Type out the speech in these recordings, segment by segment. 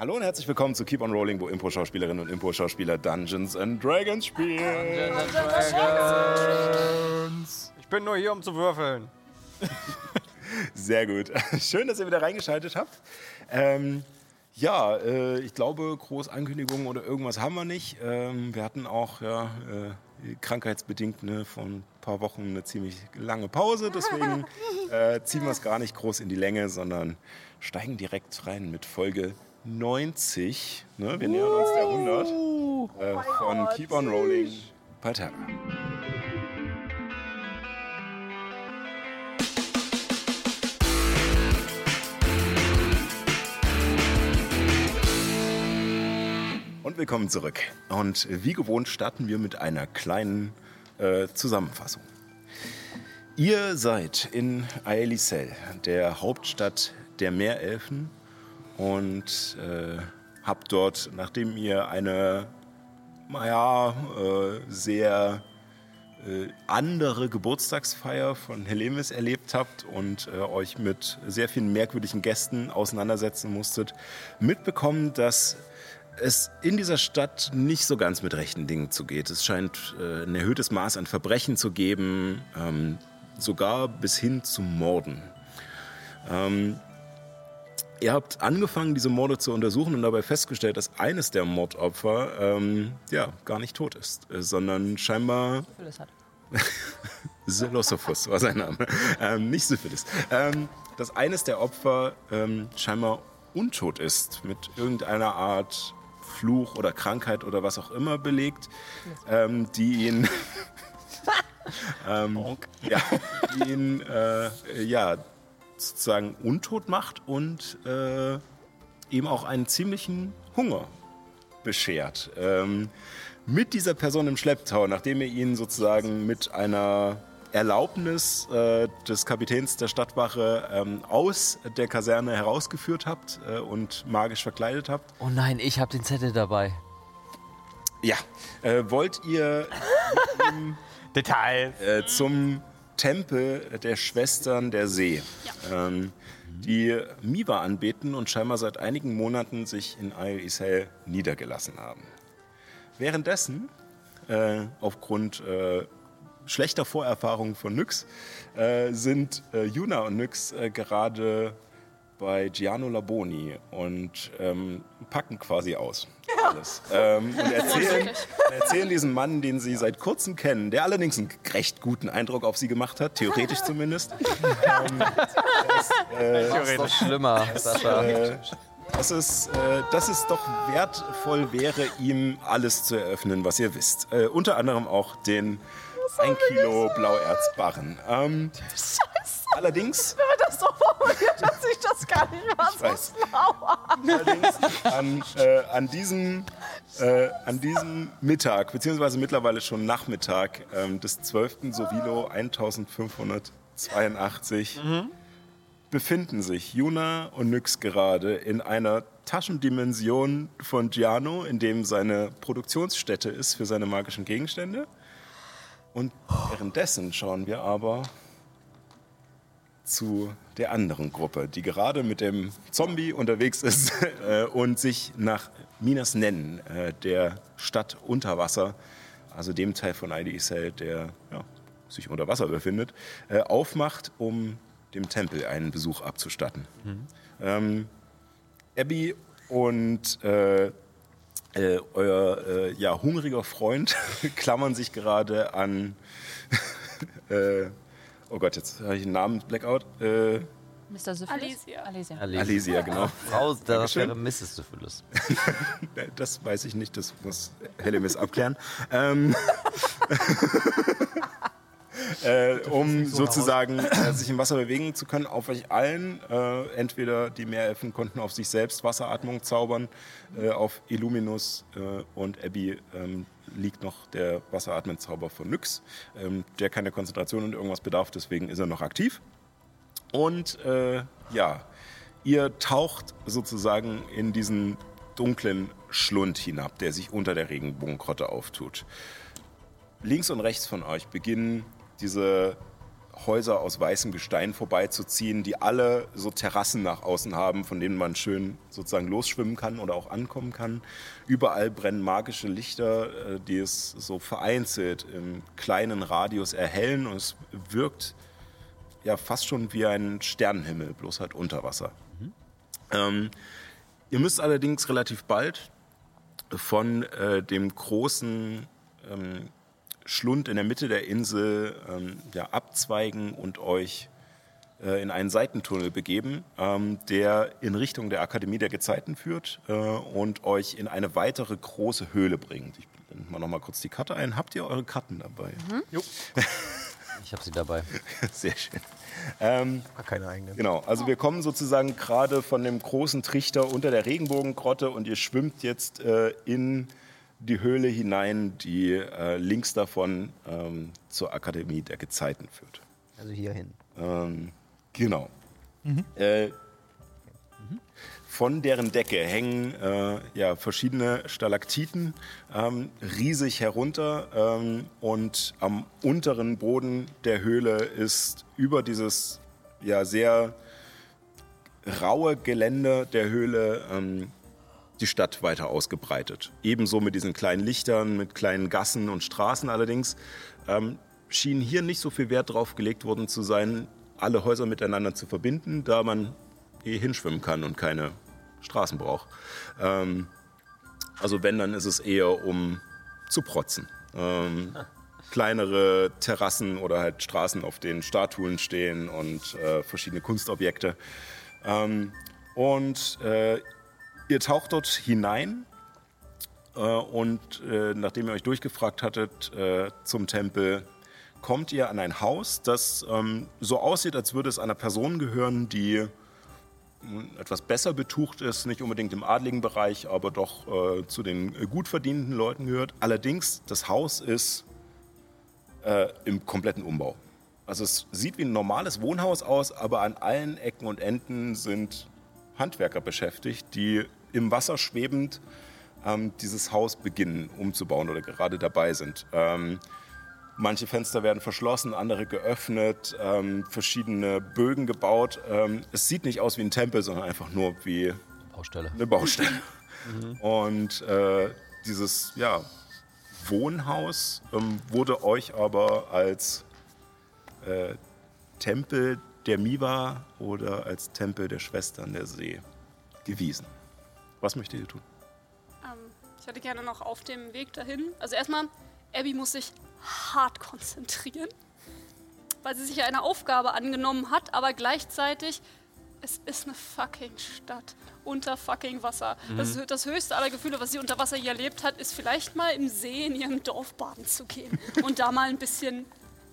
Hallo und herzlich willkommen zu Keep on Rolling, wo Impro-Schauspielerinnen und Impro-Schauspieler Dungeons and Dragons spielen. Ich bin nur hier, um zu würfeln. Sehr gut. Schön, dass ihr wieder reingeschaltet habt. Ähm, ja, äh, ich glaube, Großankündigungen oder irgendwas haben wir nicht. Ähm, wir hatten auch ja, äh, krankheitsbedingt ne, von ein paar Wochen eine ziemlich lange Pause. Deswegen äh, ziehen wir es gar nicht groß in die Länge, sondern steigen direkt rein mit Folge 90. Ne? Wir nähern uns der 100 äh, von Keep on Rolling bei Terra. Und willkommen zurück. Und wie gewohnt starten wir mit einer kleinen äh, Zusammenfassung. Ihr seid in Aelisel, der Hauptstadt der Meerelfen, und äh, habt dort, nachdem ihr eine, naja, äh, sehr äh, andere Geburtstagsfeier von Helemis erlebt habt und äh, euch mit sehr vielen merkwürdigen Gästen auseinandersetzen musstet, mitbekommen, dass es in dieser Stadt nicht so ganz mit rechten Dingen zugeht. Es scheint äh, ein erhöhtes Maß an Verbrechen zu geben, ähm, sogar bis hin zu Morden. Ähm, ihr habt angefangen, diese Morde zu untersuchen und dabei festgestellt, dass eines der Mordopfer ähm, ja, gar nicht tot ist, äh, sondern scheinbar... Silosophus war sein Name, ähm, nicht Syphilis. Ähm, dass eines der Opfer ähm, scheinbar untot ist, mit irgendeiner Art Fluch oder Krankheit oder was auch immer belegt, ähm, die ihn, ähm, ja, die ihn äh, ja, sozusagen untot macht und äh, ihm auch einen ziemlichen Hunger beschert. Ähm, mit dieser Person im Schlepptau, nachdem er ihn sozusagen mit einer Erlaubnis äh, des Kapitäns der Stadtwache ähm, aus der Kaserne herausgeführt habt äh, und magisch verkleidet habt. Oh nein, ich habe den Zettel dabei. Ja, äh, wollt ihr Details. äh, zum Tempel der Schwestern der See, ähm, die Miwa anbeten und scheinbar seit einigen Monaten sich in Ail Isel niedergelassen haben. Währenddessen, äh, aufgrund äh, schlechter Vorerfahrungen von Nyx, äh, sind äh, Juna und Nyx äh, gerade bei Giano Laboni und ähm, packen quasi aus. Alles. Ähm, und erzählen, erzählen diesem Mann, den sie seit kurzem kennen, der allerdings einen recht guten Eindruck auf sie gemacht hat, theoretisch zumindest. ähm, dass, äh, Das ist doch schlimmer, Sascha. äh, dass, es, äh, dass es doch wertvoll wäre, ihm alles zu eröffnen, was ihr wisst. Äh, unter anderem auch den 1 Kilo Blauerzbarren. Ähm, allerdings, Wenn man das so formuliert, dass ich das gar nicht mal so weiß. allerdings an, äh, an, diesem, äh, an diesem Mittag, beziehungsweise mittlerweile schon Nachmittag ähm, des 12. Sovilo 1582 befinden sich Juna und Nyx gerade in einer Taschendimension von Giano, in dem seine Produktionsstätte ist für seine magischen Gegenstände. Und währenddessen schauen wir aber zu der anderen Gruppe, die gerade mit dem Zombie unterwegs ist äh, und sich nach Minas Nen, äh, der Stadt unter Wasser, also dem Teil von ID Isel, der ja, sich unter Wasser befindet, äh, aufmacht, um dem Tempel einen Besuch abzustatten. Ähm, Abby und äh, euer äh, ja, hungriger Freund klammern sich gerade an. äh, oh Gott, jetzt habe ich einen Namen Blackout. Äh, Mr. Syphilis? Alicia. Alicia. Alesia, genau. Frau, das wäre Mrs. Syphilis. Das weiß ich nicht, das muss Hellemis abklären. Ähm, äh, um sozusagen äh, sich im Wasser bewegen zu können, auf euch allen. Äh, entweder die Meerelfen konnten auf sich selbst Wasseratmung zaubern, äh, auf Illuminus äh, und Abby ähm, liegt noch der Wasseratmenzauber von Nyx, ähm, der keine Konzentration und irgendwas bedarf, deswegen ist er noch aktiv. Und äh, ja, ihr taucht sozusagen in diesen dunklen Schlund hinab, der sich unter der Regenbogengrotte auftut. Links und rechts von euch beginnen diese Häuser aus weißem Gestein vorbeizuziehen, die alle so Terrassen nach außen haben, von denen man schön sozusagen losschwimmen kann oder auch ankommen kann. Überall brennen magische Lichter, äh, die es so vereinzelt im kleinen Radius erhellen und es wirkt ja fast schon wie ein Sternenhimmel, bloß halt unter Wasser. Ähm, ihr müsst allerdings relativ bald von äh, dem großen ähm, Schlund in der Mitte der Insel ähm, ja, abzweigen und euch äh, in einen Seitentunnel begeben, ähm, der in Richtung der Akademie der Gezeiten führt äh, und euch in eine weitere große Höhle bringt. Ich blende mal noch mal kurz die Karte ein. Habt ihr eure Karten dabei? Ich habe sie dabei. Sehr schön. Ähm, Gar keine eigenen. Genau, also wir kommen sozusagen gerade von dem großen Trichter unter der Regenbogengrotte und ihr schwimmt jetzt äh, in die Höhle hinein, die äh, links davon ähm, zur Akademie der Gezeiten führt. Also hierhin. Ähm, genau. Äh, von deren Decke hängen äh, ja, verschiedene Stalaktiten ähm, riesig herunter ähm, und am unteren Boden der Höhle ist über dieses ja, sehr raue Gelände der Höhle ähm, die Stadt weiter ausgebreitet. Ebenso mit diesen kleinen Lichtern, mit kleinen Gassen und Straßen allerdings. Ähm, schien hier nicht so viel Wert drauf gelegt worden zu sein, alle Häuser miteinander zu verbinden, da man eh hinschwimmen kann und keine Straßen braucht. Ähm, also wenn, dann ist es eher um zu protzen. Ähm, kleinere Terrassen oder halt Straßen, auf denen Statuen stehen und äh, verschiedene Kunstobjekte. Ähm, und äh, ihr taucht dort hinein äh, und äh, nachdem ihr euch durchgefragt hattet äh, zum Tempel, kommt ihr an ein Haus, das ähm, so aussieht, als würde es einer Person gehören, die mh, etwas besser betucht ist, nicht unbedingt im adligen Bereich, aber doch äh, zu den gut verdienenden Leuten gehört. Allerdings, das Haus ist äh, im kompletten Umbau. Also es sieht wie ein normales Wohnhaus aus, aber an allen Ecken und Enden sind Handwerker beschäftigt, die im Wasser schwebend ähm, dieses Haus beginnen umzubauen oder gerade dabei sind. Ähm, manche Fenster werden verschlossen, andere geöffnet, ähm, verschiedene Bögen gebaut. Ähm, es sieht nicht aus wie ein Tempel, sondern einfach nur wie Baustelle. eine Baustelle. Und äh, dieses ja, Wohnhaus ähm, wurde euch aber als äh, Tempel der Miwa oder als Tempel der Schwestern der See gewiesen. Was möchtet ihr tun? Ähm, ich hätte gerne noch auf dem Weg dahin. Also erstmal, Abby muss sich hart konzentrieren, weil sie sich ja eine Aufgabe angenommen hat, aber gleichzeitig, es ist eine fucking Stadt unter fucking Wasser. Das, hö- das höchste aller Gefühle, was sie unter Wasser je erlebt hat, ist vielleicht mal im See in ihrem Dorf baden zu gehen und da mal ein bisschen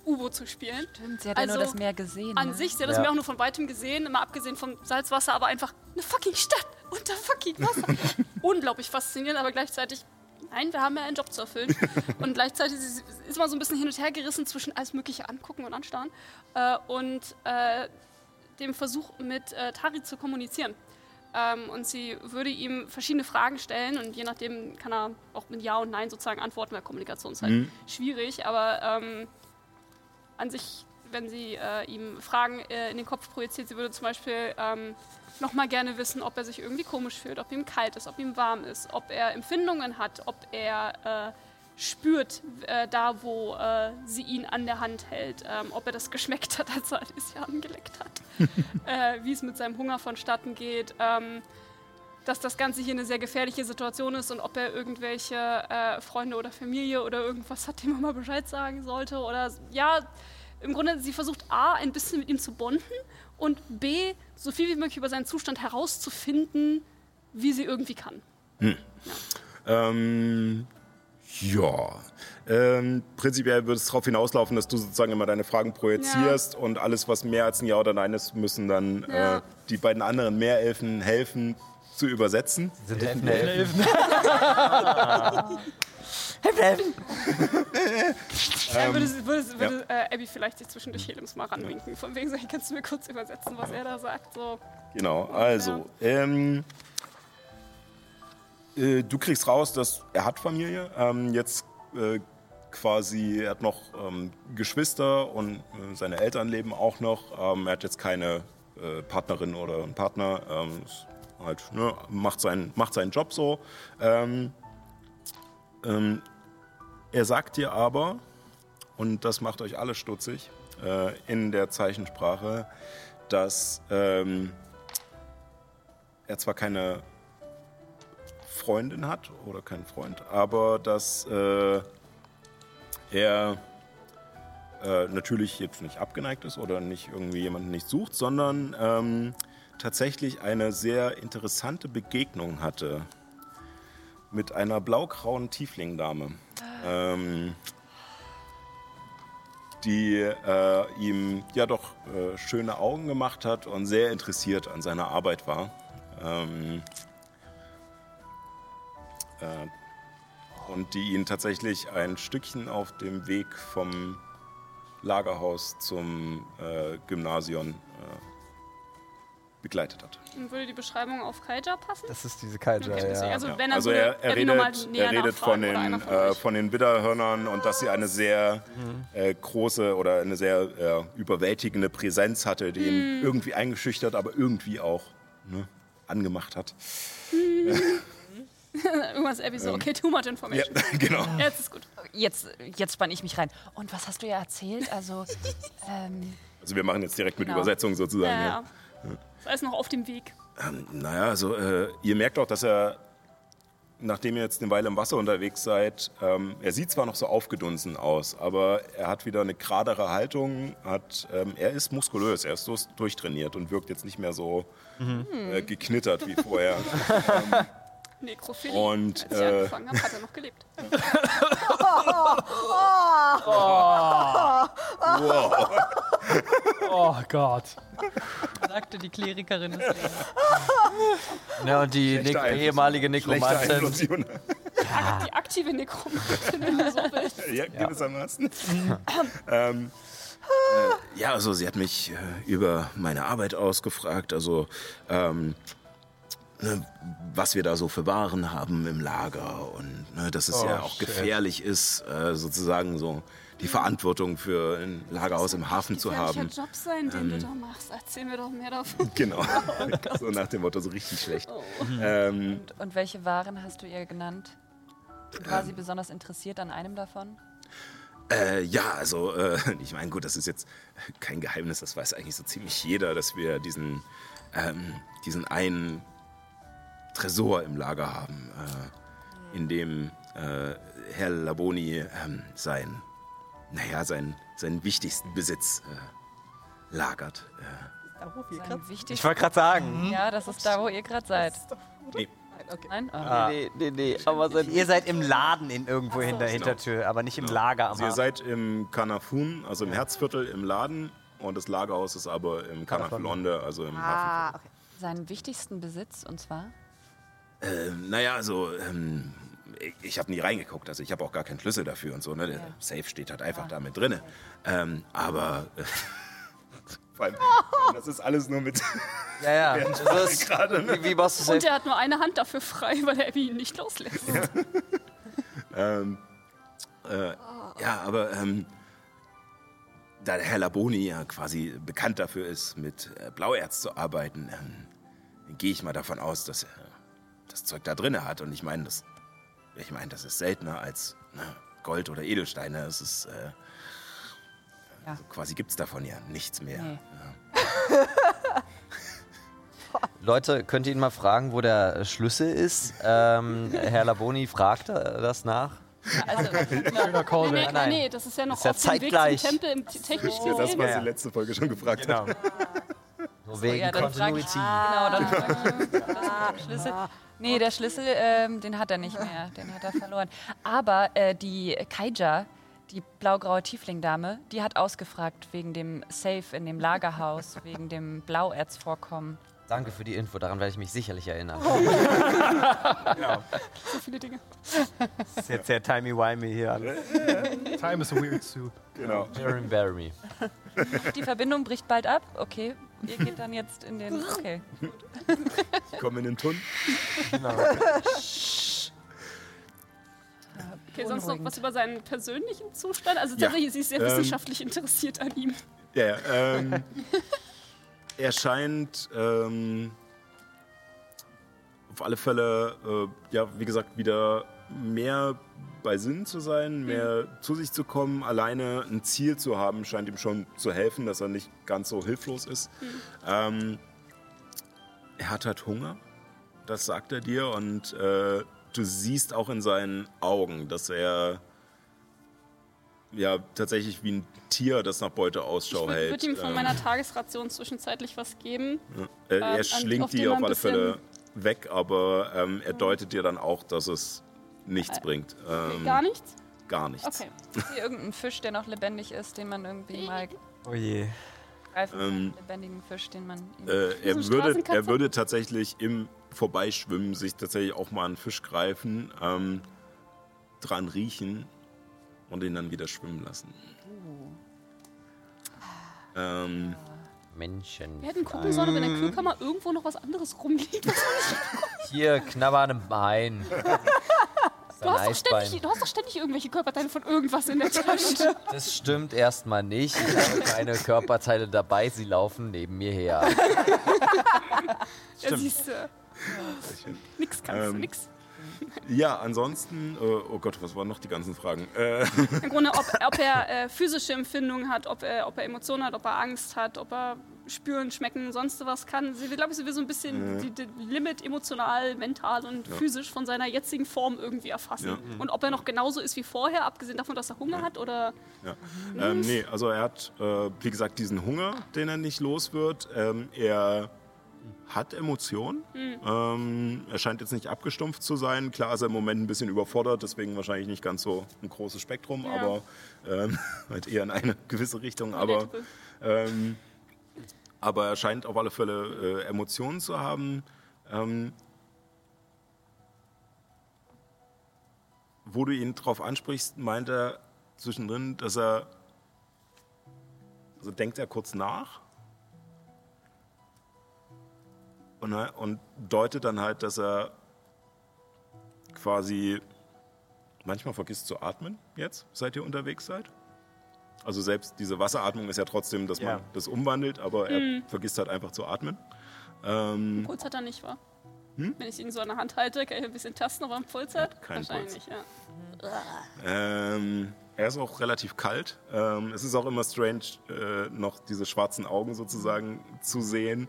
U-Boot zu spielen. Stimmt, sie hat ja nur Also, das Meer gesehen. An ne? sich, sie hat das Ja. Meer auch nur von weitem gesehen, mal abgesehen vom Salzwasser, aber einfach eine fucking Stadt unter fucking Wasser. Unglaublich faszinierend, aber gleichzeitig, nein, wir haben ja einen Job zu erfüllen. und gleichzeitig ist man so ein bisschen hin und her gerissen zwischen alles Mögliche angucken und anstarren äh, und äh, dem Versuch, mit äh, Tari zu kommunizieren. Ähm, und sie würde ihm verschiedene Fragen stellen und je nachdem kann er auch mit Ja und Nein sozusagen antworten, weil Kommunikation ist halt schwierig, aber ähm, an sich, wenn sie äh, ihm Fragen äh, in den Kopf projiziert, sie würde zum Beispiel ähm, nochmal gerne wissen, ob er sich irgendwie komisch fühlt, ob ihm kalt ist, ob ihm warm ist, ob er Empfindungen hat, ob er äh, spürt, äh, da wo äh, sie ihn an der Hand hält, ähm, ob er das geschmeckt hat, als er Alicia angeleckt hat, äh, wie es mit seinem Hunger vonstatten geht. Ähm, dass das Ganze hier eine sehr gefährliche Situation ist und ob er irgendwelche äh, Freunde oder Familie oder irgendwas hat, dem er mal Bescheid sagen sollte. Oder ja, im Grunde, sie versucht A, ein bisschen mit ihm zu bonden und B, so viel wie möglich über seinen Zustand herauszufinden, wie sie irgendwie kann. Ähm, ja. Ähm, prinzipiell würde es darauf hinauslaufen, dass du sozusagen immer deine Fragen projizierst und alles, was mehr als ein Ja oder Nein ist, müssen dann Ja. äh, die beiden anderen Meerelfen helfen zu übersetzen. Sind Elfen. Äh, würde sie- würde, würde äh, Abby vielleicht sich zwischendurch Helims mal ranwinken, von wegen, so, hey, kannst du mir kurz übersetzen, was er da sagt? So. Genau, also, ähm, äh, du kriegst raus, dass er hat Familie. Ähm, jetzt äh, quasi, er hat noch ähm, Geschwister und äh, seine Eltern leben auch noch. Ähm, er hat jetzt keine äh, Partnerin oder einen Partner. Ähm, halt, ne, macht, seinen, macht seinen Job so. Ähm, er sagt dir aber, und das macht euch alle stutzig, äh, in der Zeichensprache, dass ähm, er zwar keine Freundin hat oder keinen Freund, aber dass äh, er äh, natürlich jetzt nicht abgeneigt ist oder nicht irgendwie jemanden nicht sucht, sondern ähm, tatsächlich eine sehr interessante Begegnung hatte mit einer blaugrauen Tieflingdame, ähm, die äh, ihm ja doch äh, schöne Augen gemacht hat und sehr interessiert an seiner Arbeit war. Ähm, äh, und die ihn tatsächlich ein Stückchen auf dem Weg vom Lagerhaus zum äh, Gymnasium äh, begleitet hat. Und würde die Beschreibung auf Kaija passen? Das ist diese Kaija, Okay, ja. also Ja. Also würde er, er redet, er redet von den, von äh, von den Widderhörnern und dass sie eine sehr äh, große oder eine sehr äh, überwältigende Präsenz hatte, die Hm. ihn irgendwie eingeschüchtert, aber irgendwie auch ne, angemacht hat. Irgendwas Abby so, okay, too much Ja, information. genau. Jetzt ist gut. Jetzt, jetzt spann ich mich rein. Und was hast du ja erzählt? Also, ähm, Also wir machen jetzt direkt mit Genau. Übersetzung sozusagen. Ja, Ja. Ist noch auf dem Weg. Ähm, naja, also äh, ihr merkt auch, dass er, nachdem ihr jetzt eine Weile im Wasser unterwegs seid, ähm, er sieht zwar noch so aufgedunsen aus, aber er hat wieder eine geradere Haltung, hat, ähm, er ist muskulös, er ist so durchtrainiert und wirkt jetzt nicht mehr so äh, geknittert wie vorher. Nekrophilie. Und, Als ich äh, angefangen habe, hat er noch gelebt. Oh Gott. sagte die Klerikerin des Lebens. Ja, und die Einfluss. ehemalige Nekromantin. Einflusssion. Die aktive Nekromantin, wenn du so willst. ja, gewissermaßen. ähm, äh, ja, also sie hat mich äh, über meine Arbeit ausgefragt, also ähm, ne, was wir da so für Waren haben im Lager und ne, dass es ja Oh, auch shit. gefährlich ist, äh, sozusagen so die Verantwortung für ein Lagerhaus im Hafen zu haben. Job sein, den du da machst? Erzähl mir doch mehr davon. Genau. so nach dem Motto, so richtig schlecht. Ähm, Und welche Waren hast du ihr genannt? Und war sie besonders interessiert an einem davon? Äh, ja, also äh, ich meine, gut, das ist jetzt kein Geheimnis, das weiß eigentlich so ziemlich jeder, dass wir diesen, ähm, diesen einen Tresor im Lager haben, äh, in dem äh, Herr Laboni ähm, sein, naja, sein, seinen wichtigsten Besitz äh, lagert. Äh, Sein wichtig. Ich wollte gerade sagen, Ja, das ist da, wo ihr gerade seid. nee, Nein? Ah. Nee, nee, nee. Aber sein ihr seid im Laden in irgendwo in der Hintertür, aber nicht im Lager am also ihr Hafen. seid im Kanafun, also im Herzviertel im Laden und das Lagerhaus ist aber im Kanaflonde, also im Ah, Hafenviertel. Seinen wichtigsten Besitz, und zwar? Ähm, naja, also ähm, ich, habe nie reingeguckt, also ich habe auch gar keinen Schlüssel dafür und so. Ne? Der Ja. Safe steht halt einfach da mit drinne. Ähm, aber vor allem, das ist alles nur mit Ja, ja. Das ist, gerade. Ne? wie, wie Und es? er hat nur eine Hand dafür frei, weil er Abby ihn nicht loslässt. Ähm, äh, ja, aber ähm, da der Herr Laboni ja quasi bekannt dafür ist, mit äh, Blauerz zu arbeiten, ähm, gehe ich mal davon aus, dass er das Zeug da drinne hat. Und ich meine, das, ich meine, das ist seltener als ne, Gold oder Edelsteine. Es ist äh, Ja. also quasi gibt es davon ja nichts mehr. Nee. Leute, könnt ihr ihn mal fragen, wo der Schlüssel ist? Ähm, Herr Laboni fragte das nach. Also, Schöner Call. Nee, nee, nein. nee, das ist ja noch Ist ja auf dem Weg zum Tempel im t- technisch Ja, das, was Ja. die letzte Folge schon gefragt Genau. hat. So wegen ja, Continuity. genau, dann frag ich, der Schlüssel. Nee, der Schlüssel, ähm, den hat er nicht mehr. Den hat er verloren. Aber äh, die Kaija, die blaugraue Tieflingdame, die hat ausgefragt wegen dem Safe in dem Lagerhaus, wegen dem Blauerzvorkommen. Danke für die Info, daran werde ich mich sicherlich erinnern. So viele Dinge. Das ist jetzt sehr timey-wimey hier alles. Time is a weird soup. Genau. Jeremy Barry. Die Verbindung bricht bald ab. Okay, ihr geht dann jetzt in den. Okay. Komm in den Tun. Okay, sonst noch Beunruhigend. was über seinen persönlichen Zustand? Also Ja. tatsächlich, sie ist sehr Ähm, wissenschaftlich interessiert an ihm. Ja, ja, ähm, er scheint ähm, auf alle Fälle, äh, ja, wie gesagt, wieder mehr bei Sinn zu sein, mehr zu sich zu kommen, alleine ein Ziel zu haben, scheint ihm schon zu helfen, dass er nicht ganz so hilflos ist. Ähm, er hat halt Hunger, das sagt er dir, und äh, du siehst auch in seinen Augen, dass er ja tatsächlich wie ein Tier, das nach Beute Ich Ausschau würde hält. würd ihm von Ähm, meiner Tagesration zwischenzeitlich was geben. äh, ähm, er an- schlingt auf die auf alle Fälle weg, aber ähm, er deutet dir dann auch, dass es nichts bringt. Ähm, Gar nichts? Gar nichts. Okay. Ist hier irgendein Fisch, der noch lebendig ist, den man irgendwie mal Oh je. greifen kann? Ähm, Einen lebendigen Fisch, den man. ihm- Äh, er, würde, er würde tatsächlich im Vorbeischwimmen sich tatsächlich auch mal einen Fisch greifen, ähm, dran riechen und ihn dann wieder schwimmen lassen. Ähm, Menschen. Wir hätten gucken sollen, ob in der Kühlkammer irgendwo noch was anderes rumliegt. Hier, knabber an einem Bein. Du hast, ständig, du hast doch ständig irgendwelche Körperteile von irgendwas in der Tasche. Das stimmt erstmal nicht. Ich habe keine Körperteile dabei, sie laufen neben mir her. Ja, siehst du. Nix kannst du, Ähm, nix. ja, ansonsten, äh, oh Gott, was waren noch die ganzen Fragen? Äh, Im Grunde, ob, ob er äh, physische Empfindungen hat, ob er, ob er Emotionen hat, ob er Angst hat, ob er spüren, schmecken, sonst was kann. Sie, glaube ich, sie will so ein bisschen die, die Limit emotional, mental und physisch von seiner jetzigen Form irgendwie erfassen. Ja. Und ob er noch genauso ist wie vorher, abgesehen davon, dass er Hunger hat oder Ja. Ähm, nee, also er hat, äh, wie gesagt, diesen Hunger, den er nicht los wird. Ähm, er hat Emotionen. Ähm, er scheint jetzt nicht abgestumpft zu sein. Klar ist er im Moment ein bisschen überfordert, deswegen wahrscheinlich nicht ganz so ein großes Spektrum, Ja. aber ähm, halt eher in eine gewisse Richtung. Aber, ähm, aber er scheint auf alle Fälle äh, Emotionen zu haben. Ähm, wo du ihn drauf ansprichst, meint er zwischendrin, dass er, also denkt er kurz nach und, ne, und deutet dann halt, dass er quasi manchmal vergisst zu atmen jetzt, seit ihr unterwegs seid. Also selbst diese Wasseratmung ist ja trotzdem, dass man Ja. das umwandelt, aber er vergisst halt einfach zu atmen. Ähm, Puls hat er nicht, wa? Wenn ich ihn so an der Hand halte, kann ich ein bisschen tasten, ob er einen Puls hat? keinen Wahrscheinlich, ja. Ähm, er ist auch relativ kalt. Ähm, es ist auch immer strange, äh, noch diese schwarzen Augen sozusagen zu sehen,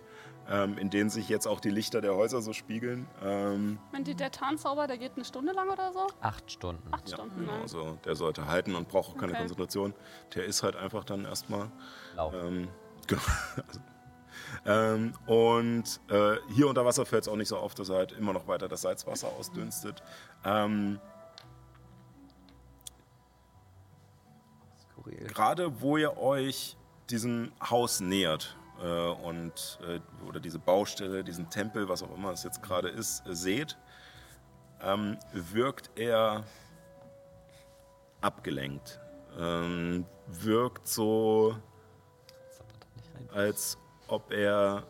ähm, in denen sich jetzt auch die Lichter der Häuser so spiegeln. Ähm, Meint ihr, der Tarnzauber, der geht eine Stunde lang oder so? Acht Stunden. Acht ja, Stunden, genau, also der sollte halten und braucht auch keine Okay. Konzentration. Der ist halt einfach dann erstmal. Lauf. Ähm, genau. Also, ähm, und äh, hier unter Wasser fällt es auch nicht so auf, dass er halt immer noch weiter das Salzwasser ausdünstet. Ähm, Skurril. gerade wo ihr euch diesem Haus nähert äh, und äh, oder diese Baustelle, diesen Tempel, was auch immer es jetzt gerade ist, äh, seht, ähm, wirkt er abgelenkt. Ähm, wirkt so, als ob er.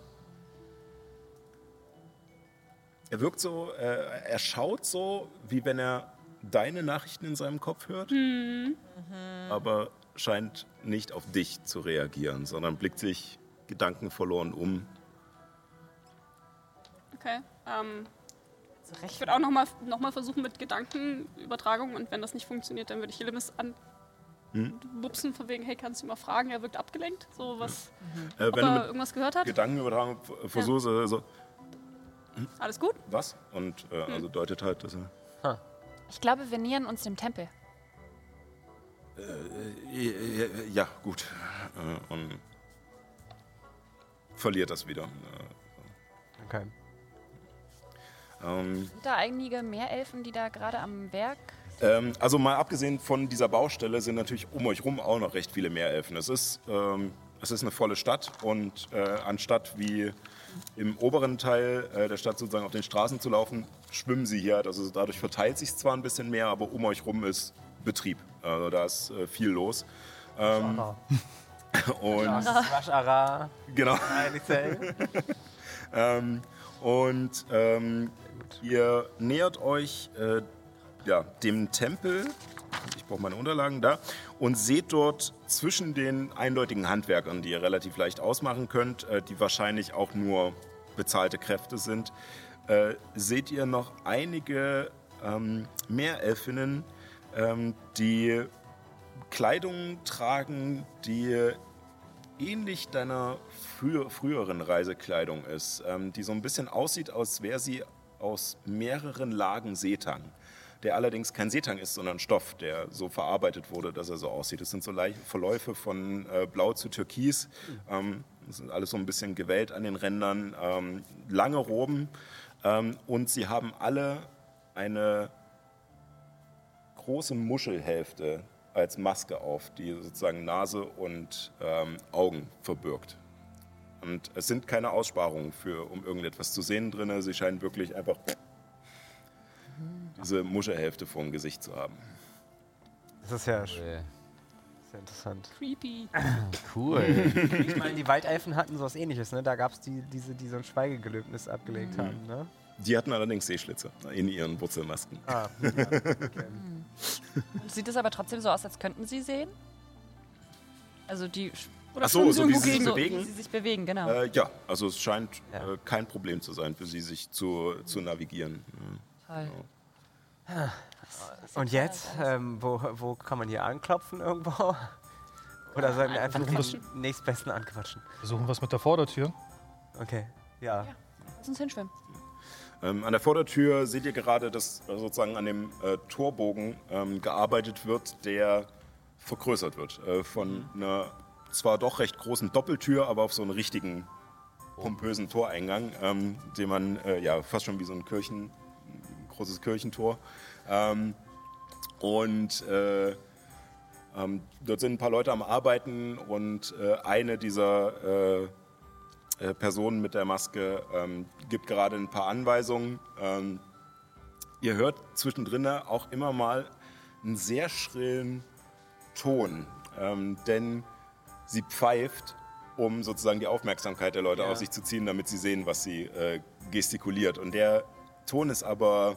Er wirkt so, äh, er schaut so, wie wenn er deine Nachrichten in seinem Kopf hört aber scheint nicht auf dich zu reagieren, sondern blickt sich gedankenverloren um. Okay. Ähm, So ich würde auch nochmal noch mal versuchen mit Gedankenübertragung und wenn das nicht funktioniert, dann würde ich Hillemis an Hm? bupsen von wegen, hey, kannst du mal fragen? Er wirkt abgelenkt, so was, Äh, ob wenn du er mit irgendwas gehört hat. Gedankenübertragung versuchst, äh, so, Alles gut? was? Und äh, Hm. also deutet halt, dass er. Ich glaube, wir nähern uns dem Tempel. Äh, äh, ja, gut. Äh, und verliert das wieder. Okay. Äh, ähm, Sind da einige Meerelfen, die da gerade am Werk Ähm, also mal abgesehen von dieser Baustelle sind natürlich um euch rum auch noch recht viele Meerelfen. Es ist, ähm, es ist eine volle Stadt und äh, anstatt wie im oberen Teil äh, der Stadt sozusagen auf den Straßen zu laufen, schwimmen sie hier. Also dadurch verteilt sich zwar ein bisschen mehr, aber um euch rum ist Betrieb. Also da ist äh, viel los. Ähm, und Rush Ara, genau. Ähm, und ähm, ihr nähert euch äh, ja, dem Tempel. Ich brauche meine Unterlagen da. Und seht dort zwischen den eindeutigen Handwerkern, die ihr relativ leicht ausmachen könnt, äh, die wahrscheinlich auch nur bezahlte Kräfte sind, äh, seht ihr noch einige ähm, Meerelfinnen, ähm, die Kleidung tragen, die ähnlich deiner früher, früheren Reisekleidung ist, ähm, die so ein bisschen aussieht, als wäre sie aus mehreren Lagen Seetang, der allerdings kein Seetang ist, sondern Stoff, der so verarbeitet wurde, dass er so aussieht. Es sind so Verläufe von äh, Blau zu Türkis, ähm, das ist alles so ein bisschen gewellt an den Rändern, ähm, lange Roben ähm, und sie haben alle eine große Muschelhälfte als Maske auf, die sozusagen Nase und ähm, Augen verbirgt. Und es sind keine Aussparungen für, um irgendetwas zu sehen drin. Sie scheinen wirklich einfach diese Muschelhälfte vor dem Gesicht zu haben. Das ist ja sch- Äh, sehr interessant. Creepy. Cool. Ich meine, die Waldelfen hatten sowas ähnliches, ne? Da gab es die, diese, die so ein Schweigegelöbnis abgelegt haben, ne? Die hatten allerdings Seeschlitze in ihren Wurzelmasken. Ah, ja. okay. Und sieht es aber trotzdem so aus, als könnten sie sehen? Also die Oder Ach so, so wie sie sich so, bewegen? Wie sie sich bewegen, genau. Äh, ja, also es scheint Ja. äh, kein Problem zu sein für sie, sich zu, zu navigieren. Toll. Und jetzt, ähm, wo, wo kann man hier anklopfen irgendwo? Oder sollen wir einfach den nächstbesten anquatschen? Versuchen wir es mit der Vordertür. Okay, ja. Lass uns hinschwimmen. Ähm, an der Vordertür seht ihr gerade, dass äh, sozusagen an dem äh, Torbogen ähm, gearbeitet wird, der vergrößert wird. Äh, von einer zwar doch recht großen Doppeltür, aber auf so einen richtigen pompösen Toreingang, ähm, den man äh, ja fast schon wie so ein Kirchen, ein großes Kirchentor. Ähm, und äh, ähm, dort sind ein paar Leute am Arbeiten und äh, eine dieser äh, äh, Person mit der Maske ähm, gibt gerade ein paar Anweisungen. Ähm, ihr hört zwischendrin auch immer mal einen sehr schrillen Ton, ähm, denn sie pfeift, um sozusagen die Aufmerksamkeit der Leute Ja. auf sich zu ziehen, damit sie sehen, was sie äh, gestikuliert. Und der Ton ist aber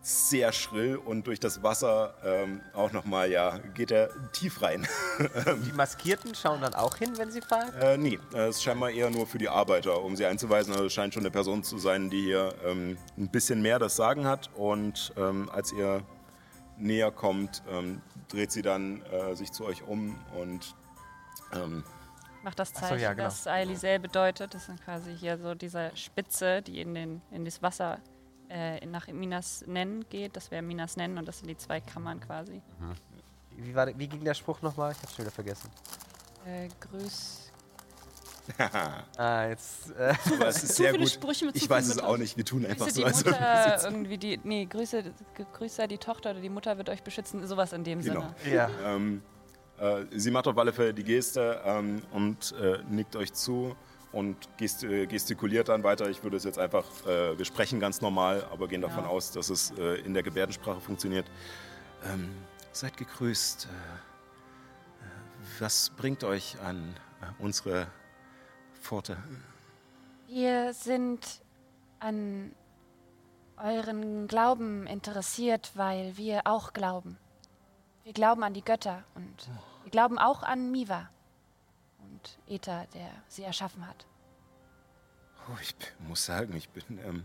sehr schrill und durch das Wasser ähm, auch nochmal, ja, geht er tief rein. Die Maskierten schauen dann auch hin, wenn sie fahren? Äh, nee, äh, es ist scheinbar eher nur für die Arbeiter, um sie einzuweisen. Also es scheint schon eine Person zu sein, die hier ähm, ein bisschen mehr das Sagen hat. Und ähm, als ihr näher kommt, ähm, dreht sie dann äh, sich zu euch um und ähm, Macht das so, Zeichen, ja, genau. das Aelisel bedeutet. Das sind quasi hier so diese Spitze, die in, den, in das Wasser äh, nach Minas Nen geht. Das wäre Minas Nen und das sind die zwei Kammern quasi. Wie, war, wie ging der Spruch nochmal? Ich hab's schon wieder vergessen. Äh, grüß. Ah, jetzt. Äh, es ist Zu sehr viele gut. Sprüche mit zu Ich weiß es auch nicht. Wir tun einfach Grüße so, die Mutter sitzen. irgendwie die. Nee, Grüße, Grüße die Tochter oder die Mutter wird euch beschützen. Sowas in dem Genau. Sinne. ja. Ähm, äh, sie macht auf alle Fälle die Geste ähm, und äh, nickt euch zu und äh, gestikuliert dann weiter. Ich würde es jetzt einfach, äh, wir sprechen ganz normal, aber gehen davon Ja. aus, dass es äh, in der Gebärdensprache funktioniert. Ähm, seid gegrüßt. Äh, äh, was bringt euch an unsere Pforte? Wir sind an euren Glauben interessiert, weil wir auch glauben. Wir glauben an die Götter und wir glauben auch an Miva und Ether, der sie erschaffen hat. Oh, ich muss sagen, ich bin ähm,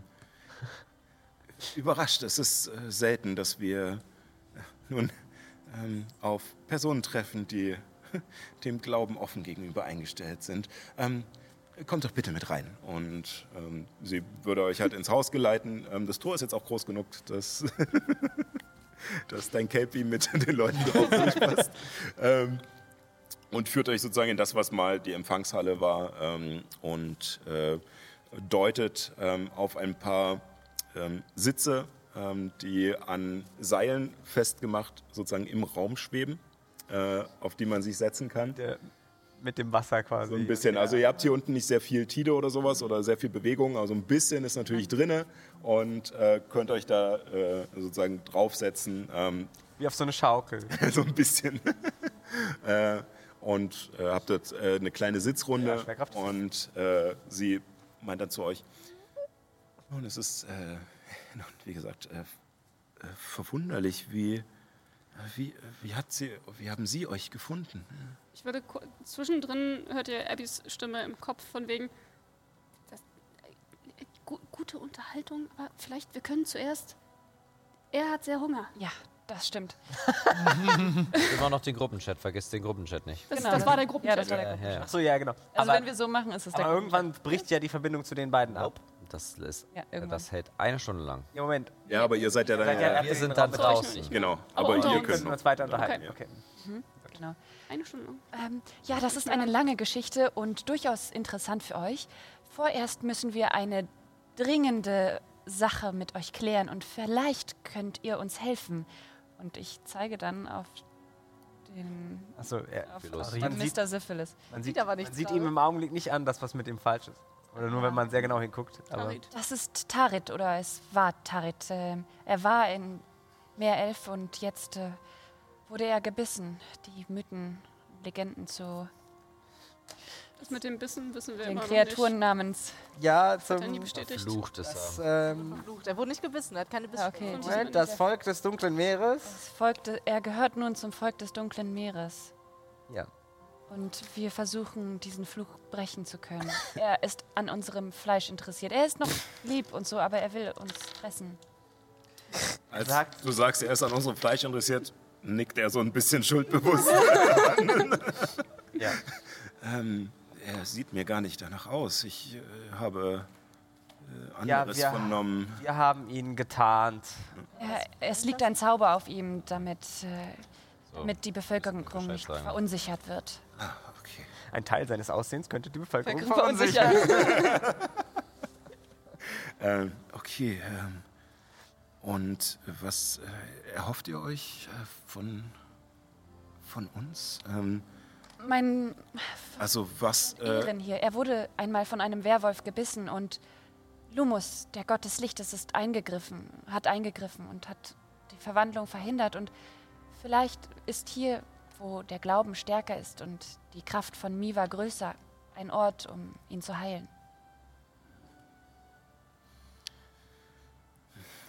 überrascht. Es ist äh, selten, dass wir äh, nun ähm, auf Personen treffen, die dem Glauben offen gegenüber eingestellt sind. Ähm, kommt doch bitte mit rein. Und ähm, sie würde euch halt ins Haus geleiten. Ähm, das Tor ist jetzt auch groß genug, dass, dass dein Kelpie mit den Leuten drauf durchpasst. ähm, und führt euch sozusagen in das, was mal die Empfangshalle war ähm, und äh, deutet ähm, auf ein paar ähm, Sitze, ähm, die an Seilen festgemacht sozusagen im Raum schweben, äh, auf die man sich setzen kann. Der, mit dem Wasser quasi. So ein bisschen. Also ihr habt hier unten nicht sehr viel Tide oder sowas oder sehr viel Bewegung. Also ein bisschen ist natürlich drinne und äh, könnt euch da äh, sozusagen draufsetzen. Ähm, Wie auf so eine Schaukel. so ein bisschen. und äh, habt dort äh, eine kleine Sitzrunde Ja, und äh, sie meint dann zu euch, nun, es ist, äh, wie gesagt, äh, äh, verwunderlich. Wie, wie, wie, hat sie, wie haben Sie euch gefunden? Ich würde zwischendrin hört ihr Abbys Stimme im Kopf von wegen das, äh, gu gute Unterhaltung, aber vielleicht wir können zuerst. Er hat sehr Hunger. Ja, das stimmt. Immer noch den Gruppenchat, vergesst den Gruppenchat nicht. Das, Genau. das war der Gruppen. Ja, das war der Ja, Gruppen. ja, ja. Achso, ja, genau. Also aber wenn wir so machen, ist es der aber Gruppenchat. irgendwann bricht ja die Verbindung zu den beiden ab. Das, ist, Ja, das hält eine Stunde lang. Ja, Moment. Ja, aber ihr seid ja dann. Ja- Wir sind dann draußen. genau, Aber aber, unter ihr uns könnt noch. uns weiter unterhalten. Okay. Okay. Genau. Eine Stunde. Ähm, ja, das ist eine lange Geschichte und durchaus interessant für euch. Vorerst müssen wir eine dringende Sache mit euch klären und vielleicht könnt ihr uns helfen. Und ich zeige dann auf den Achso, ja. auf, auf Man den sieht- Mr. Syphilis. Man sieht, aber man nichts sieht gerade. ihm im Augenblick nicht an, dass was mit ihm falsch ist. Oder nur, wenn man sehr genau hinguckt. Das ist Tarit oder es war Tarit. Ähm, er war in Meerelf und jetzt äh, wurde er gebissen. Die Mythen, Legenden zu Das mit dem Bissen wissen wir den immer Kreaturen namens. ja, noch nicht. Hat er nie zum bestätigt. Flucht ist das, er. ähm, Verflucht. Er wurde nicht gebissen, er hat keine Bissen. okay. Moment, das Volk des dunklen Meeres. Es folgte, er gehört nun zum Volk des dunklen Meeres. Ja. Und wir versuchen, diesen Fluch brechen zu können. Er ist an unserem Fleisch interessiert. Er ist noch lieb und so, aber er will uns fressen. Als du sagst, er ist an unserem Fleisch interessiert, nickt er so ein bisschen schuldbewusst. Ja. ähm, er sieht mir gar nicht danach aus. Ich äh, habe äh, Ja, anderes wir- vernommen. Wir haben ihn getarnt. Er, es liegt ein Zauber auf ihm, damit, äh, So. damit die Bevölkerung nicht sagen. verunsichert wird. Ah, okay. Ein Teil seines Aussehens könnte die Bevölkerung Verunsichert. verunsichern. Ähm, okay. Ähm, und was äh, erhofft ihr euch äh, von, von uns? Ähm, Mein also was... Äh, hier, er wurde einmal von einem Werwolf gebissen und Lumus, der Gott des Lichtes, ist eingegriffen, hat eingegriffen und hat die Verwandlung verhindert. Und vielleicht ist hier, wo der Glauben stärker ist und die Kraft von Miva größer, ein Ort, um ihn zu heilen.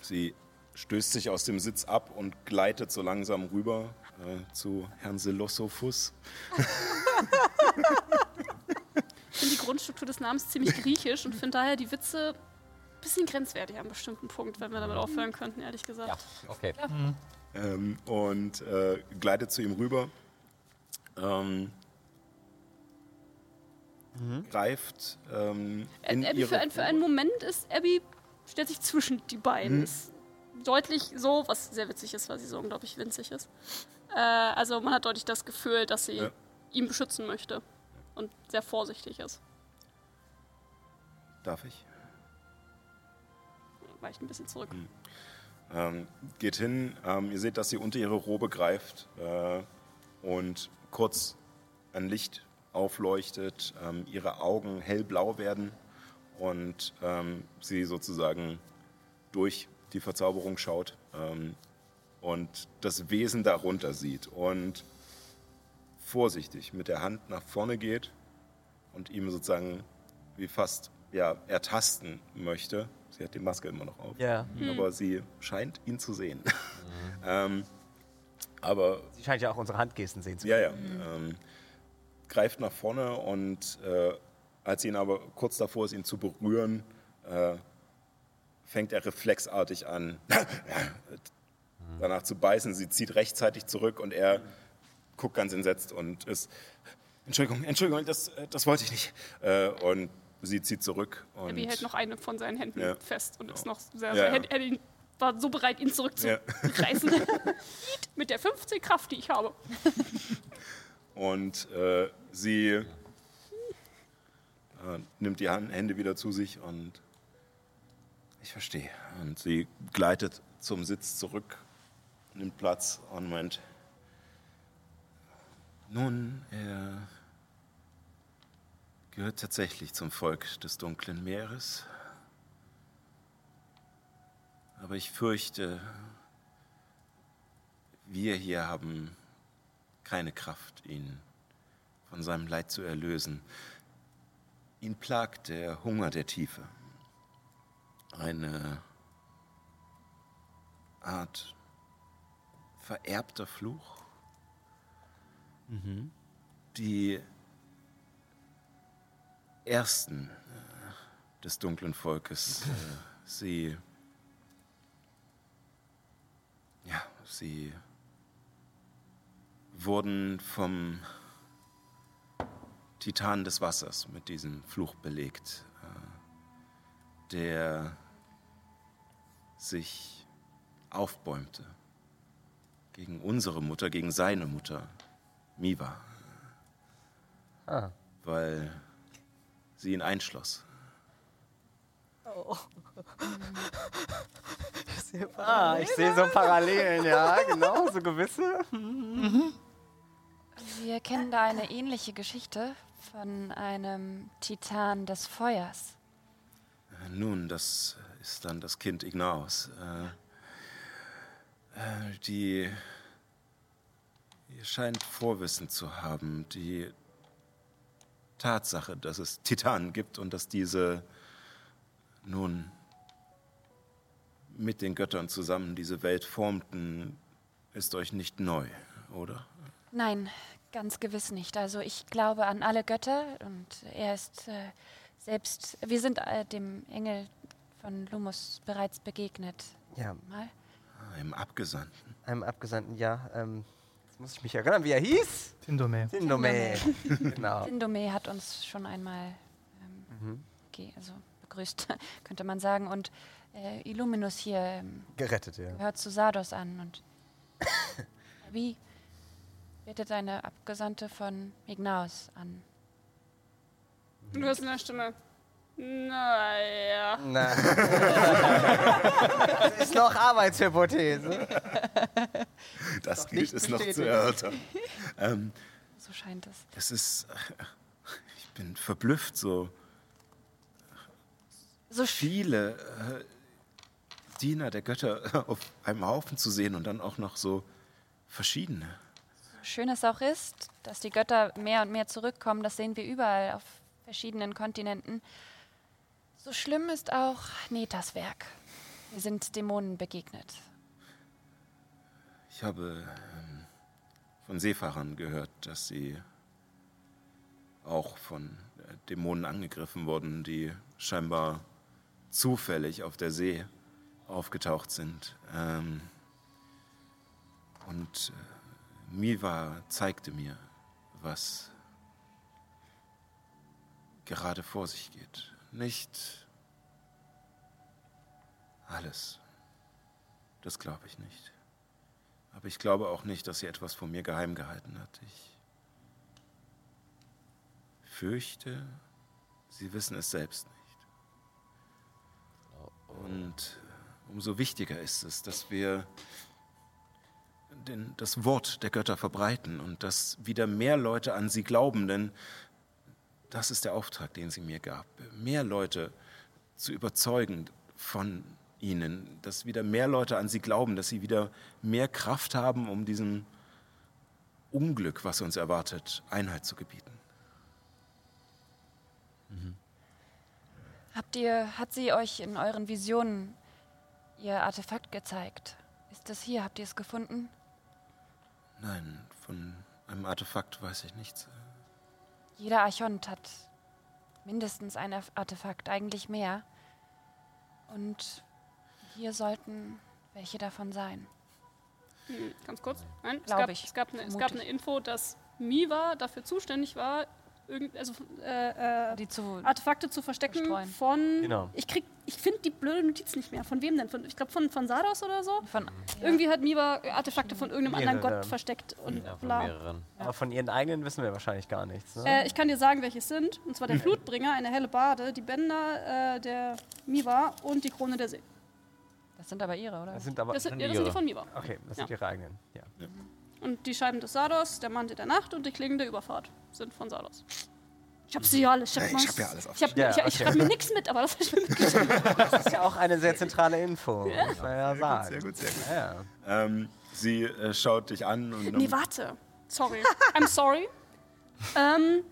Sie stößt sich aus dem Sitz ab und gleitet so langsam rüber äh, zu Herrn Selosophus. Ich finde die Grundstruktur des Namens ziemlich griechisch und finde daher die Witze ein bisschen grenzwertig an einem bestimmten Punkt, wenn wir damit aufhören könnten, ehrlich gesagt. Ja, okay. Ähm, und äh, gleitet zu ihm rüber. Ähm, Greift ähm, in Abby, ihre für, ein, für einen Moment ist Abby, stellt sich zwischen die beiden. Ist deutlich so, was sehr witzig ist, weil sie so unglaublich winzig ist. Äh, also man hat deutlich das Gefühl, dass sie Ja. ihn beschützen möchte und sehr vorsichtig ist. Darf ich? Weicht ein bisschen zurück. Ähm, geht hin, ähm, ihr seht, dass sie unter ihre Robe greift äh, und kurz ein Licht aufleuchtet, ähm, ihre Augen hellblau werden und ähm, sie sozusagen durch die Verzauberung schaut ähm, und das Wesen darunter sieht und vorsichtig mit der Hand nach vorne geht und ihm sozusagen wie fast ja, ertasten möchte. Sie hat die Maske immer noch auf Ja. aber sie scheint ihn zu sehen. ähm, aber Sie scheint ja auch unsere Handgesten sehen zu ja, ja, ähm, greift nach vorne und äh, als sie ihn aber kurz davor ist, ihn zu berühren, äh, fängt er reflexartig an, danach zu beißen. Sie zieht rechtzeitig zurück und er guckt ganz entsetzt und ist, Entschuldigung, Entschuldigung, das, äh, das wollte ich nicht. Äh, und sie zieht zurück. Und Abby hält noch eine von seinen Händen Ja. fest und ist noch sehr, Ja, sehr ja. hätte ihn, war so bereit, ihn Ja. zurückzureißen. Mit der 15 Kraft, die ich habe. Und äh, sie äh, nimmt die Hand, Hände wieder zu sich und ich verstehe. Und sie gleitet zum Sitz zurück, nimmt Platz und meint, nun, er gehört tatsächlich zum Volk des dunklen Meeres. Aber ich fürchte, wir hier haben keine Kraft, ihn von seinem Leid zu erlösen. Ihn plagt der Hunger der Tiefe. Eine Art vererbter Fluch. Die Ersten äh, des dunklen Volkes, äh, sie, ja, sie wurden vom Titan des Wassers mit diesem Fluch belegt, äh, der sich aufbäumte gegen unsere Mutter, gegen seine Mutter, Miva, Ah. weil sie ihn einschloss. Ah, ich sehe so Parallelen, ja, genau, so gewisse. Wir kennen da eine ähnliche Geschichte von einem Titan des Feuers. Nun, das ist dann das Kind Ignaus. Äh, äh, die ihr scheint Vorwissen zu haben. Die Tatsache, dass es Titanen gibt und dass diese nun mit den Göttern zusammen diese Welt formten, ist euch nicht neu, oder? Nein, ganz gewiss nicht. Also ich glaube an alle Götter und er ist äh, selbst, wir sind äh, dem Engel von Lumus bereits begegnet. Ja, Mal. Im Abgesandten. einem Abgesandten, ja. Ähm, jetzt muss ich mich erinnern, wie er hieß. Tindome. Tindome. genau. Sindome hat uns schon einmal ähm, ge- also begrüßt, könnte man sagen. Und äh, Illuminus hier ähm, Gerettet, ja. gehört zu Sardos an. Und wie bittet eine Abgesandte von Ignaus an? Du hörst in der Stimme. Naja. Na. das ist noch Arbeitshypothese. Das gilt es noch zu erörtern. ähm, So scheint es. es ist. Ich bin verblüfft, so So viele äh, Diener der Götter auf einem Haufen zu sehen und dann auch noch so verschiedene. schön es auch ist, dass die Götter mehr und mehr zurückkommen, das sehen wir überall auf verschiedenen Kontinenten. So schlimm ist auch Netas Werk. Wir sind Dämonen begegnet. Ich habe ähm, von Seefahrern gehört, dass sie auch von äh, Dämonen angegriffen wurden, die scheinbar zufällig auf der See aufgetaucht sind. Ähm, und äh, Miva zeigte mir, was gerade vor sich geht. Nicht alles. Das glaube ich nicht. Aber ich glaube auch nicht, dass sie etwas von mir geheim gehalten hat. Ich fürchte, sie wissen es selbst nicht. Und umso wichtiger ist es, dass wir den, das Wort der Götter verbreiten und dass wieder mehr Leute an sie glauben, denn das ist der Auftrag, den sie mir gab. Mehr Leute zu überzeugen von ihnen, dass wieder mehr Leute an sie glauben, dass sie wieder mehr Kraft haben, um diesem Unglück, was uns erwartet, Einhalt zu gebieten. Habt ihr, hat sie euch in euren Visionen ihr Artefakt gezeigt? Ist das hier? Habt ihr es gefunden? Nein, von einem Artefakt weiß ich nichts. Jeder Archont hat mindestens ein Artefakt, eigentlich mehr. Und hier sollten welche davon sein. Hm, Ganz kurz. Nein, es gab, ich. es, gab eine, es gab eine Info, dass Miva dafür zuständig war, irgend, also, äh, äh, Die zu Artefakte zu verstecken Verstreuen. von. Genau. Ich krieg, ich finde die blöde Notiz nicht mehr. Von wem denn? Von, ich glaube von, von Sados oder so. von Irgendwie hat Miva Artefakte von irgendeinem anderen. Gott versteckt und Ja, von bla. mehreren. Aber von ihren eigenen wissen wir wahrscheinlich gar nichts. Ne? Äh, ich kann dir sagen, welche es sind. Und zwar der Flutbringer, eine helle Bade, die Bänder äh, der Miva und die Krone der See. Das sind aber ihre, oder? das sind aber. Das sind, sind ja, das sind die ihre. von Miva. okay, das sind Ja. ihre eigenen. Ja. Und die Scheiben des Sados, der Mantel der Nacht und die Klingen der Überfahrt sind von Sados. Ich hab sie ja alle. Ich hab, Ja, ich mal's- hab ja alles Ich, hab, Ja, ich, ich okay. schreibe mir nichts mit, aber das hab ich mir mitgeschrieben. Das ist ja auch eine sehr zentrale Info, muss man ja sagen. Sehr gut, sehr gut. Ja. Ähm, sie äh, schaut dich an und Nee, warte. Sorry. I'm sorry. ähm,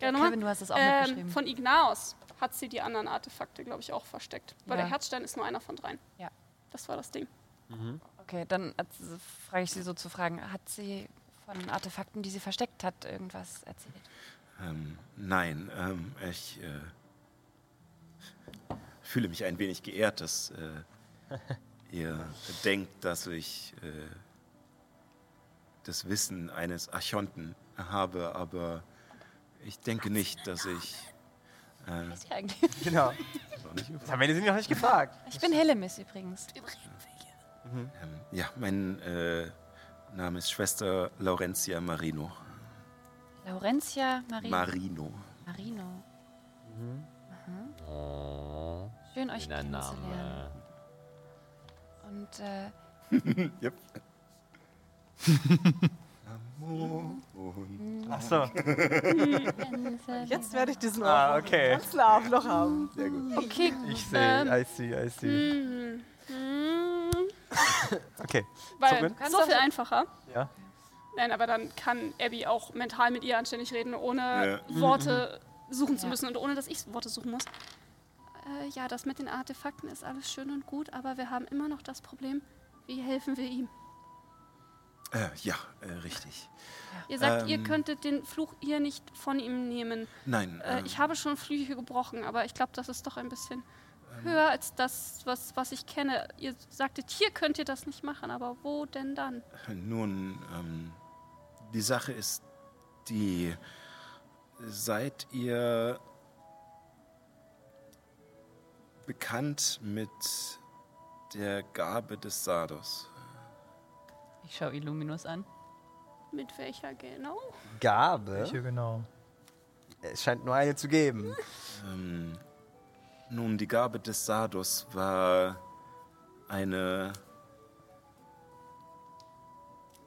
ja, nochmal. Kevin, du hast es auch ähm, mitgeschrieben. von Ignaos hat sie die anderen Artefakte, glaube ich, auch versteckt. Weil Ja. der Herzstein ist nur einer von dreien. Ja. Das war das Ding. Okay, dann also, frage ich Sie so zu fragen, hat sie von Artefakten, die sie versteckt hat, irgendwas erzählt? Ähm, nein, ähm, ich äh, fühle mich ein wenig geehrt, dass äh, ihr denkt, dass ich äh, das Wissen eines Archonten habe, aber ich denke nicht, dass ich. Äh, Ist sie eigentlich? Genau. Das haben wir sie noch nicht gefragt. Ich bin Hellemis übrigens. Ähm, ja, mein äh, Name ist Schwester Laurentia Marino. Laurentia Marino. Marino. Marino. Oh, Schön, euch kennenzulernen. Name. Und äh, Yep. Amor und Achso. Jetzt werde ich diesen Ah, okay. ganzen Abend noch haben. sehr gut. Okay. Ich sehe, Ähm, I see, I see. Okay. Weil so viel einfacher. Ja. Nein, aber dann kann Abby auch mental mit ihr anständig reden, ohne Ja. Worte suchen zu Ja. müssen und ohne dass ich Worte suchen muss. Äh, ja, das mit den Artefakten ist alles schön und gut, aber wir haben immer noch das Problem, wie helfen wir ihm? Äh, ja, äh, richtig. Ihr sagt, ihr Ähm. könntet den Fluch hier nicht von ihm nehmen. Nein, Äh, ähm, ich habe schon Flüche gebrochen, aber ich glaube, das ist doch ein bisschen. Höher als das, was, was ich kenne. Ihr sagtet, hier könnt ihr das nicht machen, aber wo denn dann? Nun, ähm, die Sache ist die, seid ihr bekannt mit der Gabe des Sardos? ich schaue Illuminus an. Mit welcher genau? Gabe. Welche genau? Es scheint nur eine zu geben. Ähm, nun, die Gabe des Sardos war eine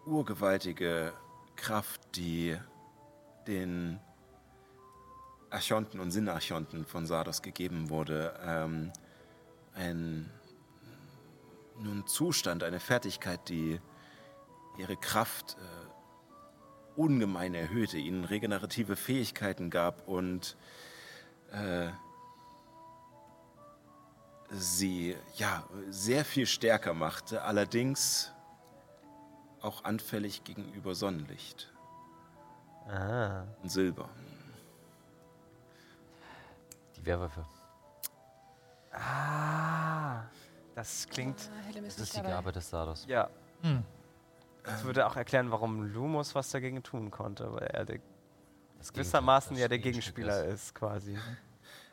urgewaltige Kraft, die den Archonten und Sinnarchonten von Sardos gegeben wurde. Ähm, ein nun Zustand, eine Fertigkeit, die ihre Kraft äh, ungemein erhöhte, ihnen regenerative Fähigkeiten gab und äh, sie ja sehr viel stärker machte, allerdings auch anfällig gegenüber Sonnenlicht Ah. und Silber. Die Werwölfe. Ah. Das klingt. Ah, Das ist die dabei. Gabe des Sardos. Ja. Hm. Das würde auch erklären, warum Lumos was dagegen tun konnte, weil er der, Das gewissermaßen ja der Gegenspieler ist, quasi.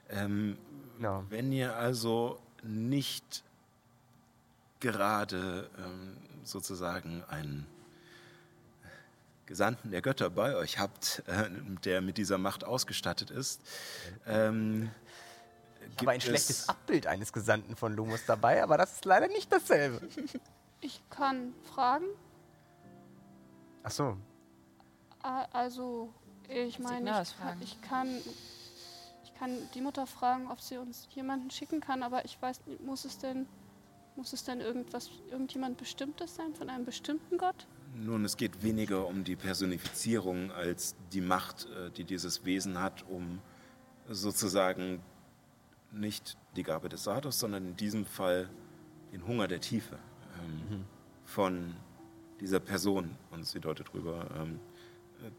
Ähm, Genau. Wenn ihr also nicht gerade ähm, sozusagen einen Gesandten der Götter bei euch habt, äh, der mit dieser Macht ausgestattet ist, ähm, gibt Aber ein es, schlechtes Abbild eines Gesandten von Lumos dabei, aber das ist leider nicht dasselbe. Ich kann fragen. Ach so. Also, ich meine, ich, ich kann, kann die Mutter fragen, ob sie uns jemanden schicken kann, aber ich weiß nicht, muss es denn, muss es denn irgendwas, irgendjemand Bestimmtes sein von einem bestimmten Gott? Nun, es geht weniger um die Personifizierung als die Macht, äh, die dieses Wesen hat, um sozusagen nicht die Gabe des Sardos, sondern in diesem Fall den Hunger der Tiefe ähm, von dieser Person, und sie deutet drüber, ähm, äh,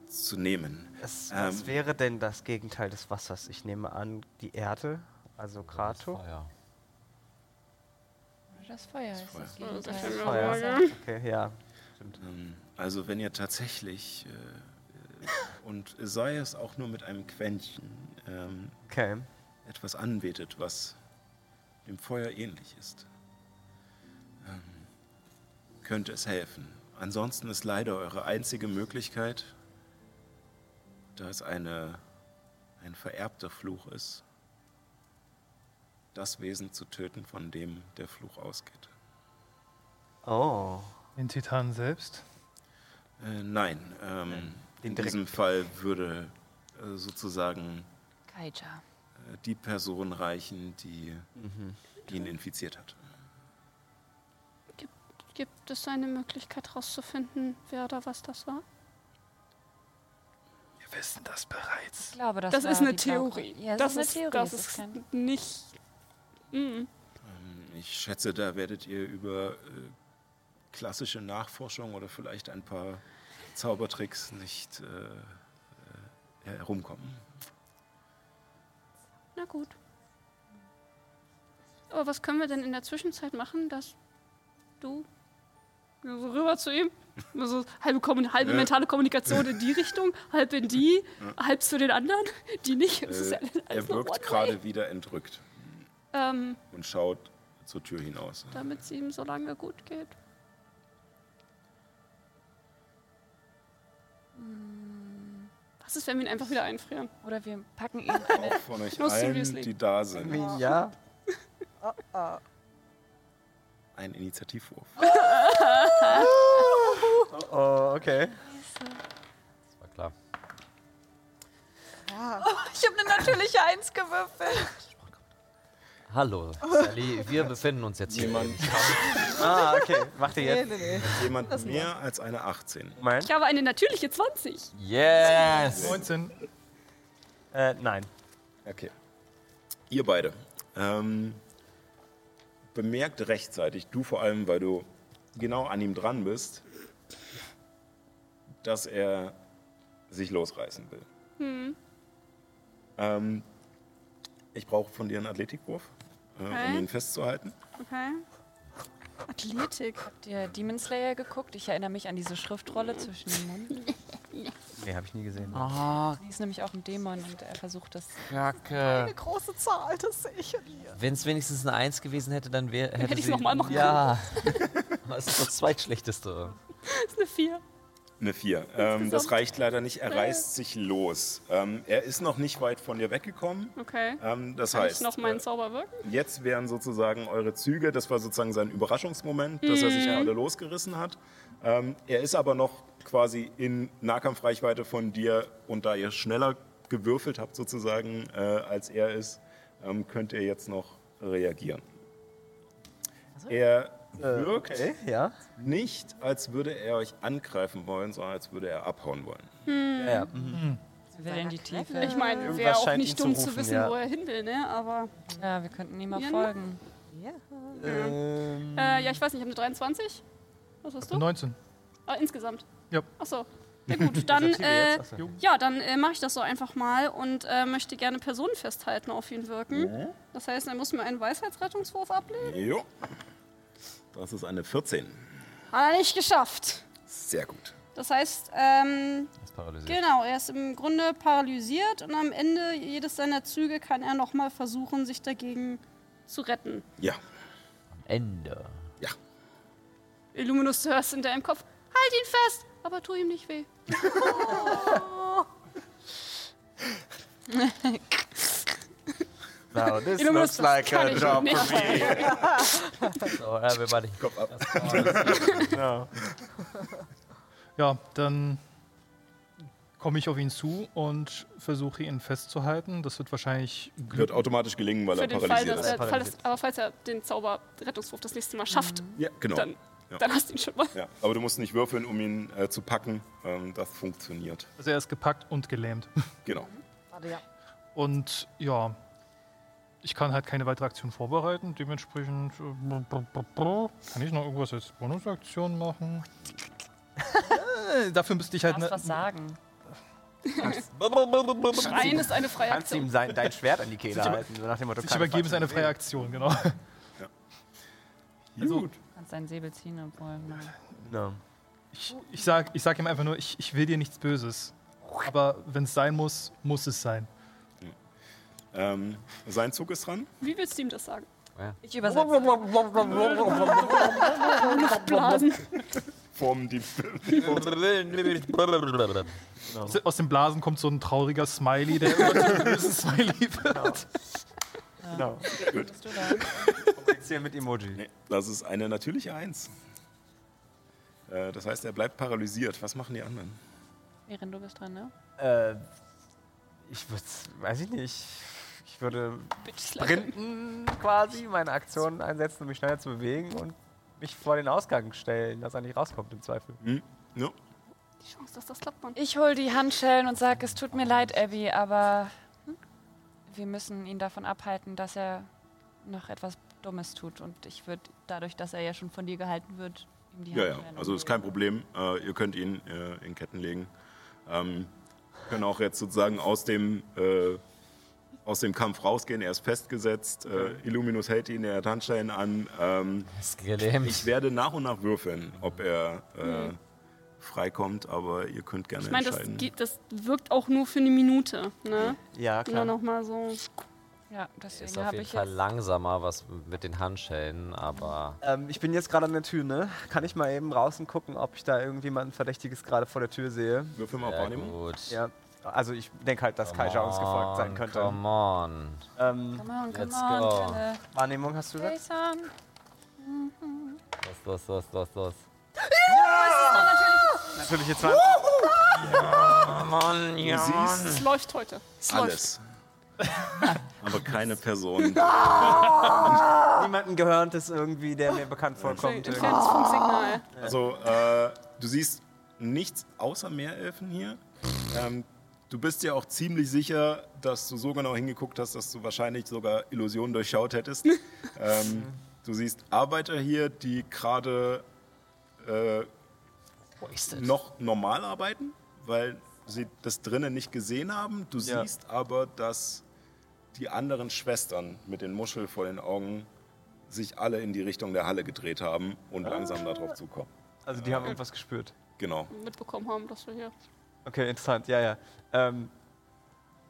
zu nehmen. Was, Ähm, was wäre denn das Gegenteil des Wassers? Ich nehme an, die Erde, also Krato. Feuer. Das Feuer ist das das Gegenteil. ja Feuer. Okay, ja. Stimmt. Ähm, also wenn ihr tatsächlich, äh, äh, und sei es auch nur mit einem Quäntchen, ähm, Okay. etwas anbetet, was dem Feuer ähnlich ist, ähm, könnte es helfen. Ansonsten ist leider eure einzige Möglichkeit, da es eine, ein vererbter Fluch ist, das Wesen zu töten, von dem der Fluch ausgeht. Oh. Den Titan selbst? Äh, nein, ähm, Den in diesem Fall würde äh, sozusagen äh, die Person reichen, die ihn infiziert hat. Gibt es eine Möglichkeit herauszufinden, wer oder was das war? Wir wissen das bereits. Ich glaube, das, Das, ist eine Theorie. Ja, das das, ist eine Theorie. Das ist ist kein nicht. Mm. Ähm, Ich schätze, da werdet ihr über äh, klassische Nachforschung oder vielleicht ein paar Zaubertricks nicht äh, äh, herumkommen. Na gut. Aber was können wir denn in der Zwischenzeit machen, dass du so rüber zu ihm, so halbe, Kommun- halbe Ja. mentale Kommunikation in die Richtung, halb in die, halb zu den anderen, die nicht. Äh, ja alles er wirkt gerade wieder entrückt Ähm, und schaut zur Tür hinaus. damit es ihm so lange gut geht. Hm. Was ist, wenn wir ihn einfach wieder einfrieren? Oder wir packen eine. Auch von euch No, allen, seriously. die da sind. Ja. Ein Initiativwurf. Oh, okay. Das war klar. Ich habe eine natürliche Eins gewürfelt. Hallo, Sally, wir befinden uns jetzt hier. Jemand, Ah, okay. Macht ihr jetzt? jemand mehr als eine 18. Moment. Ich habe eine natürliche 20. Yes! 19. Äh, nein. Okay. Ihr beide. Ähm, bemerkt rechtzeitig, du vor allem, weil du genau an ihm dran bist, dass er sich losreißen will. Ähm, ich brauche von dir einen Athletikwurf, äh, um Okay. ihn festzuhalten. Okay. Athletik. Habt ihr Demon Slayer geguckt? Ich erinnere mich an diese Schriftrolle zwischen dem Mund. Nee, habe ich nie gesehen. Die ist nämlich auch ein Dämon und er versucht das. Kacke. Große Zahl, das sehe ich hier. Wenn es wenigstens eine Eins gewesen hätte, dann wäre. Hätte hätte ich's sie- noch mal machen Ja. Aber es ist das zweitschlechteste. Das ist eine 4. Eine 4. Ähm, das reicht leider nicht, er reißt sich los. Ähm, er ist noch nicht weit von dir weggekommen. Okay. Ähm, das Kann heißt, ich noch meinen äh, Zauber wirken? Jetzt wären sozusagen eure Züge, das war sozusagen sein Überraschungsmoment, dass er sich gerade losgerissen hat. Ähm, er ist aber noch quasi in Nahkampfreichweite von dir und da ihr schneller gewürfelt habt sozusagen, äh, als er ist, ähm, könnt ihr jetzt noch reagieren. Er wirkt Okay, ja. nicht, als würde er euch angreifen wollen, sondern als würde er abhauen wollen. Ja, ja. Sie will in die Tiefe. Ich meine, wäre auch nicht zu dumm zu, rufen, wissen, ja. wo er hin will, ne? Aber. Ja, wir könnten ihm mal Ja, folgen. Ähm, Äh, ja, ich weiß nicht, ich habe eine 23. Was hast du? 19. Ah, insgesamt. Ja. Achso. Ja gut, dann, äh, ja, dann äh, mache ich das so einfach mal und äh, möchte gerne Personen festhalten auf ihn wirken. Mhm. Das heißt, er muss mir einen Weisheitsrettungswurf ablegen. Jo. Das ist eine 14. Hat er nicht geschafft. Sehr gut. Das heißt, ähm, Das ist paralysiert. genau, er ist im Grunde paralysiert und am Ende jedes seiner Züge kann er nochmal versuchen, sich dagegen zu retten. Ja, Ende. ja. Illuminus, du hörst in deinem Kopf, halt ihn fest, aber tu ihm nicht weh. Now, this looks das like a job nicht. for me. So, everybody. Kopf ab. No. Ja, dann komme ich auf ihn zu und versuche ihn festzuhalten. Das wird wahrscheinlich Wird automatisch gelingen, weil Für er Fall, paralysiert dass ist. er, Fall, dass, aber falls er den Zauber-Rettungswurf das nächste Mal schafft, Ja, genau. dann, Ja. dann hast du ihn schon mal. Ja, aber du musst nicht würfeln, um ihn äh, zu packen. Ähm, das funktioniert. Also er ist gepackt und gelähmt. Genau. Warte, ja. Und ja, ich kann halt keine weitere Aktion vorbereiten. Dementsprechend äh, kann ich noch irgendwas als Bonusaktion machen. Dafür müsste ich Du halt darfst ne, was sagen. Schreien ist eine freie Kannst du ihm Aktion. sein, dein Schwert an die Kehle halten. So nach dem Motto, keine übergeben ist eine freie Aktion, genau. Gut. Du kannst deinen Säbel ziehen, obwohl. nein. Bewegungen. No. Ich, ich, sag, ich sag ihm einfach nur, ich, ich will dir nichts Böses. Aber wenn es sein muss, muss es sein. Ähm, sein Zug ist dran. Wie willst du ihm das sagen? Ich übersetze. Blasen. Formen die. Aus- Aus den Blasen kommt so ein trauriger Smiley, der immer bösen Smiley wird. Genau. Du da? Kommunizieren mit Emoji. Nee, das ist eine natürliche Eins. Äh, das heißt, er bleibt paralysiert. Was machen die anderen? Während du bist dran, ne? Äh, ich würde, weiß ich nicht. Ich würde sprinten quasi, meine Aktionen einsetzen, um mich schneller zu bewegen und mich vor den Ausgang stellen, dass er nicht rauskommt im Zweifel. Hm? No. Die Chance, dass das klappt, Mann. Ich hol die Handschellen und sag, es tut mir leid, Abby, aber wir müssen ihn davon abhalten, dass er noch etwas Dummes tut. Und ich würde dadurch, dass er ja schon von dir gehalten wird, ihm die Ja, Hand ja, schneiden. also ist kein Problem. Äh, ihr könnt ihn äh, in Ketten legen. Ähm, können auch jetzt sozusagen aus dem, äh, aus dem Kampf rausgehen. Er ist festgesetzt. Äh, Illuminus hält ihn, er hat Handschellen an. Ähm, Ist gelähmt. ich werde nach und nach würfeln, ob er äh, freikommt, aber ihr könnt gerne Ich meine, das, entscheiden. geht- das wirkt auch nur für eine Minute. Ne? Ja, Nur klar. noch mal so. Ja, Ist deswegen auf habe jeden ich Fall langsamer, was mit den Handschellen, aber Ähm, ich bin jetzt gerade an der Tür, ne? Kann ich mal eben draußen gucken, ob ich da irgendjemanden Verdächtiges gerade vor der Tür sehe? Würfel mal auf Wahrnehmung. gut. Ja. Also ich denke halt, dass Kaija uns gefolgt sein könnte. Come on. Ähm, Come on, come Let's on, go. kleine Wahrnehmung hast du gesagt? Jason. Los, los, los, los, los. Natürlich jetzt 20. Mann, Du ja. siehst Es läuft heute. Es läuft. alles. aber keine Person. Niemanden Gehörntes irgendwie, der mir bekannt vorkommt. Entferntes Funksignal. Also, äh, du siehst nichts außer Meerelfen hier. Ähm, du bist ja auch ziemlich sicher, dass du so genau hingeguckt hast, dass du wahrscheinlich sogar Illusionen durchschaut hättest. ähm, du siehst Arbeiter hier, die gerade äh, noch normal arbeiten, weil sie das drinnen nicht gesehen haben. Du Ja. siehst aber, dass die anderen Schwestern mit den Muscheln vor den Augen sich alle in die Richtung der Halle gedreht haben und langsam darauf zukommen. Also die haben irgendwas gespürt. Genau. Mitbekommen haben, dass wir hier. Okay, interessant, ja, ja. Ähm,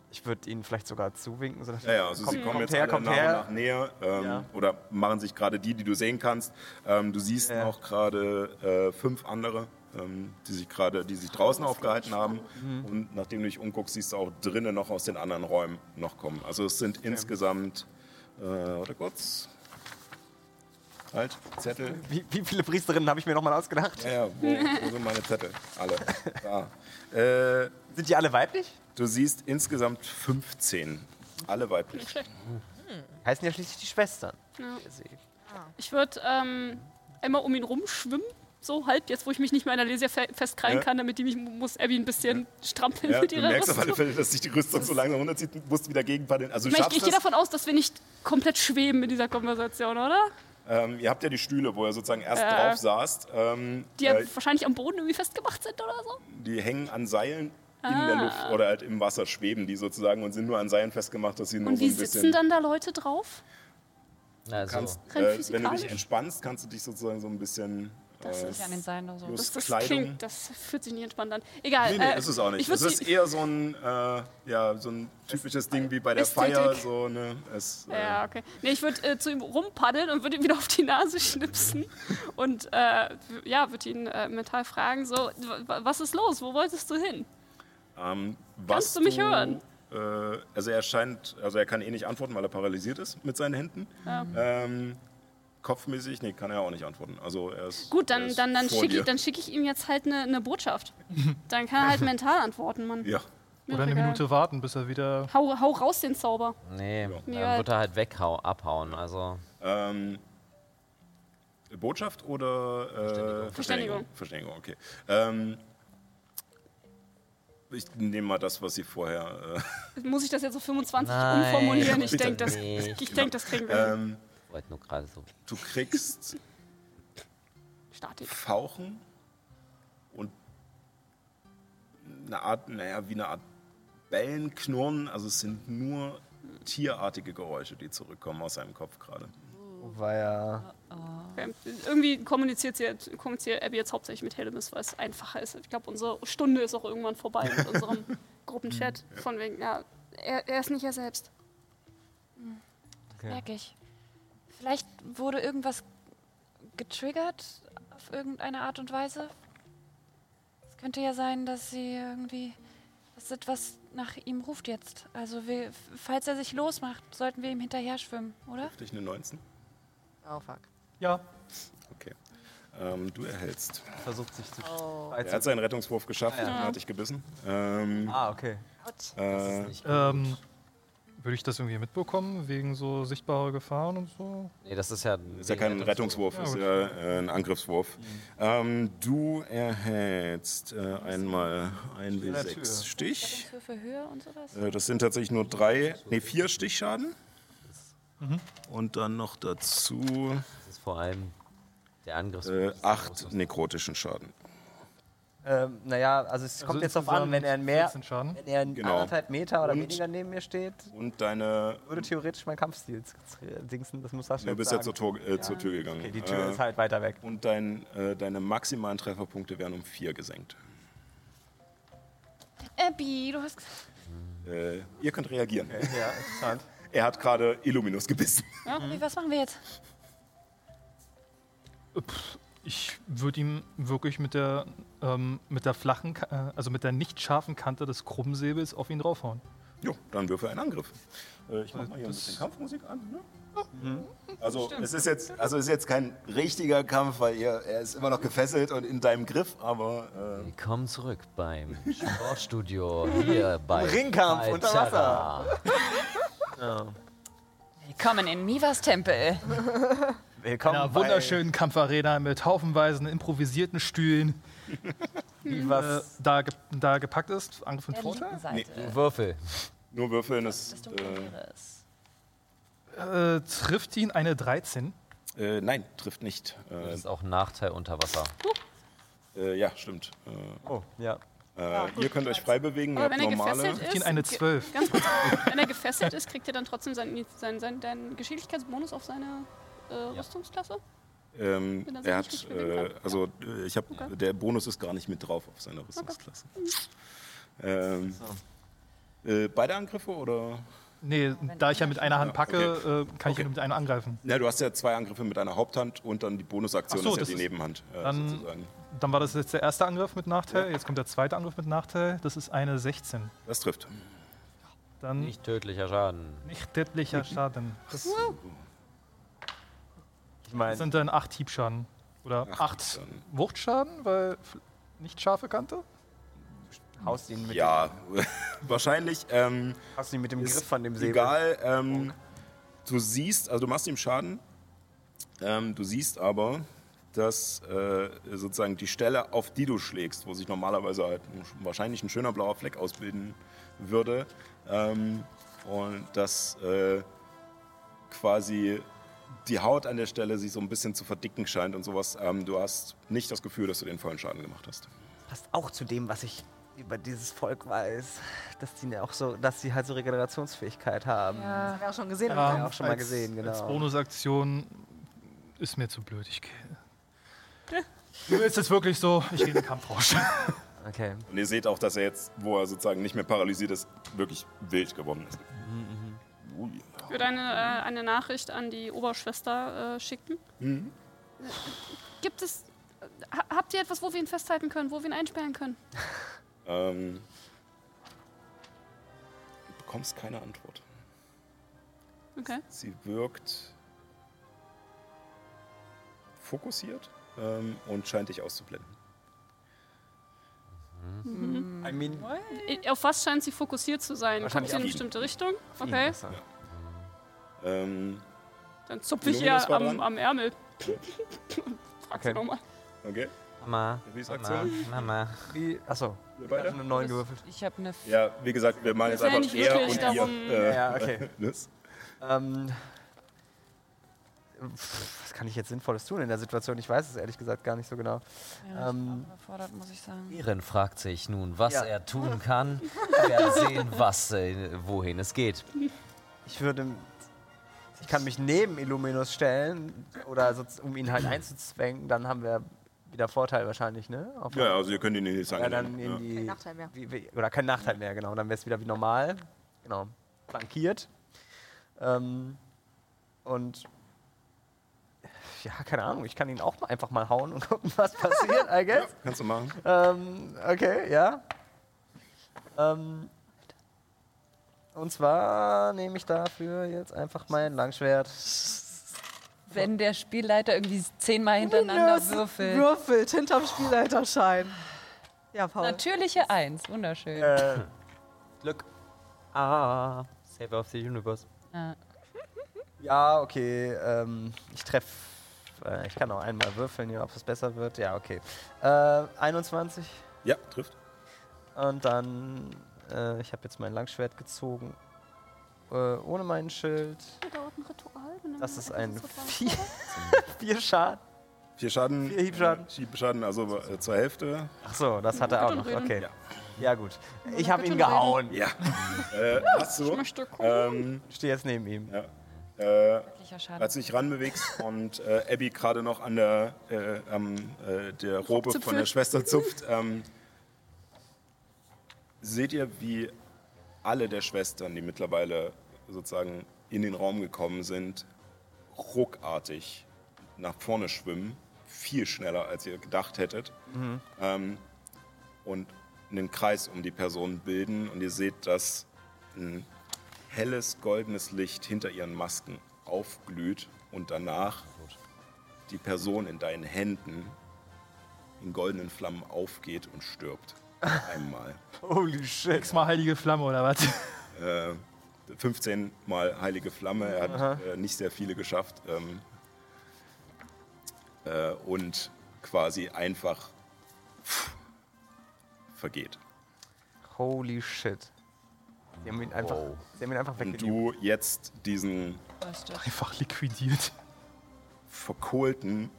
ich würde ihnen vielleicht sogar zuwinken. So Ja, ja, also kommt, sie kommen jetzt her, alle nach her. und nach näher ähm, Ja. oder machen sich gerade die, die du sehen kannst. Ähm, du siehst Ja. auch gerade äh, fünf andere, ähm, die sich gerade, die sich draußen aufgehalten haben. Mhm. Und nachdem du dich umguckst, siehst du auch drinnen noch aus den anderen Räumen noch kommen. Also es sind insgesamt, äh, warte kurz. Halt, Zettel. Wie, wie viele Priesterinnen habe ich mir nochmal ausgedacht? Ja, ja, wo, wo sind meine Zettel? Alle. Da. Äh, Sind die alle weiblich? du siehst insgesamt 15. Alle weiblich. Schlecht. Heißen ja schließlich die Schwestern. Ja. Ich. Ich würde ähm, einmal um ihn rumschwimmen. So halb, jetzt wo ich mich nicht mehr an der Lesia fe festkrallen Ja. kann, damit die mich, muss Abby ein bisschen strampeln Ja, mit du ihrer merkst auf alle Fälle, dass sich die Rüstung so langsam runterzieht, du musst wieder gegenpaddeln. Also du Ich, ich, gehe davon aus, dass wir nicht komplett schweben in dieser Konversation, oder? Ähm, ihr habt ja die Stühle, wo ihr sozusagen erst Ja. drauf saßt. Ähm, Die ja äh, wahrscheinlich am Boden irgendwie festgemacht sind oder so. die hängen an Seilen in Ah. der Luft oder halt im Wasser schweben die sozusagen und sind nur an Seilen festgemacht, dass sie nur Und so wie ein bisschen... sitzen dann da Leute drauf? Also, kannst, äh, wenn du dich entspannst, kannst du dich sozusagen so ein bisschen... Das äh, ist an den Seilen oder so. Das, das klingt, das fühlt sich nicht entspannt an. Egal. Nee, nee, äh, ist es auch nicht. Ich Es ist eher so ein, äh, ja, so ein typisches Ding wie bei der Ästhetik. Feier. So, ne, es, äh, Ja, okay. Nee, ich würde äh, zu ihm rumpaddeln und würde ihm wieder auf die Nase schnipsen und äh, ja, würde ihn äh, mental fragen, so, was ist los? Wo wolltest du hin? Ähm, was Kannst du mich hören? Äh, also er scheint, also er kann eh nicht antworten, weil er paralysiert ist mit seinen Händen. Ähm, kopfmäßig, nee, kann er auch nicht antworten. Also er ist, Gut, dann, ist dann, dann schicke ich, dann schick ich ihm jetzt halt eine ne Botschaft. Dann kann er halt mental antworten, Mann. Ja, Mir Oder eine egal. Minute warten, bis er wieder. Hau, hau raus den Zauber. nee, Mir dann wird er halt weghau, abhauen. Also, ähm, Botschaft oder äh, Verständigung. Verständigung, okay. Ähm, ich nehme mal das, was sie vorher. Muss ich das jetzt auf 25 Nein, umformulieren? Ich denke, das, ich denk, das kriegen wir Äh, hin. ähm, wollte nur gerade so. du kriegst Statik. Fauchen und eine Art, naja, wie eine Art Bellen, Knurren. Also es sind nur tierartige Geräusche, die zurückkommen aus seinem Kopf gerade. War ja. Okay. Irgendwie kommuniziert, sie, jetzt- kommuniziert Abby jetzt hauptsächlich mit Helemis, weil es einfacher ist. Ich glaube, unsere Stunde ist auch irgendwann vorbei mit unserem Gruppenchat. Von wegen, ja, er, er ist nicht er selbst. Okay. Merke ich. Vielleicht wurde irgendwas getriggert auf irgendeine Art und Weise. Es könnte ja sein, dass sie irgendwie, dass etwas nach ihm ruft jetzt. Also wir, falls er sich losmacht, sollten wir ihm hinterher schwimmen, oder? Dich eine 19? Oh, fuck. Ja, Okay. Ähm, du erhältst. Versucht sich zu. Oh. Er hat seinen Rettungswurf geschafft, er hat dich gebissen. Ähm, Ah, okay. äh, ähm, würde ich das irgendwie mitbekommen, wegen so sichtbarer Gefahren und so? Nee, das ist ja. ist ja kein Rettungswurf, Ja, ist ja äh, ein Angriffswurf. Ähm, du erhältst äh, einmal ein Tür. W6 Stich. Für, für Höhe und sowas? Äh, das sind tatsächlich nur drei, nee, vier Stichschaden. Und dann noch dazu Das ist vor allem der Angriff. äh, acht nekrotischen Schaden. Ähm, naja, also es kommt jetzt darauf an, wenn er mehr, 14 Schaden. wenn er Genau. anderthalb Meter oder Und- weniger neben mir steht, Und deine. würde theoretisch mein Kampfstil dingsen. Das muss Sascha Du bist ja sagen. zur, Tor, äh, zur Tür gegangen. Okay, die Tür Äh, ist halt weiter weg. Und dein, äh, deine maximalen Trefferpunkte werden um vier gesenkt. Abby, du hast. Äh, ihr könnt reagieren. Ja, interessant. Er hat gerade Illuminus gebissen. Abby, was machen wir jetzt? Ich würde ihm wirklich mit der, ähm, mit der flachen, äh, also mit der nicht scharfen Kante des krummen Säbels auf ihn draufhauen. Jo, dann würfe einen Angriff. Äh, ich mach mal hier ein Das- bisschen Kampfmusik an. Ne? Also es ist jetzt, also es ist jetzt kein richtiger Kampf, weil ihr, er ist immer noch gefesselt und in deinem Griff, aber äh, Willkommen zurück beim Sportstudio hier bei Ringkampf unter Altera. Willkommen in Mivas Tempel. Willkommen einer bei wunderschönen Kampfarena mit haufenweisen improvisierten Stühlen, äh, was. da, ge da gepackt ist. Angriff mit Vorteil. Seite Würfel. nur würfeln ist. dunklen Äh. Äh, trifft ihn eine 13. äh, nein, trifft nicht. Das Äh, ist auch ein Nachteil unter Wasser. äh, ja, stimmt. Äh, Oh, ja. äh, ihr könnt euch frei bewegen, ihr habt wenn er normale. gefesselt Trifft ihn ist, eine ge- 12. Ganz kurz, wenn er gefesselt ist, kriegt er dann trotzdem seinen, seinen, seinen, seinen Geschicklichkeitsbonus auf seine äh, Rüstungsklasse? Ähm, er hat, äh, also äh, ich habe, Okay. der Bonus ist gar nicht mit drauf auf seiner Rüstungsklasse. Ähm, äh, beide Angriffe oder? Nee, da ich ja mit einer Hand packe, äh, kann ich Okay. ihn mit einer angreifen. Ja, du hast ja zwei Angriffe mit einer Haupthand und dann die Bonusaktion so, ist ja das die ist- Nebenhand äh, dann- sozusagen. Dann war das jetzt der erste Angriff mit Nachteil. Jetzt kommt der zweite Angriff mit Nachteil. Das ist eine 16. Das trifft. Dann Nicht tödlicher Schaden. nicht tödlicher Schaden. Das Ich meine, sind dann 8 Hiebschaden. Oder Acht 8 Hiebschaden. Wuchtschaden, weil nicht scharfe Kante. haust ihn mit, Ja, wahrscheinlich. Ähm, dem, haust ihn mit dem Griff von dem Säbel. Egal, ähm, du siehst, also du machst ihm Schaden, ähm, du siehst aber, dass äh, sozusagen die Stelle, auf die du schlägst, wo sich normalerweise halt ein, wahrscheinlich ein schöner blauer Fleck ausbilden würde, ähm, und dass äh, quasi die Haut an der Stelle sich so ein bisschen zu verdicken scheint und sowas. Ähm, du hast nicht das Gefühl, dass du den vollen Schaden gemacht hast. passt auch zu dem, was ich über dieses Volk weiß, dass die auch so, dass sie halt so Regenerationsfähigkeit haben. Ja. Haben wir auch schon gesehen. Ja, im auch schon mal als- gesehen, Als genau. Bonusaktion ist mir zu blöd. Ich gehe. Du willst es wirklich so? Ich gehe in den Kampfrausch. Okay. Und ihr seht auch, dass er jetzt, wo er sozusagen nicht mehr paralysiert ist, wirklich wild geworden ist. Ui. Ich würde eine, äh, eine Nachricht an die Oberschwester äh, schicken. Mhm. Gibt es. Ha habt ihr etwas, wo wir ihn festhalten können, wo wir ihn einsperren können? Ähm, du bekommst keine Antwort. Okay. Sie wirkt fokussiert ähm, und scheint dich auszublenden. I mean, I- Auf was scheint sie fokussiert zu sein? Wahrscheinlich sie in eine bestimmte Richtung? Okay. Wasser. Ähm, Dann zupfe ich ihr am, am Ärmel. Frag sie Okay. nochmal. okay, Mama, Wie ist Mama, Aktion? Mama. Wie, achso, wir ich beide? habe eine 9 gewürfelt. Ich habe eine. Ja, wie gesagt, wir machen jetzt ja einfach nicht er und ihr. darum- Äh, Ja, okay. das. Ähm, was kann ich jetzt Sinnvolles tun in der Situation? Ich weiß es ehrlich gesagt gar nicht so genau. Ja, Ähm, ich bin überfordert, muss ich sagen. Ehren fragt sich nun, was Ja. er tun kann. Wir werden sehen, was, äh, wohin es geht. Ich würde. Ich kann mich neben Illuminus stellen, oder so, um ihn halt einzuzwängen, dann haben wir wieder Vorteil wahrscheinlich, ne? Auf Ja, also ihr könnt ihn nicht sagen. ja, dann in ja. die. Kein Nachteil mehr. Wie, wie, oder kein Nachteil mehr, genau. Dann wäre es wieder wie normal. Genau. Flankiert. Ähm, und ja, keine Ahnung, ich kann ihn auch mal einfach mal hauen und gucken, was passiert, I guess. Kannst du machen. Ähm, okay, ja. Ähm, und zwar nehme ich dafür jetzt einfach mein Langschwert. Wenn der Spielleiter irgendwie zehnmal hintereinander Minus würfelt. Würfelt hinterm Spielleiterschein. Ja, Paul. Natürliche Eins, wunderschön. Äh, Glück. Ah, Save of the Universe. Ja. ja, okay. Ähm, ich treffe. Äh, ich kann auch einmal würfeln, ob es besser wird. Ja, okay. Äh, 21. Ja, trifft. Und dann. Äh, ich habe jetzt mein Langschwert gezogen. Äh, ohne meinen Schild. Das ist ein vier, vier Schaden. Vier Schaden. Vier Hiebschaden. Äh, Hiebschaden, also äh, zur Hälfte. Ach so, das hat er auch noch. Okay. Ja. Ja, gut. Ich habe ihn gehauen. Ja. äh, hast Ich du. möchte gucken. Ähm, Ich stehe jetzt neben ihm. ja. Äh, Wirklicher Schaden. als du dich ranbewegst und äh, Abby gerade noch an der, äh, am, äh, der Robe von der. Schwester zupft, ähm, seht ihr, wie alle der Schwestern, die mittlerweile sozusagen in den Raum gekommen sind, ruckartig nach vorne schwimmen, viel schneller als ihr gedacht hättet, ähm, und einen Kreis um die Person bilden und ihr seht, dass ein helles goldenes Licht hinter ihren Masken aufglüht und danach die Person in deinen Händen in goldenen Flammen aufgeht und stirbt. Einmal. Holy shit. Sechsmal heilige Flamme oder was? Äh, 15 Mal heilige Flamme. Er hat äh, nicht sehr viele geschafft. Ähm, äh, und quasi einfach pff, vergeht. Holy shit. Sie haben ihn einfach, sie haben ihn einfach Und du jetzt diesen. Einfach liquidiert. verkohlten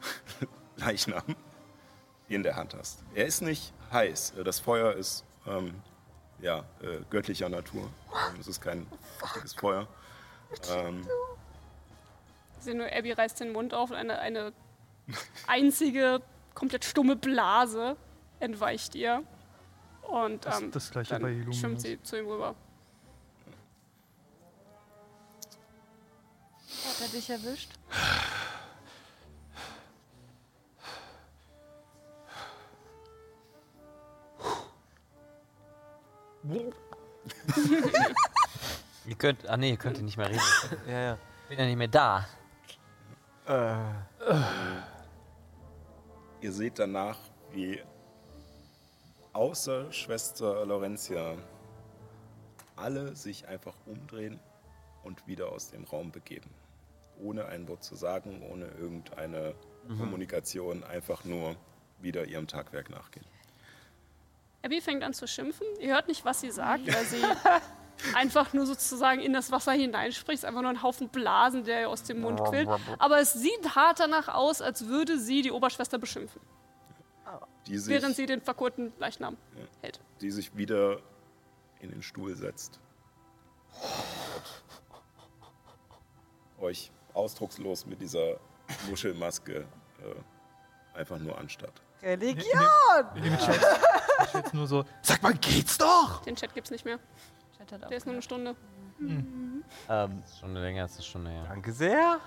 Leichnam in der Hand hast. Er ist nicht heiß. Das Feuer ist ähm, ja, äh, göttlicher Natur. Es ist kein richtiges Feuer. Ähm, Ich sehe nur, Abby reißt den Mund auf und eine, eine einzige, komplett stumme Blase entweicht ihr. Und Das- ähm, das gleiche dann schwimmt sie zu ihm rüber. Hat er dich erwischt? Ihr könnt. Ah nee, ihr könnt nicht mehr reden. Ja, ja. Ich bin ja nicht mehr da. Äh, ihr seht danach, wie außer Schwester Laurentia alle sich einfach umdrehen und wieder aus dem Raum begeben. Ohne ein Wort zu sagen, ohne irgendeine Kommunikation, einfach nur wieder ihrem Tagwerk nachgehen. Abby fängt an zu schimpfen. Ihr hört nicht, was sie sagt, weil sie einfach nur sozusagen in das Wasser hineinspricht. Es ist einfach nur ein Haufen Blasen, der ihr aus dem Mund quillt. Aber es sieht hart danach aus, als würde sie die Oberschwester beschimpfen, Die sich, während sie den verkohlten Leichnam hält. die sich wieder in den Stuhl setzt. Und euch ausdruckslos mit dieser Muschelmaske äh, einfach nur anstarrt. Religion! Ist jetzt nur so, sag mal, geht's doch! Den Chat gibt's nicht mehr. Chat hat Der ist nur eine Stunde. ähm, Stunde länger ist eine Stunde her. danke sehr.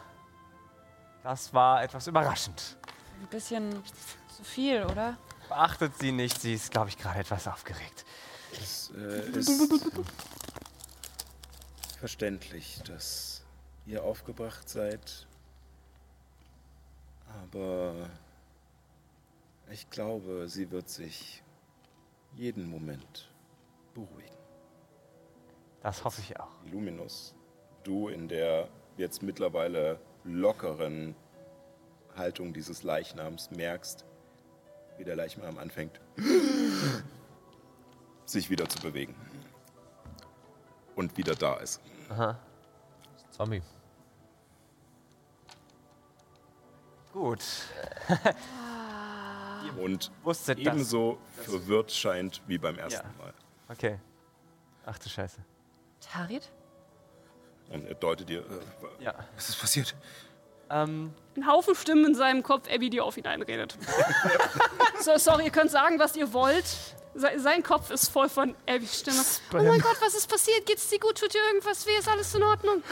Das war etwas überraschend. Ein bisschen zu viel, oder? Beachtet sie nicht, sie ist, glaube ich, gerade etwas aufgeregt. Es äh, ist verständlich, dass ihr aufgebracht seid. Aber ich glaube, sie wird sich jeden Moment beruhigen. Das hoffe ich auch. Illuminus, du in der jetzt mittlerweile lockeren Haltung dieses Leichnams merkst, wie der Leichnam anfängt, sich wieder zu bewegen. Und wieder da ist. Zombie. Gut. Und Wusstet das. ebenso verwirrt scheint wie beim ersten Ja. Mal. Okay. Ach du Scheiße. Tarit? Und er deutet dir, äh, Ja. was ist passiert? Ähm, Ein Haufen Stimmen in seinem Kopf, Abby, die auf ihn einredet. so, sorry, ihr könnt sagen, was ihr wollt. Se sein Kopf ist voll von Abbys Stimme. Oh mein Gott, was ist passiert? Geht's dir gut? Tut dir irgendwas weh? Ist alles in Ordnung?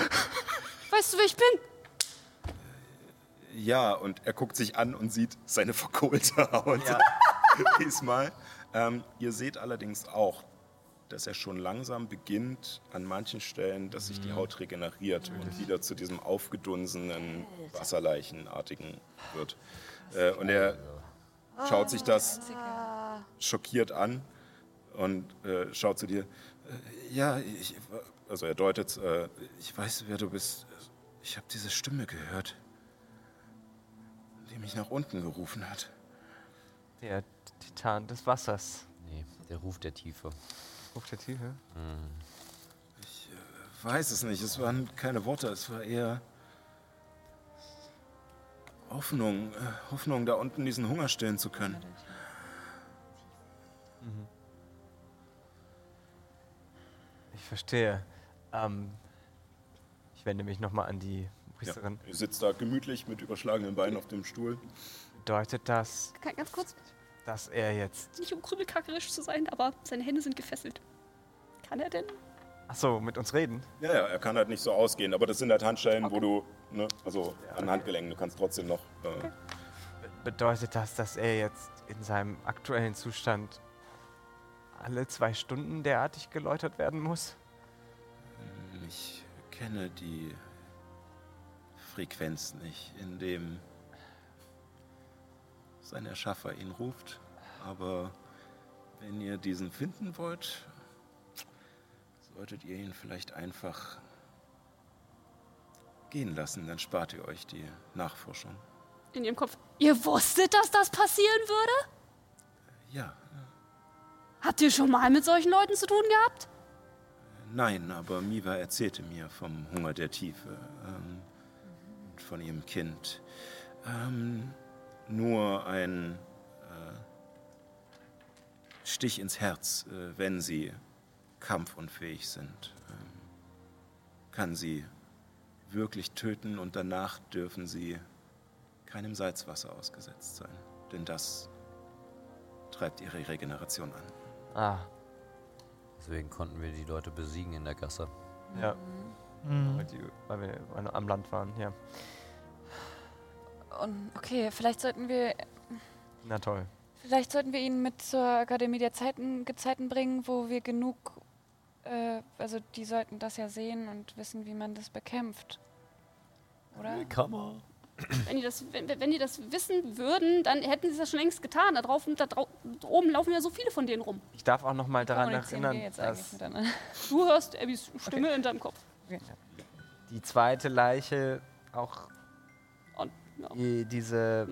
Weißt du, wer ich bin? Ja, und er guckt sich an und sieht seine verkohlte Haut. Diesmal. Ähm, ihr seht allerdings auch, dass er schon langsam beginnt, an manchen Stellen, dass sich die Haut regeneriert und wieder zu diesem aufgedunsenen, wasserleichenartigen wird. Äh, und er schaut sich das schockiert an und äh, schaut zu dir. Äh, ja, ich, also er deutet, äh, ich weiß, wer du bist. Ich habe diese Stimme gehört die mich nach unten gerufen hat. der Titan des Wassers. Nee, der Ruf der Tiefe. Ruf der Tiefe. Weiß es nicht, es waren keine Worte, es war eher Hoffnung, äh, Hoffnung, da unten diesen Hunger stillen zu können. Ich verstehe. Ähm, ich wende mich nochmal an die Ja. Priesterin. Ihr sitzt da gemütlich mit überschlagenen Beinen auf dem Stuhl. Bedeutet das, Ganz kurz, dass er jetzt. nicht um krümelkackerisch zu sein, aber seine Hände sind gefesselt. Kann er denn? Achso, mit uns reden? Ja, ja, er kann halt nicht so ausgehen, aber das sind halt Handstellen, wo du, ne, also an Handgelenken, du kannst trotzdem noch. Äh, Be- Bedeutet das, dass er jetzt in seinem aktuellen Zustand alle zwei Stunden derartig geläutert werden muss? Ich kenne die Frequenz nicht, in dem sein Erschaffer ihn ruft. Aber wenn ihr diesen finden wollt, solltet ihr ihn vielleicht einfach gehen lassen, dann spart ihr euch die Nachforschung. In ihrem Kopf. Ihr wusstet, dass das passieren würde? Ja, Habt ihr schon mal mit solchen Leuten zu tun gehabt? nein, aber Miva erzählte mir vom Hunger der Tiefe ähm, von ihrem Kind. Ähm, nur ein äh, Stich ins Herz, äh, wenn sie kampfunfähig sind, ähm, kann sie wirklich töten und danach dürfen sie keinem Salzwasser ausgesetzt sein, denn das treibt ihre Regeneration an. Ah, Deswegen konnten wir die Leute besiegen in der Gasse. ja. Mhm. Weil, die, weil wir am Land waren, ja. Und okay, vielleicht sollten wir, Na toll. vielleicht sollten wir ihn mit zur Akademie der Zeiten, Gezeiten bringen, wo wir genug, äh, also die sollten das ja sehen und wissen, wie man das bekämpft. Oder? Kammer. Wenn die, das, wenn, wenn die das wissen würden, dann hätten sie das schon längst getan. Da, drauf, da drau oben laufen ja so viele von denen rum. Ich darf auch noch mal daran erinnern, dass? Du hörst Abbys Stimme in deinem Kopf. die zweite Leiche auch. Die, diese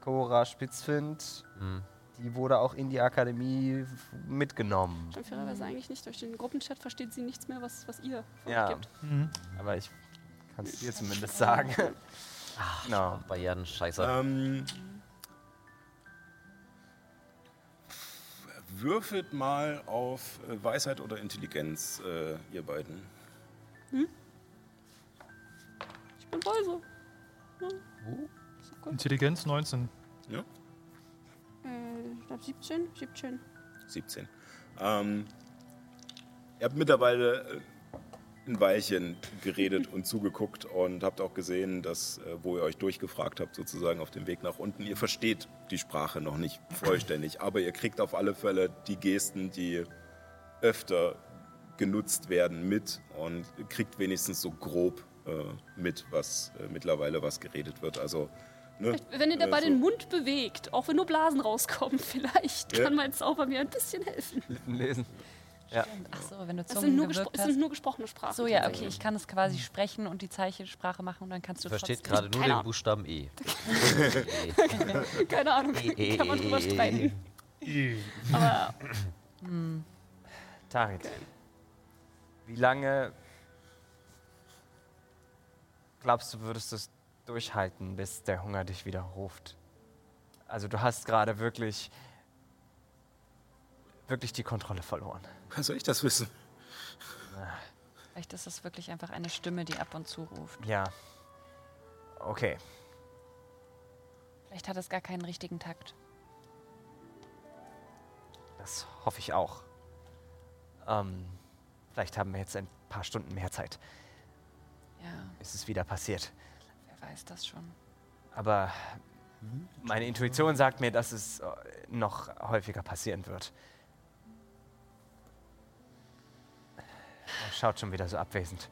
Cora Spitzfind, Mhm. die wurde auch in die Akademie mitgenommen. Dann fairerweise eigentlich nicht. Durch den Gruppenchat versteht sie nichts mehr, was, was ihr von Ja. euch gibt. Mhm. Aber ich kann es dir zumindest sagen. genau. Barrieren-Scheiße. Ähm, würfelt mal auf äh, Weisheit oder Intelligenz, äh, ihr beiden. Ich bin weise. Intelligenz 19. Ja? Äh, ich glaube 17. 17. 17. Ähm, ihr habt mittlerweile äh, ein Weilchen geredet und zugeguckt und habt auch gesehen, dass, äh, wo ihr euch durchgefragt habt, sozusagen auf dem Weg nach unten, ihr versteht die Sprache noch nicht vollständig, aber ihr kriegt auf alle Fälle die Gesten, die öfter genutzt werden, mit und kriegt wenigstens so grob mit, was äh, mittlerweile was geredet wird. Also, ne, Wenn ihr äh, dabei so- den Mund bewegt, auch wenn nur Blasen rauskommen, vielleicht Ja. kann mein Zauber mir ein bisschen helfen. Lesen. Ach so, wenn du Es Zungen sind, nur gewirkt es hast. sind nur gesprochene Sprachen. So, ja, okay, ich kann es quasi sprechen und die Zeichensprache machen und dann kannst du Versteht gerade nur den. Buchstaben E. Keine Ahnung, Eh, kann man eh, drüber streiten. Aber Tarit. Wie lange glaubst du, würdest du es durchhalten, bis der Hunger dich wieder ruft? Also du hast gerade wirklich, wirklich die Kontrolle verloren. Woher soll ich das wissen? Vielleicht ist es wirklich einfach eine Stimme, die ab und zu ruft. Ja. Okay. Vielleicht hat es gar keinen richtigen Takt. Das hoffe ich auch. Ähm, vielleicht haben wir jetzt ein paar Stunden mehr Zeit. Ja, Ist es wieder passiert. wer weiß das schon. Aber meine Intuition sagt mir, dass es äh, noch häufiger passieren wird. Er schaut schon wieder so abwesend.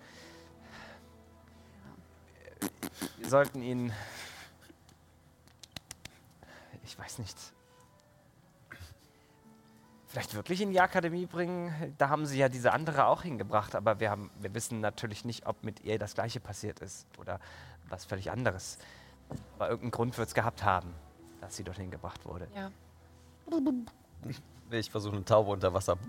Wir sollten ihn. Ich weiß nicht. Vielleicht wirklich in die Akademie bringen. Da haben sie ja diese andere auch hingebracht, aber wir, haben, wir wissen natürlich nicht, ob mit ihr das gleiche passiert ist oder was völlig anderes. Aber irgendeinen Grund wird es gehabt haben, dass sie dorthin gebracht wurde. Ja. Ich versuche eine Taube unter Wasser.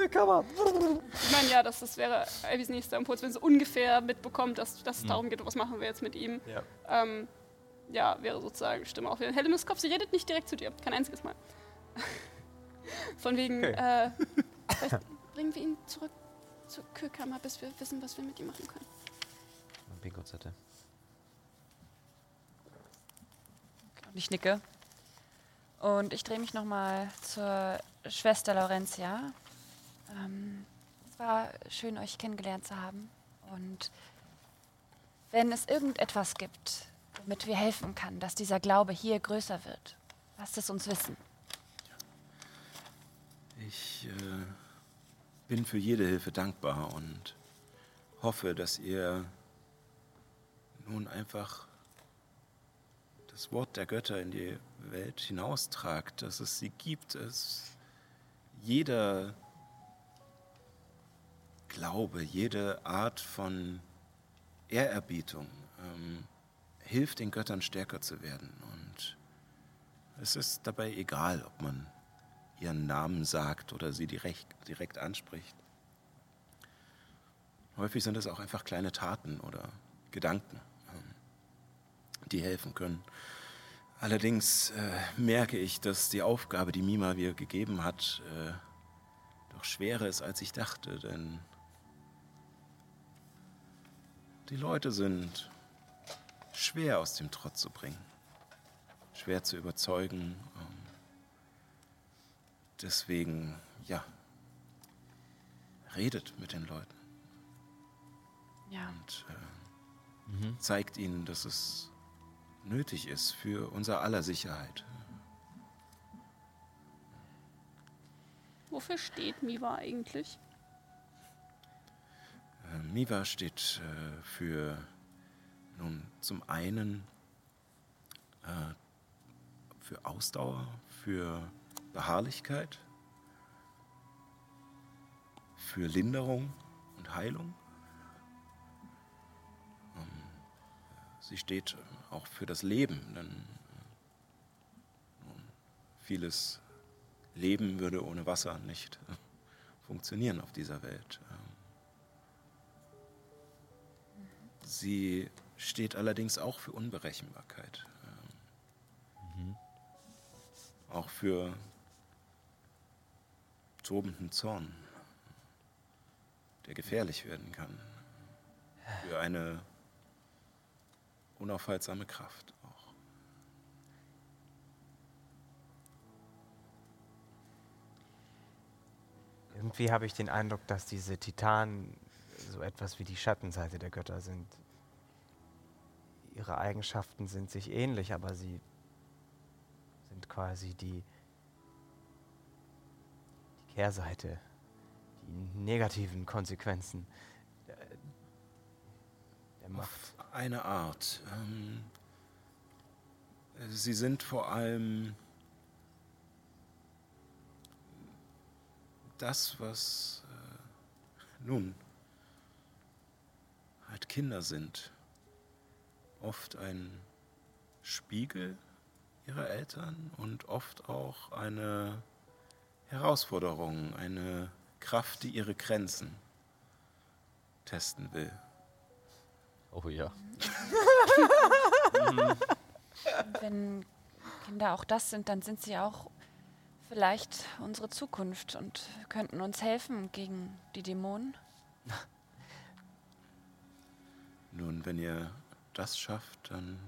Ich meine, ja, das, das wäre Abys nächster Impuls, wenn sie ungefähr mitbekommt, dass, dass es darum geht, was machen wir jetzt mit ihm. Ja. Ähm, ja, wäre sozusagen Stimme auch wieder in Helenes Kopf. Sie redet nicht direkt zu dir, kein einziges Mal. Von wegen, Okay. äh, vielleicht bringen wir ihn zurück zur Kühlkammer, bis wir wissen, was wir mit ihm machen können. Bingo-Zettel. Und ich nicke. Und ich drehe mich nochmal zur Schwester Laurentia. Ähm, es war schön, euch kennengelernt zu haben. Und wenn es irgendetwas gibt, womit wir helfen kann, dass dieser Glaube hier größer wird, lasst es uns wissen. Ich äh, bin für jede Hilfe dankbar und hoffe, dass ihr nun einfach das Wort der Götter in die Welt hinaustragt, dass es sie gibt, dass jeder Glaube, jede Art von Ehrerbietung ähm, hilft den Göttern stärker zu werden. Und es ist dabei egal, ob man ihren Namen sagt oder sie direkt, direkt anspricht. Häufig sind es auch einfach kleine Taten oder Gedanken, ähm, die helfen können. Allerdings äh, merke ich, dass die Aufgabe, die Mima mir gegeben hat, äh, doch schwerer ist, als ich dachte, denn die Leute sind schwer aus dem Trott zu bringen, schwer zu überzeugen. Ähm, deswegen, ja, redet mit den Leuten Ja. und äh, zeigt ihnen, dass es nötig ist für unser aller Sicherheit. Wofür steht Miva eigentlich? Äh, Miva steht äh, für nun zum einen äh, für Ausdauer, für Beharrlichkeit, für Linderung und Heilung. Ähm, Sie steht auch für das Leben, denn äh, nun, vieles Leben würde ohne Wasser nicht funktionieren auf dieser Welt. Ähm, Sie steht allerdings auch für Unberechenbarkeit. Ähm, Auch für tobenden Zorn, der gefährlich werden kann. Für eine unaufhaltsame Kraft auch. Irgendwie habe ich den Eindruck, dass diese Titanen so etwas wie die Schattenseite der Götter sind. Ihre Eigenschaften sind sich ähnlich, aber sie sind quasi die, die Kehrseite, die negativen Konsequenzen der, der Macht. Auf eine Art. Ähm, sie sind vor allem das, was äh, nun halt Kinder sind. Oft ein Spiegel ihrer Eltern und oft auch eine Herausforderung, eine Kraft, die ihre Grenzen testen will. Oh ja. Wenn Kinder auch das sind, dann sind sie auch vielleicht unsere Zukunft und könnten uns helfen gegen die Dämonen. Nun, wenn ihr das schafft, dann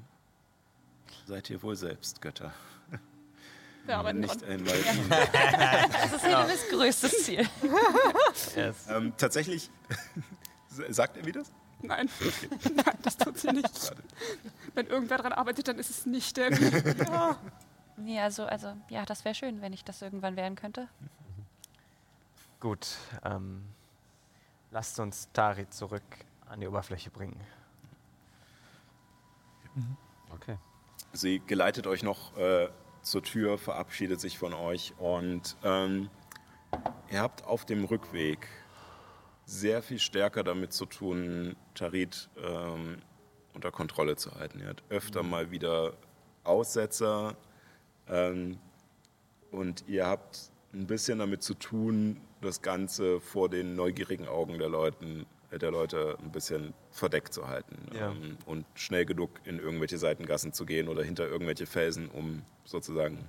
seid ihr wohl selbst Götter. Wir arbeiten nicht dran. einmal. Das ist Helenes größtes Ziel. ähm, tatsächlich, sagt er wie das? Nein. Nein, das tut sie nicht. Schade. Wenn irgendwer dran arbeitet, dann ist es nicht der. Nee, also, also ja, das wäre schön, wenn ich das irgendwann werden könnte. Gut, ähm, lasst uns Tari zurück an die Oberfläche bringen. Okay. Sie geleitet euch noch äh, zur Tür, verabschiedet sich von euch und ähm, ihr habt auf dem Rückweg sehr viel stärker damit zu tun, Tarit ähm, unter Kontrolle zu halten. Ihr habt öfter mal wieder Aussetzer. Ähm, Und ihr habt ein bisschen damit zu tun, das Ganze vor den neugierigen Augen der, Leuten, der Leute ein bisschen verdeckt zu halten. Ja. Ähm, und schnell genug in irgendwelche Seitengassen zu gehen oder hinter irgendwelche Felsen, um sozusagen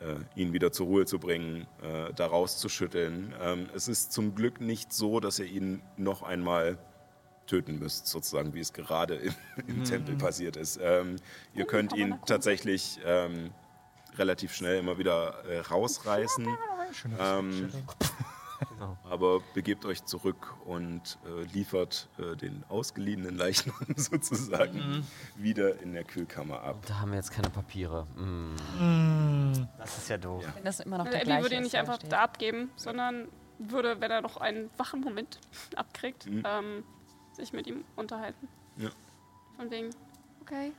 äh, ihn wieder zur Ruhe zu bringen, äh, da rauszuschütteln. Ähm, es ist zum Glück nicht so, dass ihr ihn noch einmal töten müsst, sozusagen, wie es gerade im, im Tempel passiert ist. Ähm, ihr könnt ihn tatsächlich ähm, relativ schnell immer wieder äh, rausreißen. Ähm, aber begebt euch zurück und äh, liefert äh, den ausgeliehenen Leichnam sozusagen wieder in der Kühlkammer ab. Da haben wir jetzt keine Papiere. Mm. Das ist ja doof. Wenn das immer noch Also der gleiche würde ihn nicht einfach steht. da abgeben, sondern würde, wenn er noch einen wachen Moment abkriegt, Mhm. ähm, sich mit ihm unterhalten. Ja. Von wegen, okay,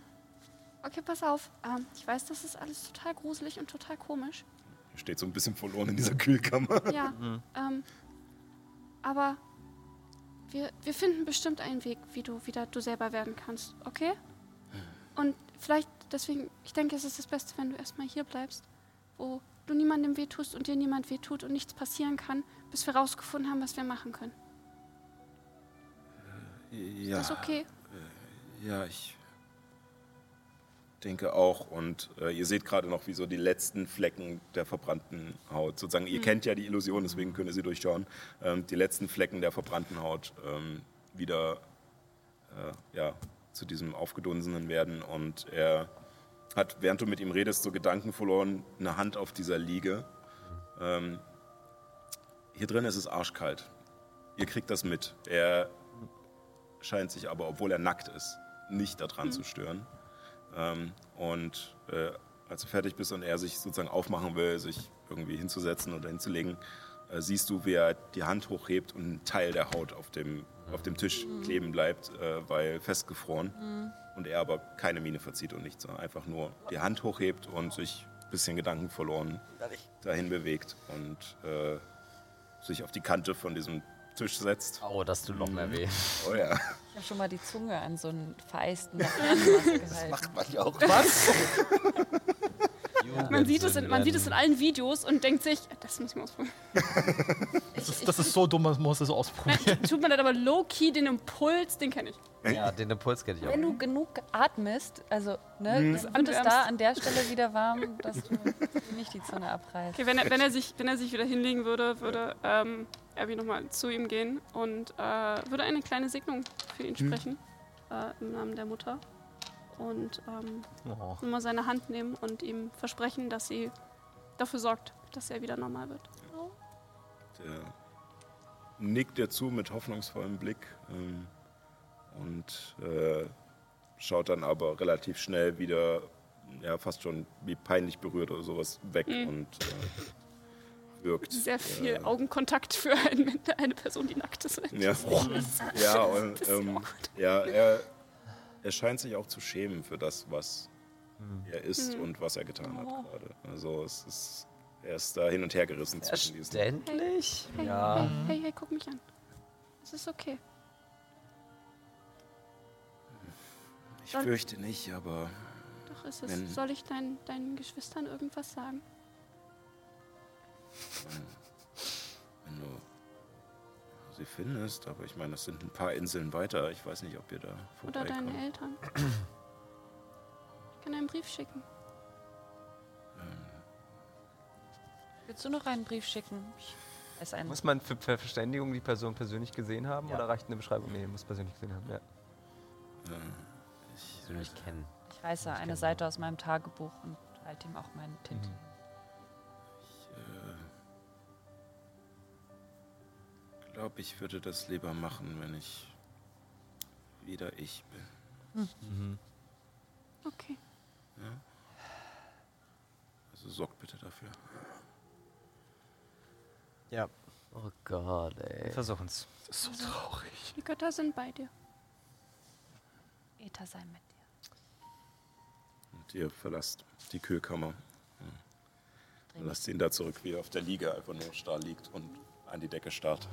okay, pass auf. Ähm, ich weiß, das ist alles total gruselig und total komisch. Er steht so ein bisschen verloren in dieser Kühlkammer. Ja, ähm, aber wir, wir finden bestimmt einen Weg, wie du wieder du selber werden kannst, okay? Und vielleicht deswegen, ich denke, es ist das Beste, wenn du erstmal hier bleibst, wo du niemandem wehtust und dir niemand wehtut und nichts passieren kann, bis wir rausgefunden haben, was wir machen können. Ja, Ist das okay? ja, ich denke auch. Und äh, ihr seht gerade noch, wie so die letzten Flecken der verbrannten Haut, sozusagen, ihr kennt ja die Illusion, deswegen könnt ihr sie durchschauen, ähm, die letzten Flecken der verbrannten Haut ähm, wieder äh, ja, zu diesem Aufgedunsenen werden. Und er hat, während du mit ihm redest, so Gedanken verloren, eine Hand auf dieser Liege. Ähm, hier drin ist es arschkalt. Ihr kriegt das mit. Er scheint sich aber, obwohl er nackt ist, nicht daran zu stören. Ähm, und äh, als du fertig bist und er sich sozusagen aufmachen will, sich irgendwie hinzusetzen oder hinzulegen, äh, siehst du, wie er die Hand hochhebt und ein Teil der Haut auf dem, auf dem Tisch kleben bleibt, äh, weil festgefroren. Und er aber keine Miene verzieht und nichts, sondern einfach nur die Hand hochhebt und sich ein bisschen Gedanken verloren dahin bewegt und äh, sich auf die Kante von diesem Tisch setzt. Oh, das tut noch mehr weh. Oh ja. Ich habe schon mal die Zunge an so einen vereisten Fernwasser gehalten. Man ja auch. Man sieht, es in, man sieht es in allen Videos und denkt sich, das muss ich mal ausprobieren. Das ist, das ist so dumm, man muss es ausprobieren. Tut man dann aber low-key den Impuls, den kenne ich. Ja, den Impuls kenne ich auch. Wenn du genug atmest, also ne, Mhm. wird es da an der Stelle wieder warm, dass du nicht die Zunge abreißt. Okay, wenn er, wenn er, sich, wenn er sich wieder hinlegen würde, würde ähm, Abby nochmal zu ihm gehen und äh, würde eine kleine Segnung für ihn sprechen. Äh, Im Namen der Mutter. Und ähm, Oh. nochmal seine Hand nehmen und ihm versprechen, dass sie dafür sorgt, dass er wieder normal wird. Der nickt dir zu mit hoffnungsvollem Blick ähm, und äh, schaut dann aber relativ schnell wieder, ja, fast schon wie peinlich berührt oder sowas weg und äh, wirkt. Sehr viel äh, Augenkontakt für ein, eine Person, die nackt ist. Ja, ja, und, ähm, ja er, er scheint sich auch zu schämen für das, was er ist und was er getan hat gerade. Also es ist, er ist da hin und her gerissen zwischen diesen. Verständlich? Hey, Ja. hey, hey, hey, guck mich an. Es ist okay. Ich fürchte nicht, aber Doch ist es. Soll ich dein, deinen Geschwistern irgendwas sagen? Du sie findest, aber ich meine, es sind ein paar Inseln weiter. Ich weiß nicht, ob ihr da Oder deine vorbeikommt. Eltern? Ich kann einen Brief schicken. Willst du noch einen Brief schicken? Ich einen. Muss man für, Verständigung die Person persönlich gesehen haben Ja. oder reicht eine Beschreibung? Nee, muss persönlich gesehen haben. Ja. Ich will mich kennen. Ich reiße eine Seite aus meinem Tagebuch und halte ihm auch meinen Tint. Ich glaube, ich würde das lieber machen, wenn ich wieder ich bin. Okay. Also sorgt bitte dafür. Ja, Oh Gott, ey. versuchen's. Das ist so traurig. Die Götter sind bei dir. Äther sei mit dir. Und ihr verlasst die Kühlkammer. Ja. Lasst ihn da zurück, wie er auf der Liege einfach nur starr liegt und an die Decke starrt.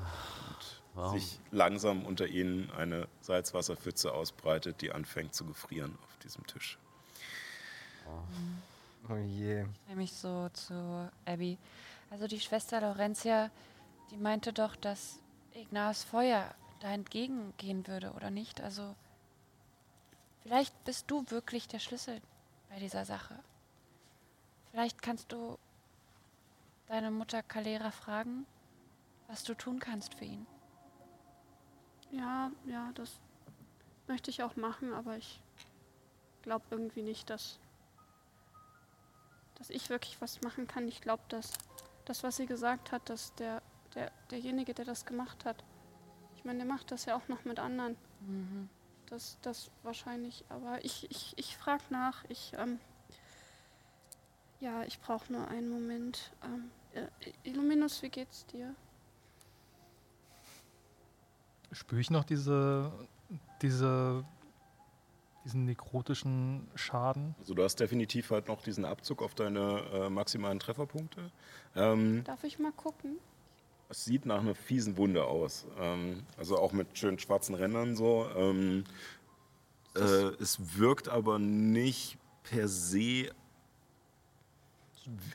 Und Warum? sich langsam unter ihnen eine Salzwasserpfütze ausbreitet, die anfängt zu gefrieren auf diesem Tisch. Oh je. Nämlich so zu Abby. Also die Schwester Laurentia, die meinte doch, dass Ignaz Feuer da entgegengehen würde, oder nicht? Also vielleicht bist du wirklich der Schlüssel bei dieser Sache. Vielleicht kannst du deine Mutter Kalera fragen, was du tun kannst für ihn. Ja, ja, das möchte ich auch machen, aber ich glaube irgendwie nicht, dass, dass ich wirklich was machen kann. Ich glaube, dass das, was sie gesagt hat, dass der, der, derjenige, der das gemacht hat, ich meine, der macht das ja auch noch mit anderen. Das, das wahrscheinlich, aber ich, ich, ich frage nach. Ich, ähm, ja, ich brauche nur einen Moment. Ähm, äh, Illuminus, wie geht's dir? Spüre ich noch diese, diese, diesen nekrotischen Schaden? Also du hast definitiv halt noch diesen Abzug auf deine äh, maximalen Trefferpunkte. Ähm, Darf ich mal gucken? es sieht nach einer fiesen Wunde aus. Ähm, also auch mit schönen schwarzen Rändern so. Ähm, äh, es wirkt aber nicht per se,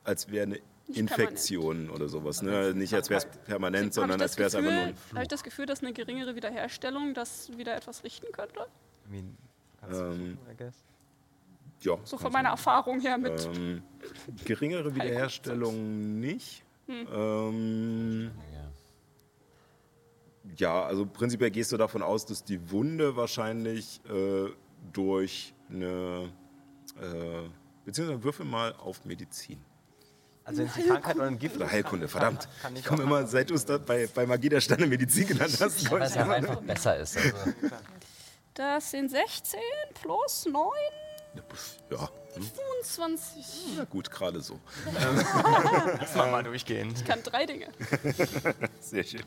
als wäre eine Nicht Infektion oder sowas. Ne? Nicht als wäre es permanent, sondern als wäre es einfach nur ein Habe ich das Gefühl, dass eine geringere Wiederherstellung das wieder etwas richten könnte? I mean, kannst du Ähm, versuchen, I guess. Ja, So von meiner Erfahrung her mit. Ähm, geringere Wiederherstellung nicht. Ähm, ja, also prinzipiell gehst du davon aus, dass die Wunde wahrscheinlich äh, durch eine. Äh, beziehungsweise würfel mal auf Medizin. Also wenn es eine Krankheit oder ein Gift Oder Heilkunde, kann- verdammt. kann- kann Ich komme immer, seit du es bei, bei Magie der Sterne Medizin genannt hast, Ja, weil ich es immer. einfach besser ist. Also, Das sind 16 plus 9, Ja, hm, 25. na gut, gerade so. Lass mal, mal durchgehen. Ich kann drei Dinge. Sehr schön.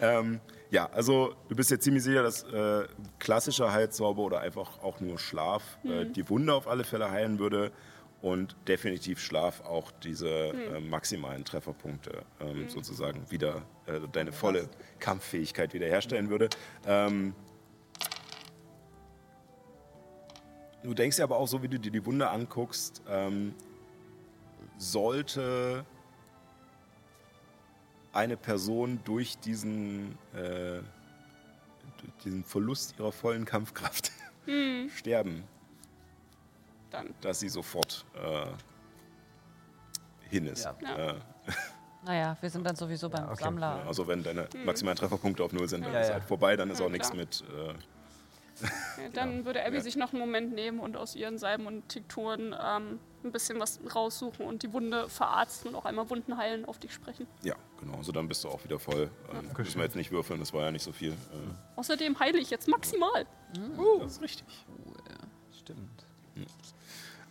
Ähm, ja, also du bist jetzt ziemlich sicher, dass äh, klassischer Heilzauber oder einfach auch nur Schlaf äh, die Wunde auf alle Fälle heilen würde und definitiv Schlaf auch diese äh, maximalen Trefferpunkte ähm, sozusagen wieder äh, deine volle Kampffähigkeit wiederherstellen würde. Ähm, du denkst ja aber auch so, wie du dir die Wunde anguckst, ähm, sollte eine Person durch diesen, äh, durch diesen Verlust ihrer vollen Kampfkraft sterben, Dann. dass sie sofort äh, hin ist. Ja. Ja. Äh, Naja, wir sind dann sowieso beim okay. Sammler. also wenn deine maximalen Trefferpunkte auf Null sind, dann Ja, ist ja. halt vorbei, dann ist Ja, auch nichts mit. Äh, Ja, dann würde Abby Ja. sich noch einen Moment nehmen und aus ihren Salben und Tinkturen ähm, ein bisschen was raussuchen und die Wunde verarzten und auch einmal Wunden heilen auf dich sprechen. ja, genau. Also dann bist du auch wieder voll. Ähm, müssen wir jetzt nicht würfeln, das war ja nicht so viel. Äh, Außerdem heile ich jetzt maximal. Das ist richtig. Stimmt.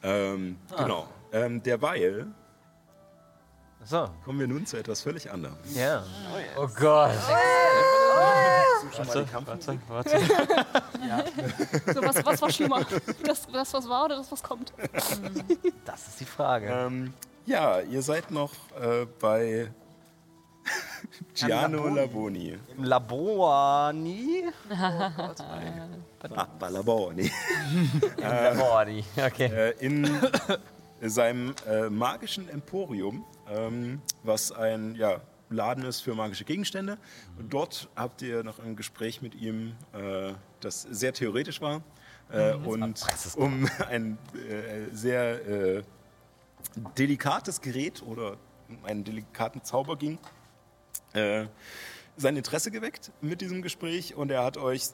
Ähm, Genau. Ähm, derweil So, kommen wir nun zu etwas völlig anderem. ja. oh Gott. Warte, warte, warte. So, was, was war schlimmer? Das, das, was war oder das, was kommt? Das ist die Frage. Ähm, ja, ihr seid noch äh, bei Giano Laboni. Im? Papa Laboni. Labori. Okay. Äh, in seinem äh, magischen Emporium, ähm, was ein ja, Laden ist für magische Gegenstände. Und dort habt ihr noch ein Gespräch mit ihm, äh, das sehr theoretisch war. Äh, und um ein äh, sehr äh, delikates Gerät oder um einen delikaten Zauber ging, äh, sein Interesse geweckt mit diesem Gespräch und er hat euch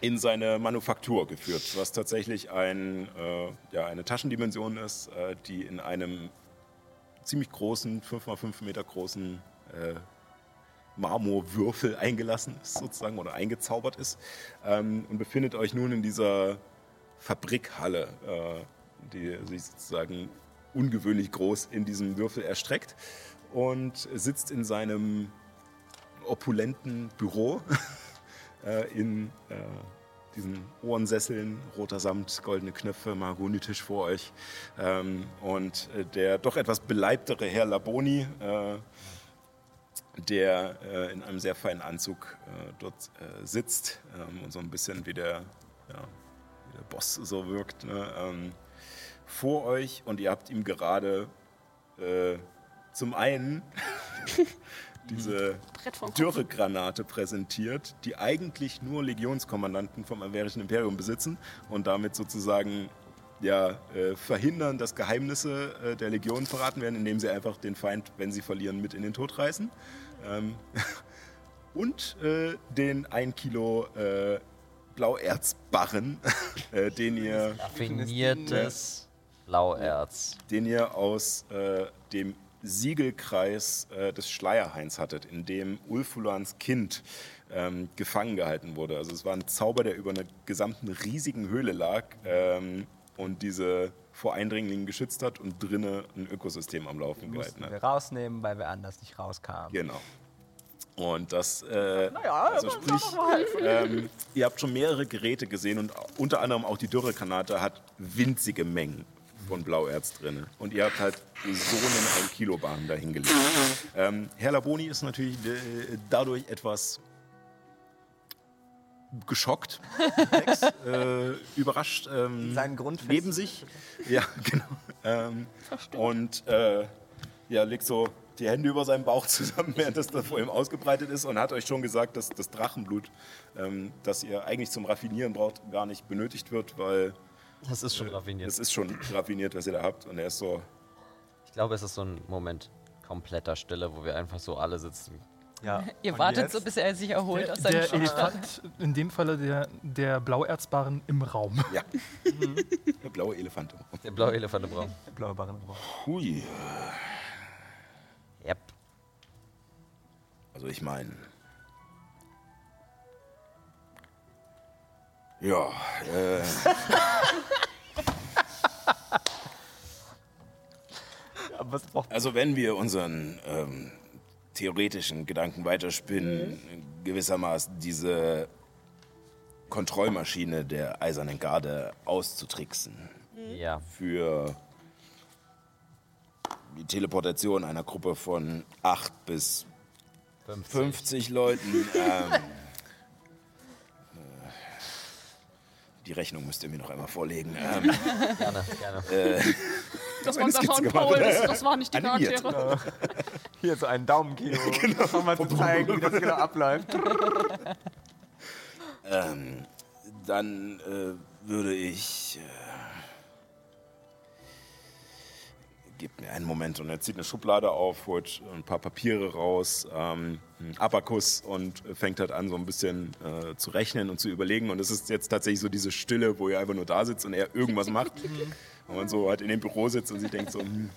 in seine Manufaktur geführt, was tatsächlich ein, äh, ja, eine Taschendimension ist, äh, die in einem ziemlich großen, 5x5 Meter großen äh, Marmorwürfel eingelassen ist sozusagen oder eingezaubert ist ähm, und befindet euch nun in dieser Fabrikhalle, äh, die sich sozusagen ungewöhnlich groß in diesem Würfel erstreckt und sitzt in seinem opulenten Büro äh, in äh, diesen Ohrensesseln, roter Samt, goldene Knöpfe, Mahagonitisch vor euch. Ähm, und äh, der doch etwas beleibtere Herr Laboni, der in einem sehr feinen Anzug dort sitzt ähm, und so ein bisschen wie der, ja, wie der Boss so wirkt. Ne? Ähm, vor euch und ihr habt ihm gerade zum einen diese. Dürregranate präsentiert, die eigentlich nur Legionskommandanten vom Averischen Imperium besitzen und damit sozusagen ja, äh, verhindern, dass Geheimnisse äh, der Legion verraten werden, indem sie einfach den Feind, wenn sie verlieren, mit in den Tod reißen. Ähm, und äh, den 1 Kilo äh, Blauerzbarren, äh, den ihr Raffiniertes Blauerz. den ihr aus äh, dem Siegelkreis äh, des Schleierhains hattet, in dem Ulfulans Kind ähm, gefangen gehalten wurde. Also es war ein Zauber, der über einer gesamten riesigen Höhle lag ähm, und diese vor Eindringlingen geschützt hat und drinnen ein Ökosystem am Laufen gehalten hat. wir rausnehmen, weil wir anders nicht rauskamen. Genau. Und das, äh, Naja, also sprich, ähm, ihr habt schon mehrere Geräte gesehen und unter anderem auch die Dürregranate hat winzige Mengen von Blauerz drin. Und ihr habt halt so einen 1-Kilo-Bahn dahingelegt. Ähm, Herr Laboni ist natürlich äh, dadurch etwas geschockt, perplex, äh, überrascht, ähm, Seinen Grund neben sich. Ja, genau. Ähm, und äh, ja, legt so die Hände über seinen Bauch zusammen, während das da vor ihm ausgebreitet ist und hat euch schon gesagt, dass das Drachenblut, ähm, das ihr eigentlich zum Raffinieren braucht, gar nicht benötigt wird, weil Das ist schon raffiniert. es ist schon raffiniert, was ihr da habt. Und er ist so, Ich glaube, es ist so ein Moment kompletter Stille, wo wir einfach so alle sitzen. Ja. Ihr Und wartet so, bis er sich erholt aus seinem Der Schock. Elefant, in dem Falle der, der Blauerzbarren im Raum. ja, der blaue Elefant. Der blaue Elefant im Raum. Blaue Barren. Hui. Yep. Also ich meine. Ja, äh, also wenn wir unseren ähm, theoretischen Gedanken weiterspinnen, gewissermaßen diese Kontrollmaschine der Eisernen Garde auszutricksen Ja. für die Teleportation einer Gruppe von acht bis 50. 50 Leuten. Ähm, die Rechnung müsst ihr mir noch einmal vorlegen. Ähm, Gerne, gerne. Das war eine unser Sean. Paul, das, das waren nicht die Animiert. Charaktere. hier so einen Daumenkino, genau. nochmal zu zeigen, wie das genau abläuft. ähm, dann äh, würde ich. Äh, gebt mir einen Moment und er zieht eine Schublade auf, holt ein paar Papiere raus, ähm, einen Abakus und fängt halt an, so ein bisschen äh, zu rechnen und zu überlegen. Und es ist jetzt tatsächlich so diese Stille, wo ihr einfach nur da sitzt und er irgendwas macht. Und man so halt in dem Büro sitzt und sie denkt so, hm,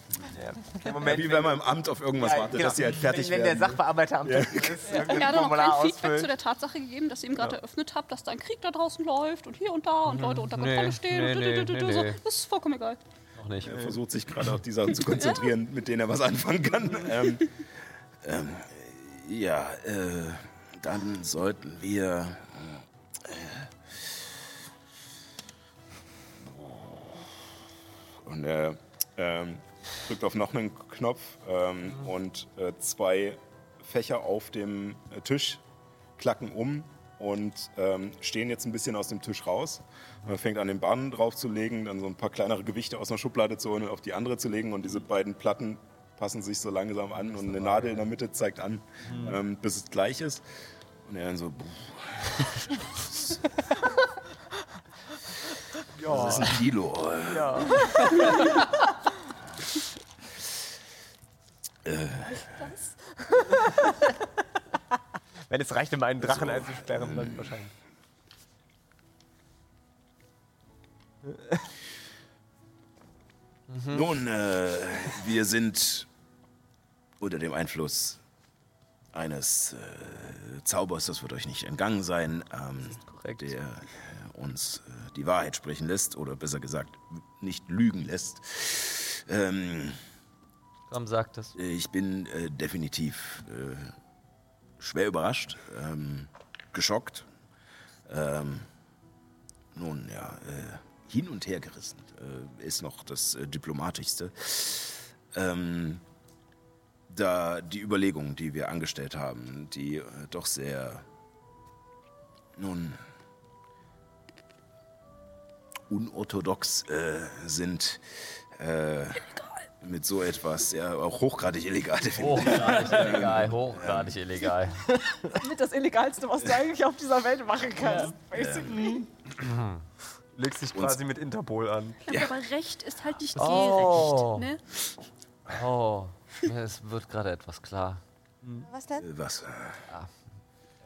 Ja. Ja, Moment, wie wenn man im Amt auf irgendwas Ja, wartet, genau. dass sie halt fertig wenn, wenn werden. der Sachbearbeiter am Ja. Ist, Er irgendein hat auch kein Feedback zu der Tatsache gegeben, dass ihr ihm gerade eröffnet habt, dass da ein Krieg da draußen läuft und hier und da und Leute unter Kontrolle Nee, stehen. nee, und nee, du, du, du, nee, so. Das ist vollkommen egal. Noch nicht. Er versucht sich gerade auf die Sachen zu konzentrieren, mit denen er was anfangen kann. Ähm, ähm, ja, äh, dann sollten wir. Äh, und er ähm, drückt auf noch einen Knopf ähm, und äh, zwei Fächer auf dem äh, Tisch klacken um und ähm, stehen jetzt ein bisschen aus dem Tisch raus. Er fängt an, den Bahn draufzulegen, dann so ein paar kleinere Gewichte aus einer Schublade zu holen und auf die andere zu legen. Und diese beiden Platten passen sich so langsam an und eine Nadel in der Mitte zeigt an, ähm, bis es gleich ist. Und er dann so, das ist ein Kilo. Ja. Wenn es reicht, um einen Drachen einzusperren, dann wahrscheinlich. Nun, äh, wir sind unter dem Einfluss eines äh, Zaubers, das wird euch nicht entgangen sein, ähm, korrekt. der äh, uns äh, die Wahrheit sprechen lässt, oder besser gesagt, nicht lügen lässt. Ähm, Komm, sag das. ich bin äh, definitiv äh, schwer überrascht, ähm, geschockt. Ähm, nun, ja, äh, hin und her gerissen äh, ist noch das äh, Diplomatischste. Ähm, da die Überlegungen, die wir angestellt haben, die äh, doch sehr, nun, unorthodox äh, sind, äh, mit so etwas, ja, auch hochgradig illegal. Hochgradig illegal, hochgradig illegal. Mit das Illegalste, was du eigentlich auf dieser Welt machen kannst. Basically. Legst dich quasi mit Interpol an. Ja, aber Recht ist halt nicht Oh. Gerecht. Ne? Oh, es wird gerade etwas klar. Was denn? Äh, Was? äh,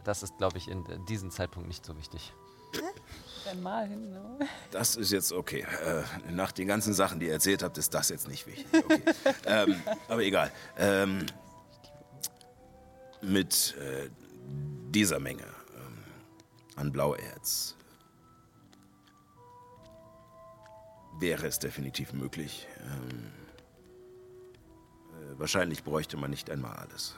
Das ist, glaube ich, in diesem Zeitpunkt nicht so wichtig. Dann mal hin, ne? Das ist jetzt okay. Äh, nach den ganzen Sachen, die ihr erzählt habt, ist das jetzt nicht wichtig. Okay. ähm, aber egal. Ähm, mit äh, dieser Menge ähm, an Blauerz wäre es definitiv möglich. Ähm, äh, wahrscheinlich bräuchte man nicht einmal alles.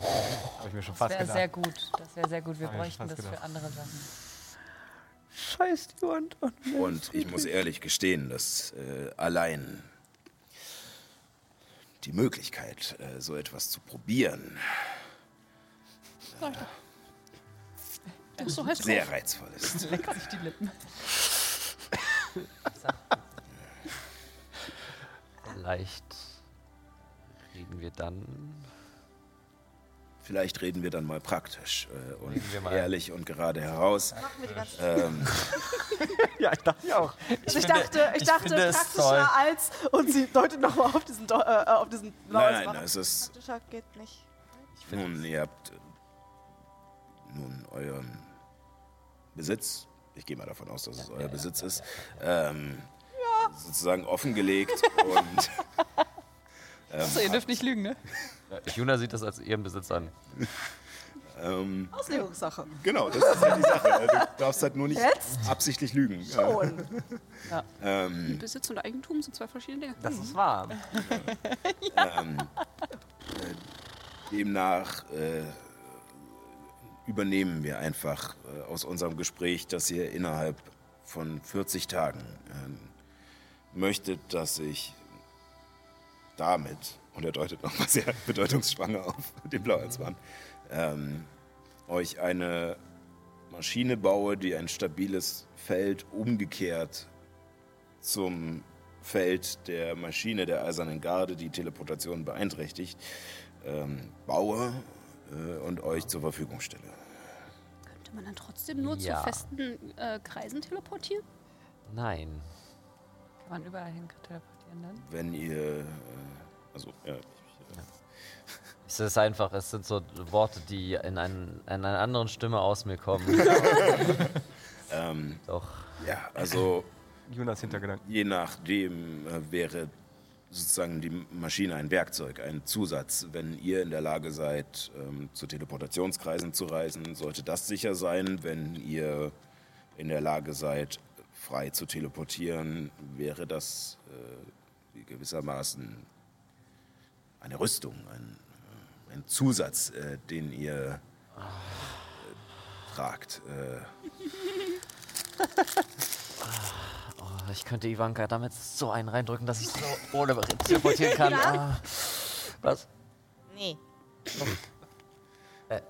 Habe ich mir schon Das fast wäre sehr gut. Das wäre sehr gut. Wir bräuchten fast das für gedacht. andere Sachen. Scheiß die Wand. Und ich muss ehrlich gestehen, dass äh, allein die Möglichkeit, äh, so etwas zu probieren, bist so sehr drauf. reizvoll ist. Leckt sich die Lippen. Vielleicht reden wir dann. Vielleicht reden wir dann mal praktisch äh, und mal. ehrlich und gerade heraus. Ähm, Ja, ich dachte ja auch. Ich, finde- dachte, ich ich dachte finde es praktischer als. Und sie deutet nochmal auf diesen, Do- äh, auf diesen nein, nein, Wanne. es ist Praktischer geht nicht. nun, ihr habt äh, nun euren Besitz, ich gehe mal davon aus, dass es euer Besitz ist, ähm, sozusagen offengelegt und So, ihr dürft nicht lügen, ne? Juna sieht das als ihren Besitz an. ähm, Auslegungssache. genau, das ist halt die Sache. äh, Du darfst halt nur nicht Jetzt? absichtlich lügen. Schon. Ähm, Besitz und Eigentum sind zwei verschiedene Dinge. Das ist wahr. Ähm, äh, demnach äh, übernehmen wir einfach äh, aus unserem Gespräch, dass ihr innerhalb von 40 Tagen äh, möchtet, dass ich damit, und er deutet nochmal sehr bedeutungsschwanger auf den Blauerzwahn, ähm, euch eine Maschine baue, die ein stabiles Feld umgekehrt zum Feld der Maschine der Eisernen Garde, die Teleportation beeinträchtigt, ähm, baue äh, und euch zur Verfügung stelle. Könnte man dann trotzdem nur Ja. zu festen äh, Kreisen teleportieren? Nein. Kann man überall hin teleportieren dann? Wenn ihr, äh, also ja, ich, Es ist einfach, es sind so Worte, die in, einen, in einer anderen Stimme aus mir kommen. ähm, Doch. ja, also Jonas Hintergedanken. je nachdem äh, wäre sozusagen die Maschine ein Werkzeug, ein Zusatz. Wenn ihr in der Lage seid, ähm, zu Teleportationskreisen zu reisen, sollte das sicher sein. Wenn ihr in der Lage seid, frei zu teleportieren, wäre das äh, gewissermaßen eine Rüstung, ein, ein Zusatz, äh, den ihr äh, tragt. Äh, Oh, ich könnte Ivanka damit so einen reindrücken, dass ich so ohne teleportieren kann. Ah. Was? Nee. Äh,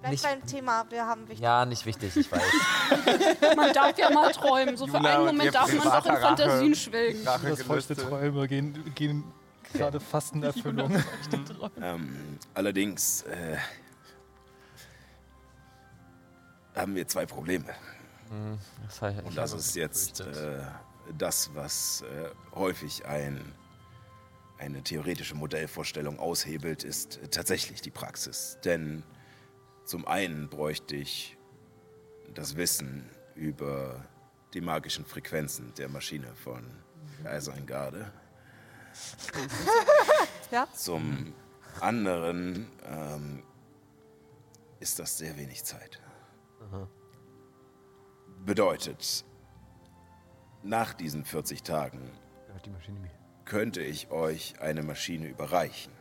Bleib nicht- beim Thema, wir haben wichtig. Ja, nicht wichtig, ich weiß. Man darf ja mal träumen. So für Juna einen Moment darf man doch in. Fantasien schwelgen. Das feuchte. Träume gehen, gehen gerade fast in Erfüllung. Ähm, allerdings äh, haben wir zwei Probleme. Das heißt, Und das ist jetzt äh, das, was äh, häufig ein, eine theoretische Modellvorstellung aushebelt, ist äh, tatsächlich die Praxis. Denn zum einen bräuchte ich das Wissen über die magischen Frequenzen der Maschine von Eisernen Garde. Ja. Zum anderen ähm, ist das sehr wenig Zeit. Bedeutet, nach diesen 40 Tagen Gehört die Maschine mir. könnte ich euch eine Maschine überreichen.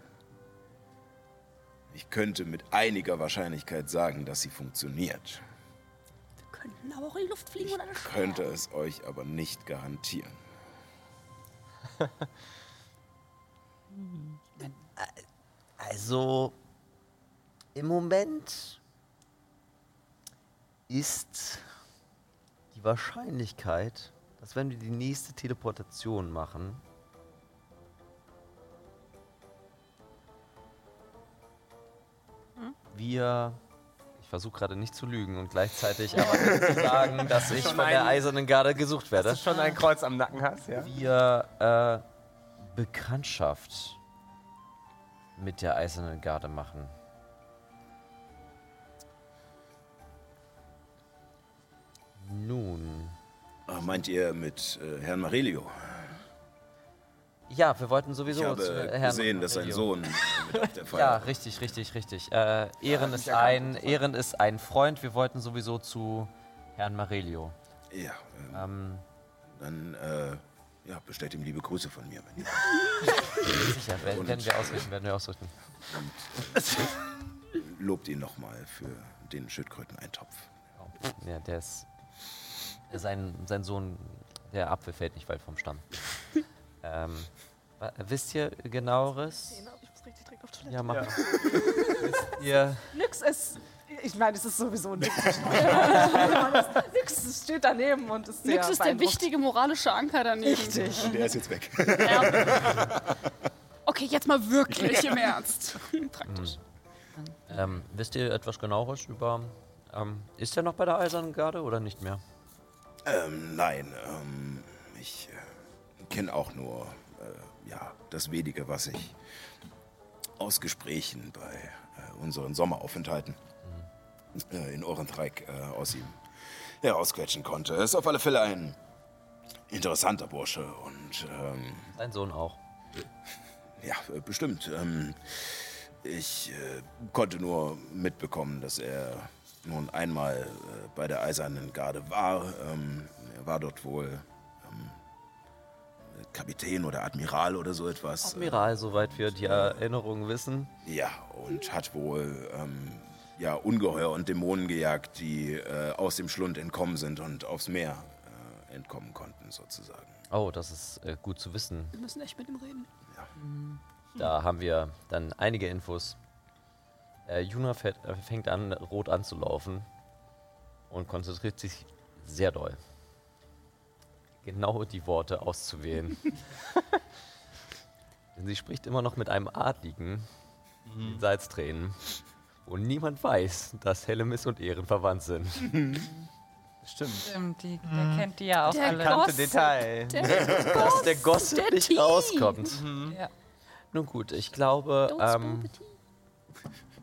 Ich könnte mit einiger Wahrscheinlichkeit sagen, dass sie funktioniert. Wir könnten aber auch in die Luft fliegen oder Ich könnte es euch aber nicht garantieren. Also, im Moment ist die Wahrscheinlichkeit, dass wenn wir die nächste Teleportation machen, wir. Ich versuche gerade nicht zu lügen und gleichzeitig aber zu sagen, dass ich von der Eisernen Garde gesucht werde. Dass du schon ein Kreuz am Nacken hast, ja? Wir äh, Bekanntschaft mit der Eisernen Garde machen. Nun. Ah, Meint ihr mit äh, Herrn Marelio? Ja, wir wollten sowieso Ich habe zu Herrn gesehen, dass sein. Sohn äh, mit auf der Feier Ja, richtig, richtig, richtig. Äh, Ehren, ist ein, Ehren ist ein Freund. Wir wollten sowieso zu Herrn Marelio. Ja, ähm, Ähm, dann äh, ja, bestellt ihm liebe Grüße von mir. Wenn ihr sicher, werden, Und- werden wir ausrichten, werden wir ausrichten. lobt ihn nochmal für den Schildkröteneintopf. Ja, der ist. Sein, sein Sohn, der Apfel fällt nicht weit vom Stamm. ähm, wa- wisst ihr genaueres? Ich muss richtig direkt auf Toilette. Ja, mach mal. wisst ihr. Nix ist. Ich meine, es ist sowieso nix. nix es steht daneben und ist sehr Nix ist der wichtige moralische Anker daneben. Richtig. Der ist jetzt weg. Okay, jetzt mal wirklich im Ernst. Praktisch. Ähm, wisst ihr etwas genaueres über. Ähm, ist er noch bei der Eisernen Garde oder nicht mehr? ähm, nein, ähm, ich äh, kenne auch nur äh, ja, das wenige, was ich aus Gesprächen bei äh, unseren Sommeraufenthalten äh, in Orenreich äh, aus ihm herausquetschen konnte. Er ist auf alle Fälle ein interessanter Bursche und ähm, Sein Sohn auch. Ja, äh, bestimmt. Ähm, ich äh, konnte nur mitbekommen, dass er nun einmal äh, bei der Eisernen Garde war. Ähm, er war dort wohl ähm, Kapitän oder Admiral oder so etwas. Admiral, soweit wir die Erinnerungen wissen. Äh, ja, und hat wohl ähm, ja, Ungeheuer und Dämonen gejagt, die äh, aus dem Schlund entkommen sind und aufs Meer äh, entkommen konnten, sozusagen. Oh, das ist äh, gut zu wissen. Wir müssen echt mit ihm reden. Da haben wir dann einige Infos. Äh, Juna fährt, äh, fängt an, rot anzulaufen und konzentriert sich sehr doll. Genau die Worte auszuwählen. Denn sie spricht immer noch mit einem Adligen in Salztränen, wo niemand weiß, dass Hellemis und Ehren verwandt sind. Stimmt. Stimmt, die, der kennt die ja auch Der alle. Goss. Kannte Detail. Dass der Gossip der nicht Tee. rauskommt. Ja. Nun gut, ich glaube, ähm,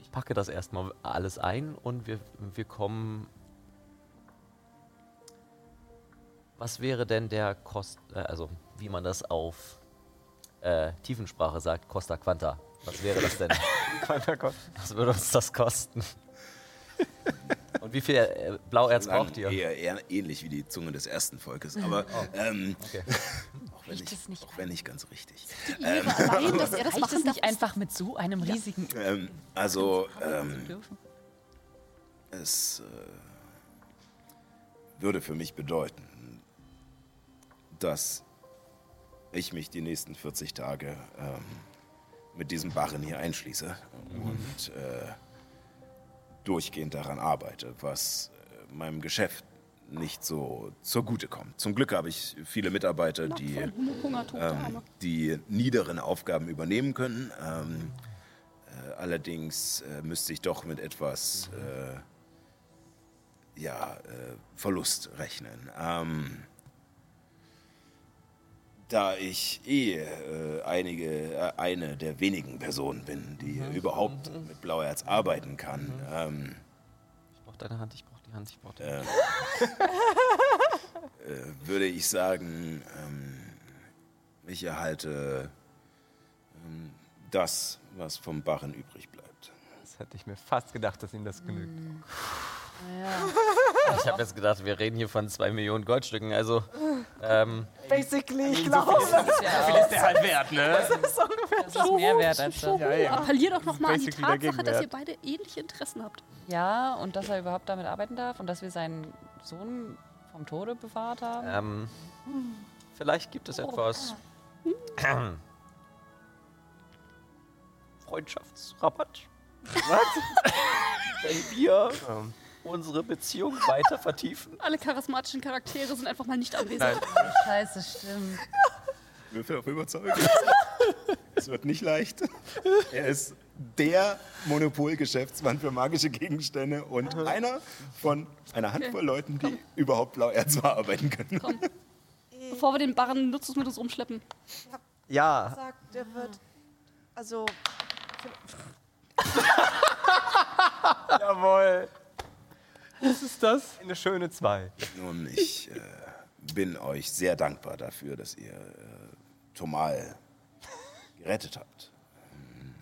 ich packe das erstmal alles ein und wir, wir kommen. Was wäre denn der Kost, äh, also wie man das auf äh, Tiefensprache sagt, Costa Quanta? Was wäre das denn? Was würde uns das kosten? Und wie viel äh, Blauerz braucht ihr? Eher, eher ähnlich wie die Zunge des ersten Volkes, aber ähm, Okay. auch, wenn Riecht nicht, nicht auch wenn nicht ganz richtig. Dass er das machen es nicht darf, einfach mit so einem riesigen Ähm, also, ähm, es äh, würde für mich bedeuten, dass ich mich die nächsten 40 Tage ähm, mit diesem Barren hier einschließe und äh, durchgehend daran arbeite, was äh, meinem Geschäft nicht so zugute kommt. Zum Glück habe ich viele Mitarbeiter, die ähm, die niederen Aufgaben übernehmen können. Ähm, äh, allerdings äh, müsste ich doch mit etwas äh, ja, äh, Verlust rechnen. Ähm, da ich eh äh, einige, äh, eine der wenigen Personen bin, die überhaupt mit Blauerz arbeiten kann, ähm, Ich brauche deine Hand, ich brauche die Hand, ich brauche die äh, äh, würde ich sagen, ähm, ich erhalte ähm, das, was vom Barren übrig bleibt. Das hätte ich mir fast gedacht, dass ihm das genügt. Ich habe jetzt gedacht, wir reden hier von zwei Millionen Goldstücken. Also, ähm, Basically, ich glaube. ist der halt wert, ne? Das ist mehr wert als das. Ja, ja. Appellier doch nochmal an die Tatsache, dass ihr beide ähnliche Interessen habt. Ja, und dass er überhaupt damit arbeiten darf und dass wir seinen Sohn vom Tode bewahrt haben. ähm, vielleicht gibt es etwas. Freundschaftsrabatt? Was? Wenn wir unsere Beziehung weiter vertiefen? Alle charismatischen Charaktere sind einfach mal nicht anwesend. Scheiße, stimmt. Würfel auf Überzeugung. Es wird nicht leicht. Er ist der Monopolgeschäftsmann für magische Gegenstände und einer von einer Handvoll Leuten, die überhaupt Blauerz verarbeiten können. Komm. Bevor wir den Barren Nutzungsmittels rumschleppen. Ja, Sagt, der wird. Also, jawohl. Was ist das? Eine schöne 2. Nun, ich äh, bin euch sehr dankbar dafür, dass ihr äh, Tomal gerettet habt.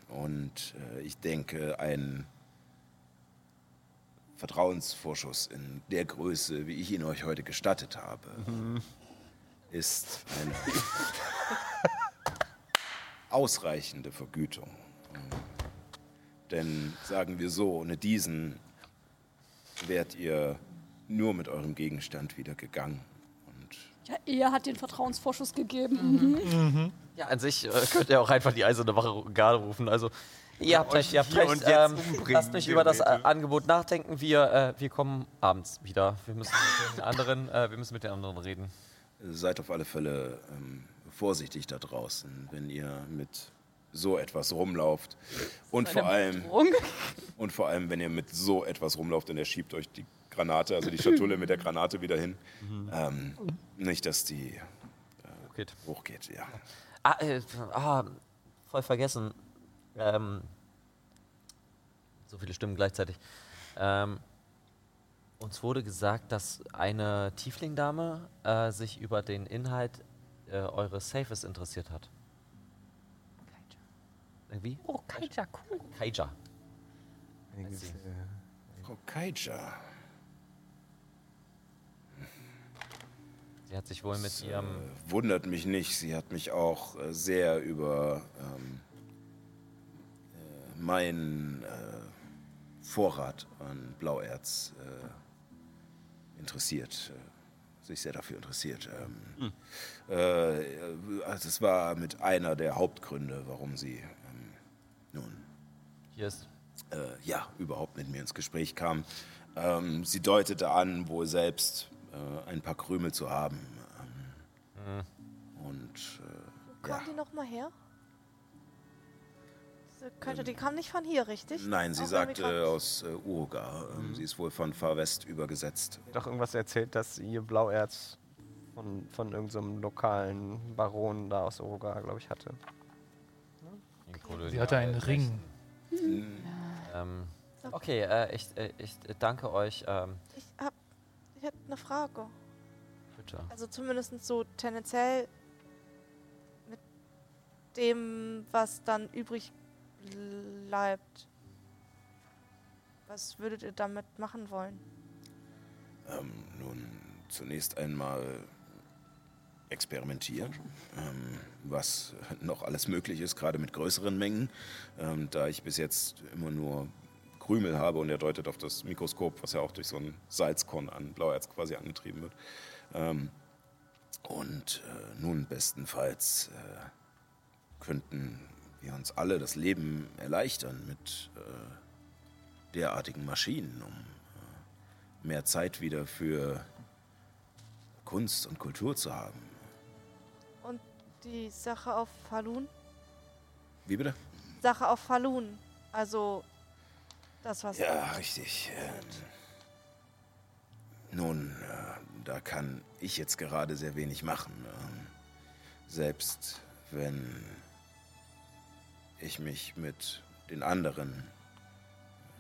Und äh, ich denke, ein Vertrauensvorschuss in der Größe, wie ich ihn euch heute gestattet habe, ist eine ausreichende Vergütung. Denn sagen wir so, ohne diesen wärt ihr nur mit eurem Gegenstand wieder gegangen. Und Ja, er hat den Vertrauensvorschuss gegeben. Mhm. Ja, an sich äh, könnt ihr auch einfach die eiserne Wache Garde rufen. Also, ihr habt recht, ihr habt recht. Ähm, lasst mich über das äh, bitte. Angebot nachdenken. Wir, äh, wir kommen abends wieder. Wir müssen mit den anderen, äh, wir müssen mit den anderen reden. seid auf alle Fälle ähm, vorsichtig da draußen, wenn ihr mit so etwas rumlauft. Und vor allem, und vor allem, wenn ihr mit so etwas rumlauft und er schiebt euch die Granate, also die Schatulle mit der Granate wieder hin. Ähm, nicht, dass die Geht. hochgeht, ja. Ah, äh, ah, voll vergessen. Ähm, so viele Stimmen gleichzeitig. Ähm, uns wurde gesagt, dass eine Tieflingdame äh, sich über den Inhalt äh, eures Safes interessiert hat. Irgendwie? Oh, Kaija, cool. Kaija. Frau Kaija. Sie hat sich wohl mit ihrem. Äh, wundert mich nicht. Sie hat mich auch äh, sehr über ähm, äh, meinen äh, Vorrat an Blauerz äh, interessiert. Äh, sich sehr dafür interessiert. Ähm, äh, also es war mit einer der Hauptgründe, warum sie Hier ist. äh, ja, überhaupt mit mir ins Gespräch kam. Ähm, sie deutete an, wohl selbst äh, ein paar Krümel zu haben. Ähm, Und äh, ja. kommt die noch mal her? Diese Könnte, die kam nicht von hier, richtig? Nein, sie Auch sagte aus äh, Uruga. Ähm, Sie ist wohl von Far West übergesetzt. Doch irgendwas erzählt, dass ihr Blauerz von, von irgendeinem lokalen Baron da aus Uruga, glaube ich, hatte. Sie hatte einen Ring. Ähm, okay, äh, ich, äh, ich danke euch. Ähm, Ich hab. Ich hätte eine Frage. bitte. Also zumindest so tendenziell mit dem, was dann übrig bleibt. Was würdet ihr damit machen wollen? Ähm, nun, zunächst einmal experimentieren, ähm, was noch alles möglich ist, gerade mit größeren Mengen. Ähm, da ich bis jetzt immer nur Krümel habe und er deutet auf das Mikroskop, was ja auch durch so ein Salzkorn an Blauerz quasi angetrieben wird. Ähm, und äh, nun bestenfalls äh, könnten wir uns alle das Leben erleichtern mit äh, derartigen Maschinen, um äh, mehr Zeit wieder für Kunst und Kultur zu haben. Die Sache auf Falun? Wie bitte? Sache auf Falun. Also das, was. Ja, richtig. Ähm, nun, äh, da kann ich jetzt gerade sehr wenig machen. Ähm, selbst wenn ich mich mit den anderen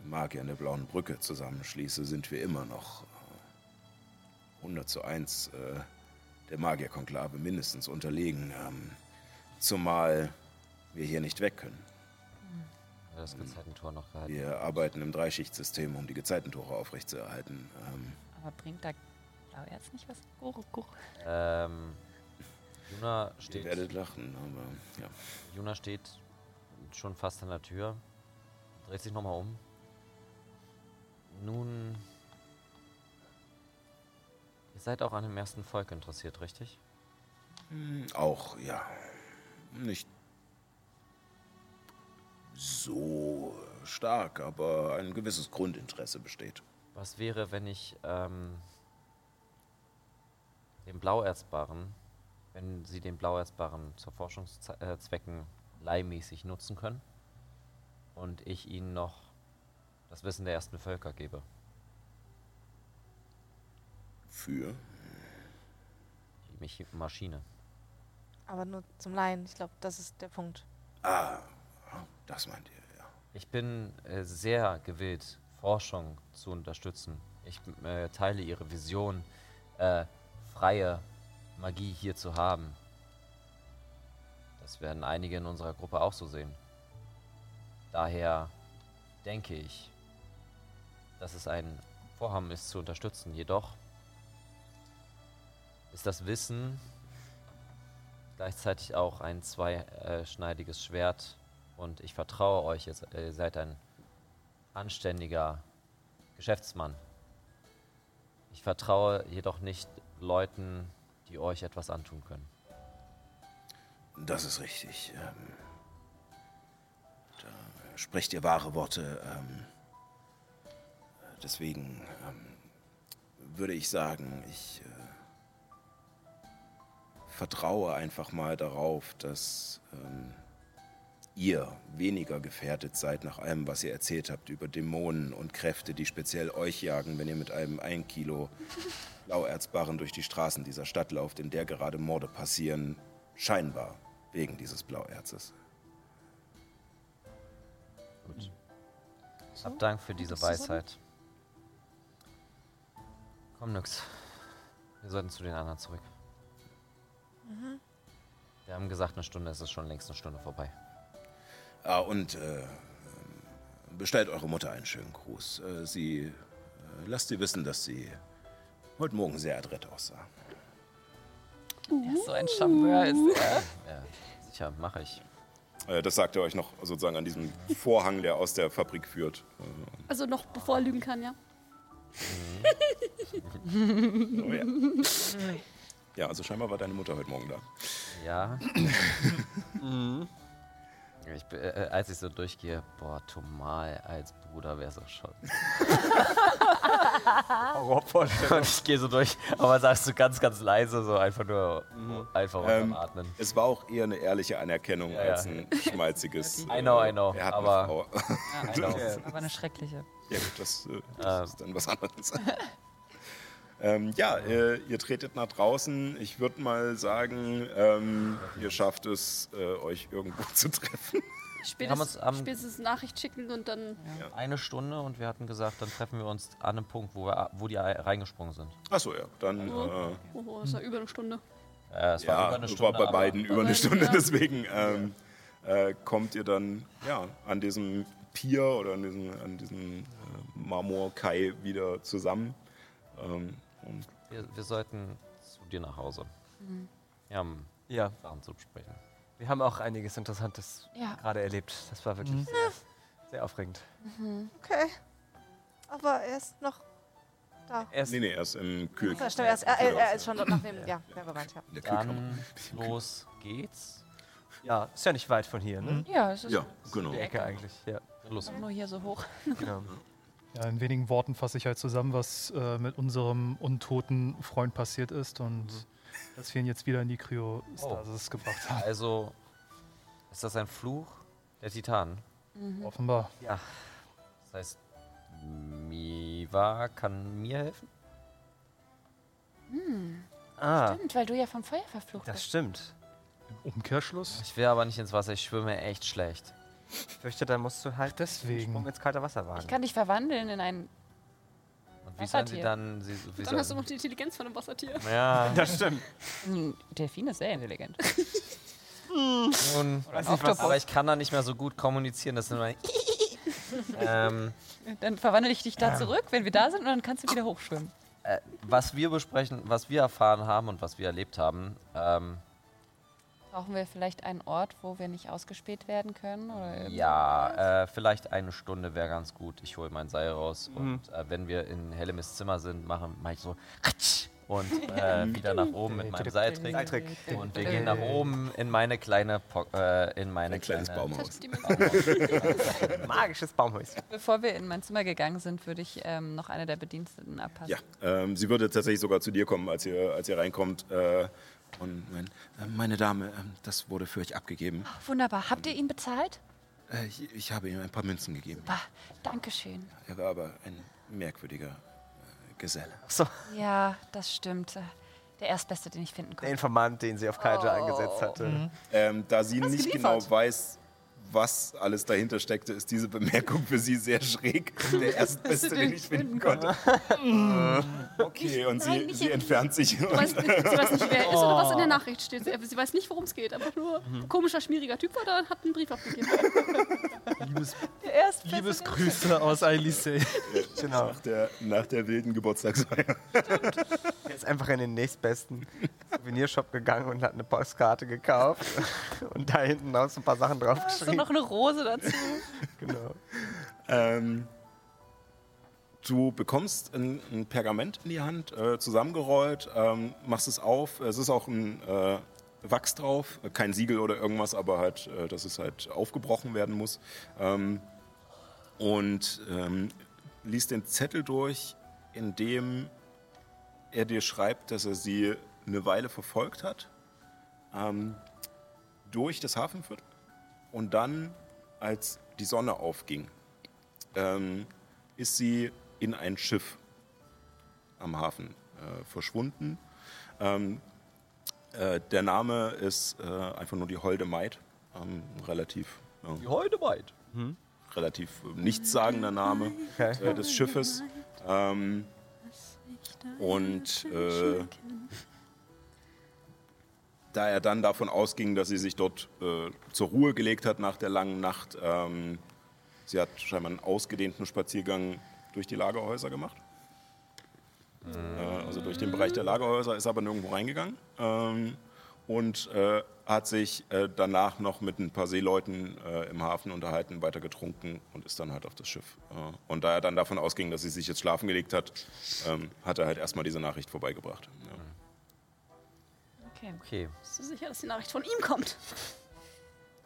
Magiern der Blauen Brücke zusammenschließe, sind wir immer noch äh, 100 zu 1 äh, der Magierkonklave mindestens unterlegen. Ähm, zumal wir hier nicht weg können. Das Gezeitentor noch gehalten. Wir arbeiten im Dreischichtsystem, um die Gezeitentore aufrechtzuerhalten. Ähm, Aber bringt da Blauerz nicht was? Guru, Guru. Ähm, Juna ihr steht, werdet lachen, aber ja. Juna steht schon fast an der Tür, dreht sich nochmal um. Nun, ihr seid auch an dem ersten Volk interessiert, richtig? Auch, ja. Nicht so stark, aber ein gewisses Grundinteresse besteht. Was wäre, wenn ich ähm, den Blauerzbarren, wenn Sie den Blauerzbarren zur Forschungszwecken leihmäßig nutzen können und ich Ihnen noch das Wissen der ersten Völker gebe? Für? Die Mich Maschine. Aber nur zum Laien. Ich glaube, das ist der Punkt. Ah, das meint ihr, ja. Ich bin äh, sehr gewillt, Forschung zu unterstützen. Ich äh, teile Ihre Vision, äh, freie Magie hier zu haben. Das werden einige in unserer Gruppe auch so sehen. Daher denke ich, dass es ein Vorhaben ist zu unterstützen. Jedoch ist das Wissen gleichzeitig auch ein zweischneidiges Schwert und ich vertraue euch, ihr se- ihr seid ein anständiger Geschäftsmann. Ich vertraue jedoch nicht Leuten, die euch etwas antun können. Das ist richtig. Ähm, da sprecht ihr wahre Worte. Ähm, deswegen ähm, würde ich sagen, ich vertraue einfach mal darauf, dass ähm, ihr weniger gefährdet seid nach allem, was ihr erzählt habt über Dämonen und Kräfte, die speziell euch jagen, wenn ihr mit einem 1 Kilo Blauerzbarren durch die Straßen dieser Stadt lauft, in der gerade Morde passieren, scheinbar wegen dieses Blauerzes. Gut. Hab Dank für diese? Weisheit. Komm, Nix. Wir sollten zu den anderen zurück. Wir haben gesagt, eine Stunde ist es schon längst eine Stunde vorbei. Ah, und äh, bestellt eure Mutter einen schönen Gruß. Äh, sie äh, lasst sie wissen, dass sie heute Morgen sehr adrett aussah. Ja, so ein Charmeur ist er. Ja, sicher, mache ich. Äh, das sagt er euch noch sozusagen an diesem Vorhang, der aus der Fabrik führt. Also noch bevor er lügen kann, ja. Oh, ja. ja, also scheinbar war deine Mutter heute Morgen da. Ja. ich, bin- äh, als ich so durchgehe, boah, Tomal als Bruder wäre so schon. Horrorvorstellung. Und ich gehe so durch, aber sagst du ganz, ganz leise, so einfach nur, einfach Ähm, Atmen. Es war auch eher eine ehrliche Anerkennung Ja, ja. als ein schmalziges. I know, I know, Er hat aber- eine Frau. Ja, Genau. aber eine schreckliche. Ja, gut, das, äh, Ähm. das ist dann was anderes. Ähm, ja, äh, ihr tretet nach draußen. Ich würde mal sagen, ähm, ihr schafft es, äh, euch irgendwo zu treffen. Spätestens, uns am- spätestens Nachricht schicken und dann. Eine Stunde und wir hatten gesagt, dann treffen wir uns an einem Punkt, wo, wir, wo die reingesprungen sind. Achso, ja, dann. Äh, Oh, oh, ist ja über eine Stunde. Äh, es war ja, über eine es Stunde. war bei beiden über eine Stunde, ja. deswegen ähm, äh, kommt ihr dann ja, an diesem Pier oder an diesem, an diesem äh, Marmorkai wieder zusammen. Ähm, und Wir, wir sollten zu dir nach Hause. Wir haben Ja, Sachen zu besprechen. wir haben auch einiges Interessantes Ja. gerade erlebt. Das war wirklich Mhm. sehr, sehr aufregend. Okay. Aber er ist noch da. Erst nee, nee, erst im Kühl. Ja, stimmt, er ist, er, er, er ist schon dort nach dem. Ja, wer meint, ja. der Kühlkammer. Dann los geht's. ja, ist ja nicht weit von hier, ne? Ja, es ist Ja, genau. Die Ecke eigentlich, ja. Los. nur hier so hoch. Genau. Ja, in wenigen Worten fasse ich halt zusammen, was äh, mit unserem untoten Freund passiert ist und dass wir ihn jetzt wieder in die Kryostasis gebracht haben. Also, ist das ein Fluch der Titanen? Offenbar. Ja, Das heißt, Miva kann mir helfen? ah, Stimmt, weil du ja vom Feuer verflucht das bist. stimmt. Im Umkehrschluss. Ich will aber nicht ins Wasser, ich schwimme echt schlecht. Ich fürchte, dann musst du halt deswegen. Sprung ins kalte Wasser wagen. Ich kann dich verwandeln in ein. Und wie sollen sie Wassertier. dann. Sie, wie Dann hast du noch die Intelligenz von einem Wassertier. ja, Das stimmt. Ein Delfin ist sehr intelligent. nun, Weiß nicht, was aber ich kann da nicht mehr so gut kommunizieren. Das sind meine. ähm, Dann verwandle ich dich da zurück, wenn wir da sind, und dann kannst du wieder hochschwimmen. äh, was wir besprechen, was wir erfahren haben und was wir erlebt haben, ähm, Brauchen wir vielleicht einen Ort, wo wir nicht ausgespäht werden können? Oder ja, äh, vielleicht eine Stunde wäre ganz gut. Ich hole mein Seil raus und äh, wenn wir in Hellemis Zimmer sind, mache mach ich so und äh, wieder nach oben mit meinem Seiltrick. Und wir gehen nach oben in meine kleine, Po- äh, in meine Ein kleines kleine Baumhaus. Magisches Baumhäuschen. Bevor wir in mein Zimmer gegangen sind, würde ich ähm, noch eine der Bediensteten abpassen. Ja, ähm, sie würde tatsächlich sogar zu dir kommen, als ihr, als ihr reinkommt. Äh, und mein, äh, meine Dame, ähm, das wurde für euch abgegeben. Wunderbar. Habt ihr ihn bezahlt? Äh, ich, ich habe ihm ein paar Münzen gegeben. Ah, Dankeschön. Er war aber ein merkwürdiger äh, Geselle. So, Ja, das stimmt. Äh, Der erstbeste, den ich finden der konnte. Informant, den sie auf Kaija angesetzt hatte. Ähm, da sie Hast nicht geliefert. genau weiß, was alles dahinter steckte, ist diese Bemerkung für sie sehr schräg. Der erstbeste, den ich finden konnte. okay, und sie, Nein, sie entfernt sich. Du weißt, sie weiß nicht, wer er ist oder was in der Nachricht steht. Sie, sie weiß nicht, worum es geht. Einfach nur Mhm. komischer, schmieriger Typ war da und hat einen Brief abgegeben. Liebes. Liebesgrüße aus Eilise. Genau. Nach der, nach der wilden Geburtstagsfeier. Er ist einfach in den nächstbesten Souvenirshop gegangen und hat eine Postkarte gekauft und da hinten noch so ein paar Sachen Hast du noch eine Rose dazu? Genau. Ähm, du bekommst ein, ein Pergament in die Hand, äh, zusammengerollt, ähm, machst es auf. Es ist auch ein äh, Wachs drauf, äh, kein Siegel oder irgendwas, aber halt, äh, dass es halt aufgebrochen werden muss. Ähm, und ähm, liest den Zettel durch, in dem er dir schreibt, dass er sie eine Weile verfolgt hat, ähm, durch das Hafenviertel und dann, als die Sonne aufging, ähm, ist sie in ein Schiff am Hafen äh, verschwunden. Ähm, äh, der Name ist äh, einfach nur die Holde Maid, ähm, relativ, ja, Die heute weit. relativ äh, nichtssagender Name Okay. äh, des Schiffes. Ähm, und äh, da er dann davon ausging, dass sie sich dort zur Ruhe gelegt hat nach der langen Nacht, ähm, sie hat scheinbar einen ausgedehnten Spaziergang durch die Lagerhäuser gemacht. Äh, also durch den Bereich der Lagerhäuser, ist aber nirgendwo reingegangen. Ähm, und äh, hat sich äh, danach noch mit ein paar Seeleuten äh, im Hafen unterhalten, weiter getrunken und ist dann halt auf das Schiff. Äh, und da er dann davon ausging, dass sie sich jetzt schlafen gelegt hat, ähm, hat er halt erstmal diese Nachricht vorbeigebracht. Ja. Okay. Okay. Bist du sicher, dass die Nachricht von ihm kommt?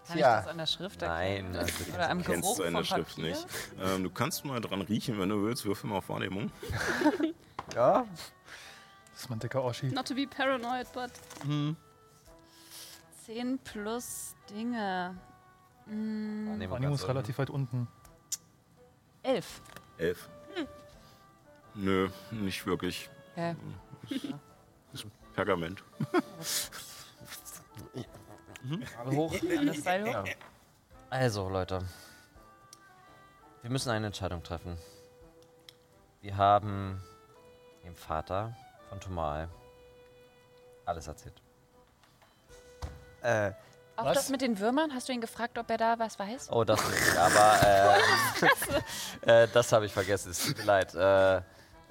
Kann Ja. ich das an der Schrift Nein, erkennen? das Oder am Kennst Geruch du in der Schrift Papier? nicht. Ähm, du kannst mal dran riechen, wenn du willst. Würfel mal auf Wahrnehmung. Ja, Das ist mein dicker Oschi. Not to be paranoid, but 10 plus Dinge. Wahrnehmung Wahrnehmung ganz ist relativ weit unten. 11. Elf. Nö, nicht wirklich. Okay. Pergament. unten. hoch. Das Seil hoch. Ja. Also, Leute. Wir müssen eine Entscheidung treffen. Wir haben dem Vater von Tomal alles erzählt. äh, Auch Was? das mit den Würmern? Hast du ihn gefragt, ob er da was weiß? Oh, das nicht. Aber ähm, äh, das habe ich vergessen. Es tut mir leid. Äh,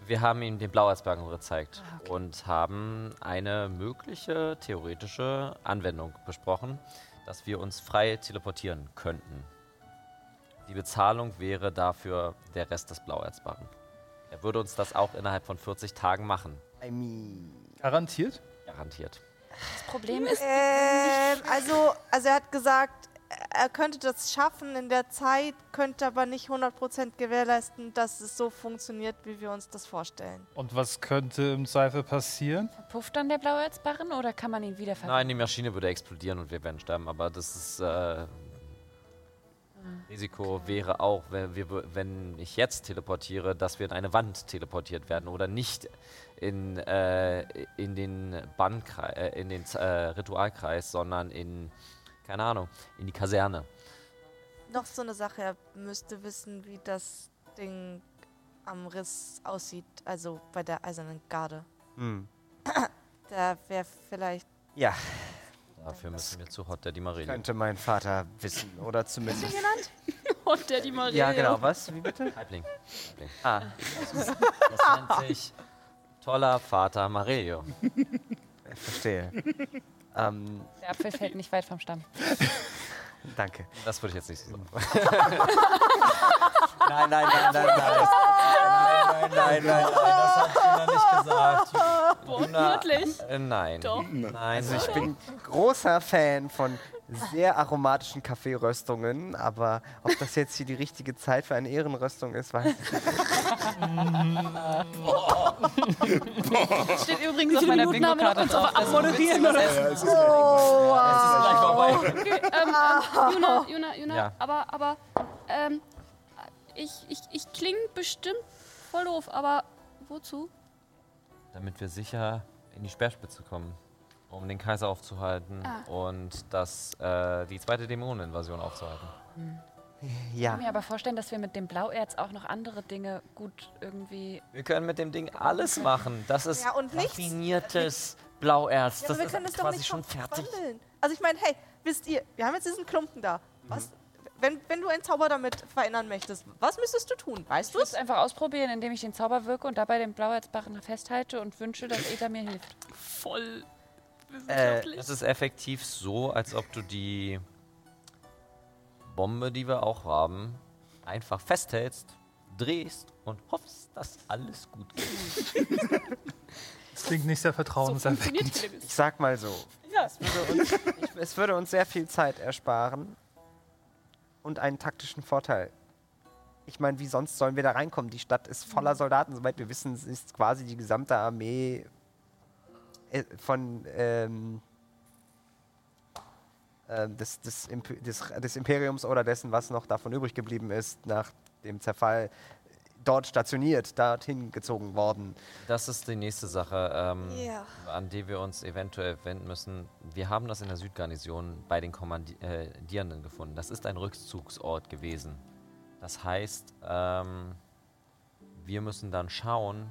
wir haben ihm den Blauerzbergen gezeigt und haben eine mögliche theoretische Anwendung besprochen, dass wir uns frei teleportieren könnten. Die Bezahlung wäre dafür der Rest des Blauerzbarren. Er würde uns das auch innerhalb von 40 Tagen machen. I mean. Garantiert? Garantiert. Das Problem ist, Ähm, also, also er hat gesagt, er könnte das schaffen in der Zeit, könnte aber nicht 100% gewährleisten, dass es so funktioniert, wie wir uns das vorstellen. Und was könnte im Zweifel passieren? pufft dann der Blauerzbarren oder kann man ihn wieder verwenden? Nein, die Maschine würde explodieren und wir werden sterben, aber das ist. Äh, Risiko wäre auch, wenn, wir, wenn ich jetzt teleportiere, dass wir in eine Wand teleportiert werden oder nicht in, äh, in den Bannkreis, äh, in den äh, Ritualkreis, sondern in, keine Ahnung, in die Kaserne. Noch so eine Sache, er müsste wissen, wie das Ding am Riss aussieht, also bei der Eisernen Garde. Hm. Da wäre vielleicht Ja, Dafür müssen wir zu Hot Daddy Marillion. könnte mein Vater wissen. Oder zumindest. Und der die Maria. Ja, genau. Was? Wie bitte? Halbling. Halbling. Ah, Das nennt sich toller Vater Marilio. ich verstehe. ähm, Der Apfel fällt nicht weit vom Stamm. danke. Das würde ich jetzt nicht so sagen. Nein, nein, nein, nein, nein. Nein, nein, nein, das hat Tina nicht gesagt. Sportlich. Äh, nein. Doch. Nein. Also ich bin großer Fan von sehr aromatischen Kaffeeröstungen, aber ob das jetzt hier die richtige Zeit für eine Ehrenröstung ist, weiß ich nicht. Steht übrigens auf meiner Bingo-Karte drauf. aber dass es ein abmoderieren, witziges oder? Essen ist. Okay, ähm, ähm, Juna, Juna, Juna, Ja. aber, aber, ähm, ich, ich, ich klinge bestimmt voll doof, aber wozu? Damit wir sicher in die Speerspitze kommen, um den Kaiser aufzuhalten Ah. und das, äh, die zweite Dämoneninvasion aufzuhalten. Ich Ja, kann mir aber vorstellen, dass wir mit dem Blauerz auch noch andere Dinge gut irgendwie. Wir können mit dem Ding alles machen. Das ist Ja, und nichts. raffiniertes Blauerz. Ja, das wir ist können das doch quasi nicht schon fertig. verwandeln. Also ich meine, hey, wisst ihr, wir haben jetzt diesen Klumpen da. Was, wenn, wenn du einen Zauber damit verändern möchtest, was müsstest du tun? Weißt Ich du es? es einfach ausprobieren, indem ich den Zauber wirke und dabei den Blauerzbarren festhalte und wünsche, dass Eta mir hilft. Voll äh, wissenschaftlich. Es ist effektiv so, als ob du die Bombe, die wir auch haben, einfach festhältst, drehst und hoffst, dass alles gut geht. Das klingt nicht sehr so vertrauenserweckend. Television. ich sag mal so. Ja. Es würde, uns, ich, es würde uns sehr viel Zeit ersparen und einen taktischen Vorteil. Ich meine, wie sonst sollen wir da reinkommen? Die Stadt ist voller Soldaten. Soweit wir wissen, ist quasi die gesamte Armee äh, von ähm, äh, des, des, des, des Imperiums oder dessen, was noch davon übrig geblieben ist, nach dem Zerfall dort stationiert, dorthin gezogen worden. Das ist die nächste Sache, ähm, Ja. an die wir uns eventuell wenden müssen. Wir haben das in der Südgarnison bei den Kommandierenden gefunden. Das ist ein Rückzugsort gewesen. Das heißt, ähm, wir müssen dann schauen.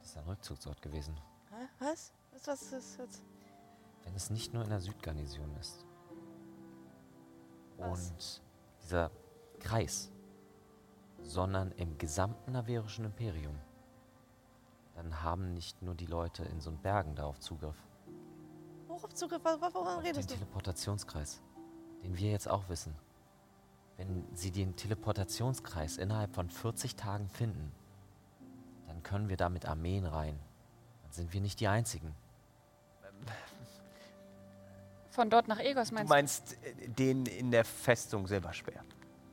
Das ist ein Rückzugsort gewesen. Hä? Was? Was, was ist jetzt? Wenn es nicht nur in der Südgarnison ist. Was? Und dieser Kreis, sondern im gesamten Naverischen Imperium. Dann haben nicht nur die Leute in so einen Bergen darauf Zugriff. Worauf Zugriff? Wor- Woran Auf den redest du? Teleportationskreis, den wir jetzt auch wissen. Wenn sie den Teleportationskreis innerhalb von 40 Tagen finden, dann können wir da mit Armeen rein. Dann sind wir nicht die Einzigen. Von dort nach Egos Du meinst du? meinst äh, den in der Festung Silberspeer.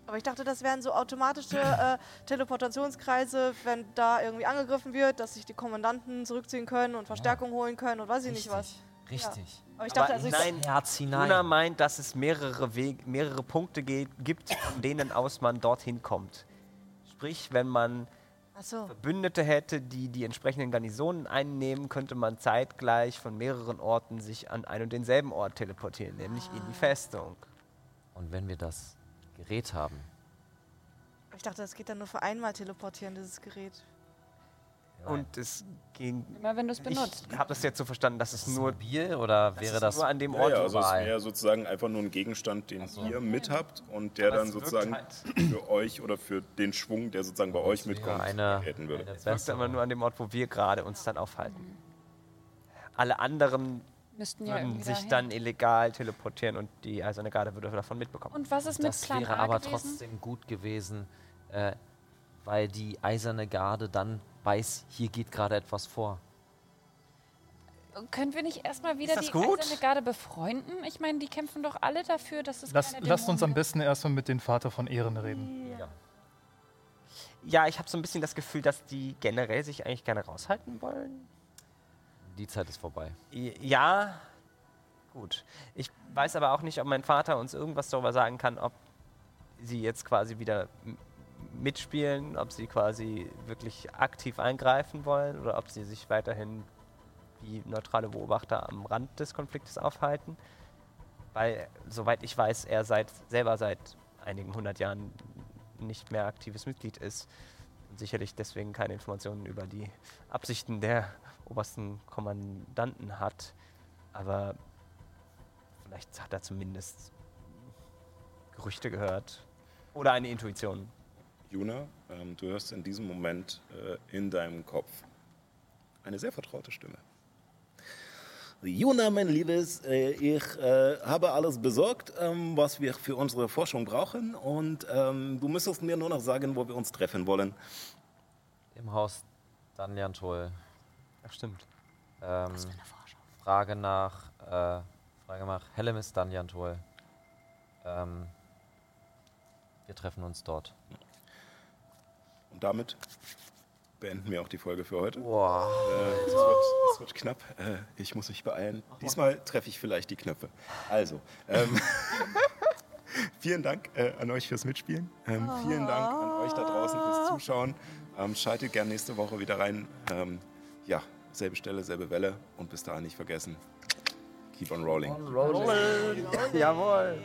Aber ich dachte, das wären so automatische äh, Teleportationskreise, wenn da irgendwie angegriffen wird, dass sich die Kommandanten zurückziehen können und Verstärkung holen können und weiß ich nicht was. Richtig. Aber ich Aber dachte, also ich nein, Herz hinein. Luna meint, dass es mehrere, Weg, mehrere Punkte gibt, von denen aus man dorthin kommt. Sprich, wenn man Achso. Verbündete hätte, die die entsprechenden Garnisonen einnehmen, könnte man zeitgleich von mehreren Orten sich an einen und denselben Ort teleportieren, nämlich in die Festung. Und wenn wir das Gerät haben, Ich dachte, das geht dann nur für einmal teleportieren, dieses Gerät. Und es ging. Immer wenn du es benutzt. Ich habe das jetzt so verstanden, dass es ist nur, mobil oder dass wäre es das nur an dem Ja, Ort ja, also es überall. wäre sozusagen einfach nur ein Gegenstand, den ihr mit habt und der Aber dann es sozusagen halt- für euch oder für den Schwung, der sozusagen bei euch mitkommt, eine, hätten würde. eine es wirkt aber nur an dem Ort, wo wir gerade uns dann aufhalten. Alle anderen Müssten ja würden sich dahin. dann illegal teleportieren und die Eiserne Garde würde davon mitbekommen. Und was ist mit Das Plan wäre A aber gewesen? trotzdem gut gewesen, äh, weil die Eiserne Garde dann weiß, hier geht gerade etwas vor. Können wir nicht erstmal wieder die gut? Eiserne Garde befreunden? Ich meine, die kämpfen doch alle dafür, dass es Lass, keine lasst uns am besten erstmal mit dem Vater von Ehren reden. Ja, ich habe so ein bisschen das Gefühl, dass die generell sich eigentlich gerne raushalten wollen. Die Zeit ist vorbei. Ja, gut. Ich weiß aber auch nicht, ob mein Vater uns irgendwas darüber sagen kann, ob sie jetzt quasi wieder mitspielen, ob sie quasi wirklich aktiv eingreifen wollen oder ob sie sich weiterhin wie neutrale Beobachter am Rand des Konfliktes aufhalten. Weil, soweit ich weiß, er seit, selber seit einigen hundert Jahren nicht mehr aktives Mitglied ist und sicherlich deswegen keine Informationen über die Absichten der obersten Kommandanten hat. Aber vielleicht hat er zumindest Gerüchte gehört oder eine Intuition. Juna, ähm, du hörst in diesem Moment äh, in deinem Kopf eine sehr vertraute Stimme. Juna, mein Liebes, äh, ich äh, habe alles besorgt, ähm, was wir für unsere Forschung brauchen und ähm, du müsstest mir nur noch sagen, wo wir uns treffen wollen. Im Haus Danjantol. Ach, stimmt. Ähm, Frage nach, äh, Frage nach Hellemis Danjantol. Ähm, wir treffen uns dort. Und damit beenden wir auch die Folge für heute. Boah. Äh, es, wird, es wird knapp. Äh, ich muss mich beeilen. Diesmal treffe ich vielleicht die Knöpfe. Also, ähm, vielen Dank äh, an euch fürs Mitspielen. Ähm, vielen Dank an euch da draußen fürs Zuschauen. Ähm, schaltet gerne nächste Woche wieder rein. Ja, selbe Stelle, selbe Welle. Und bis dahin nicht vergessen, keep on rolling. Jawohl.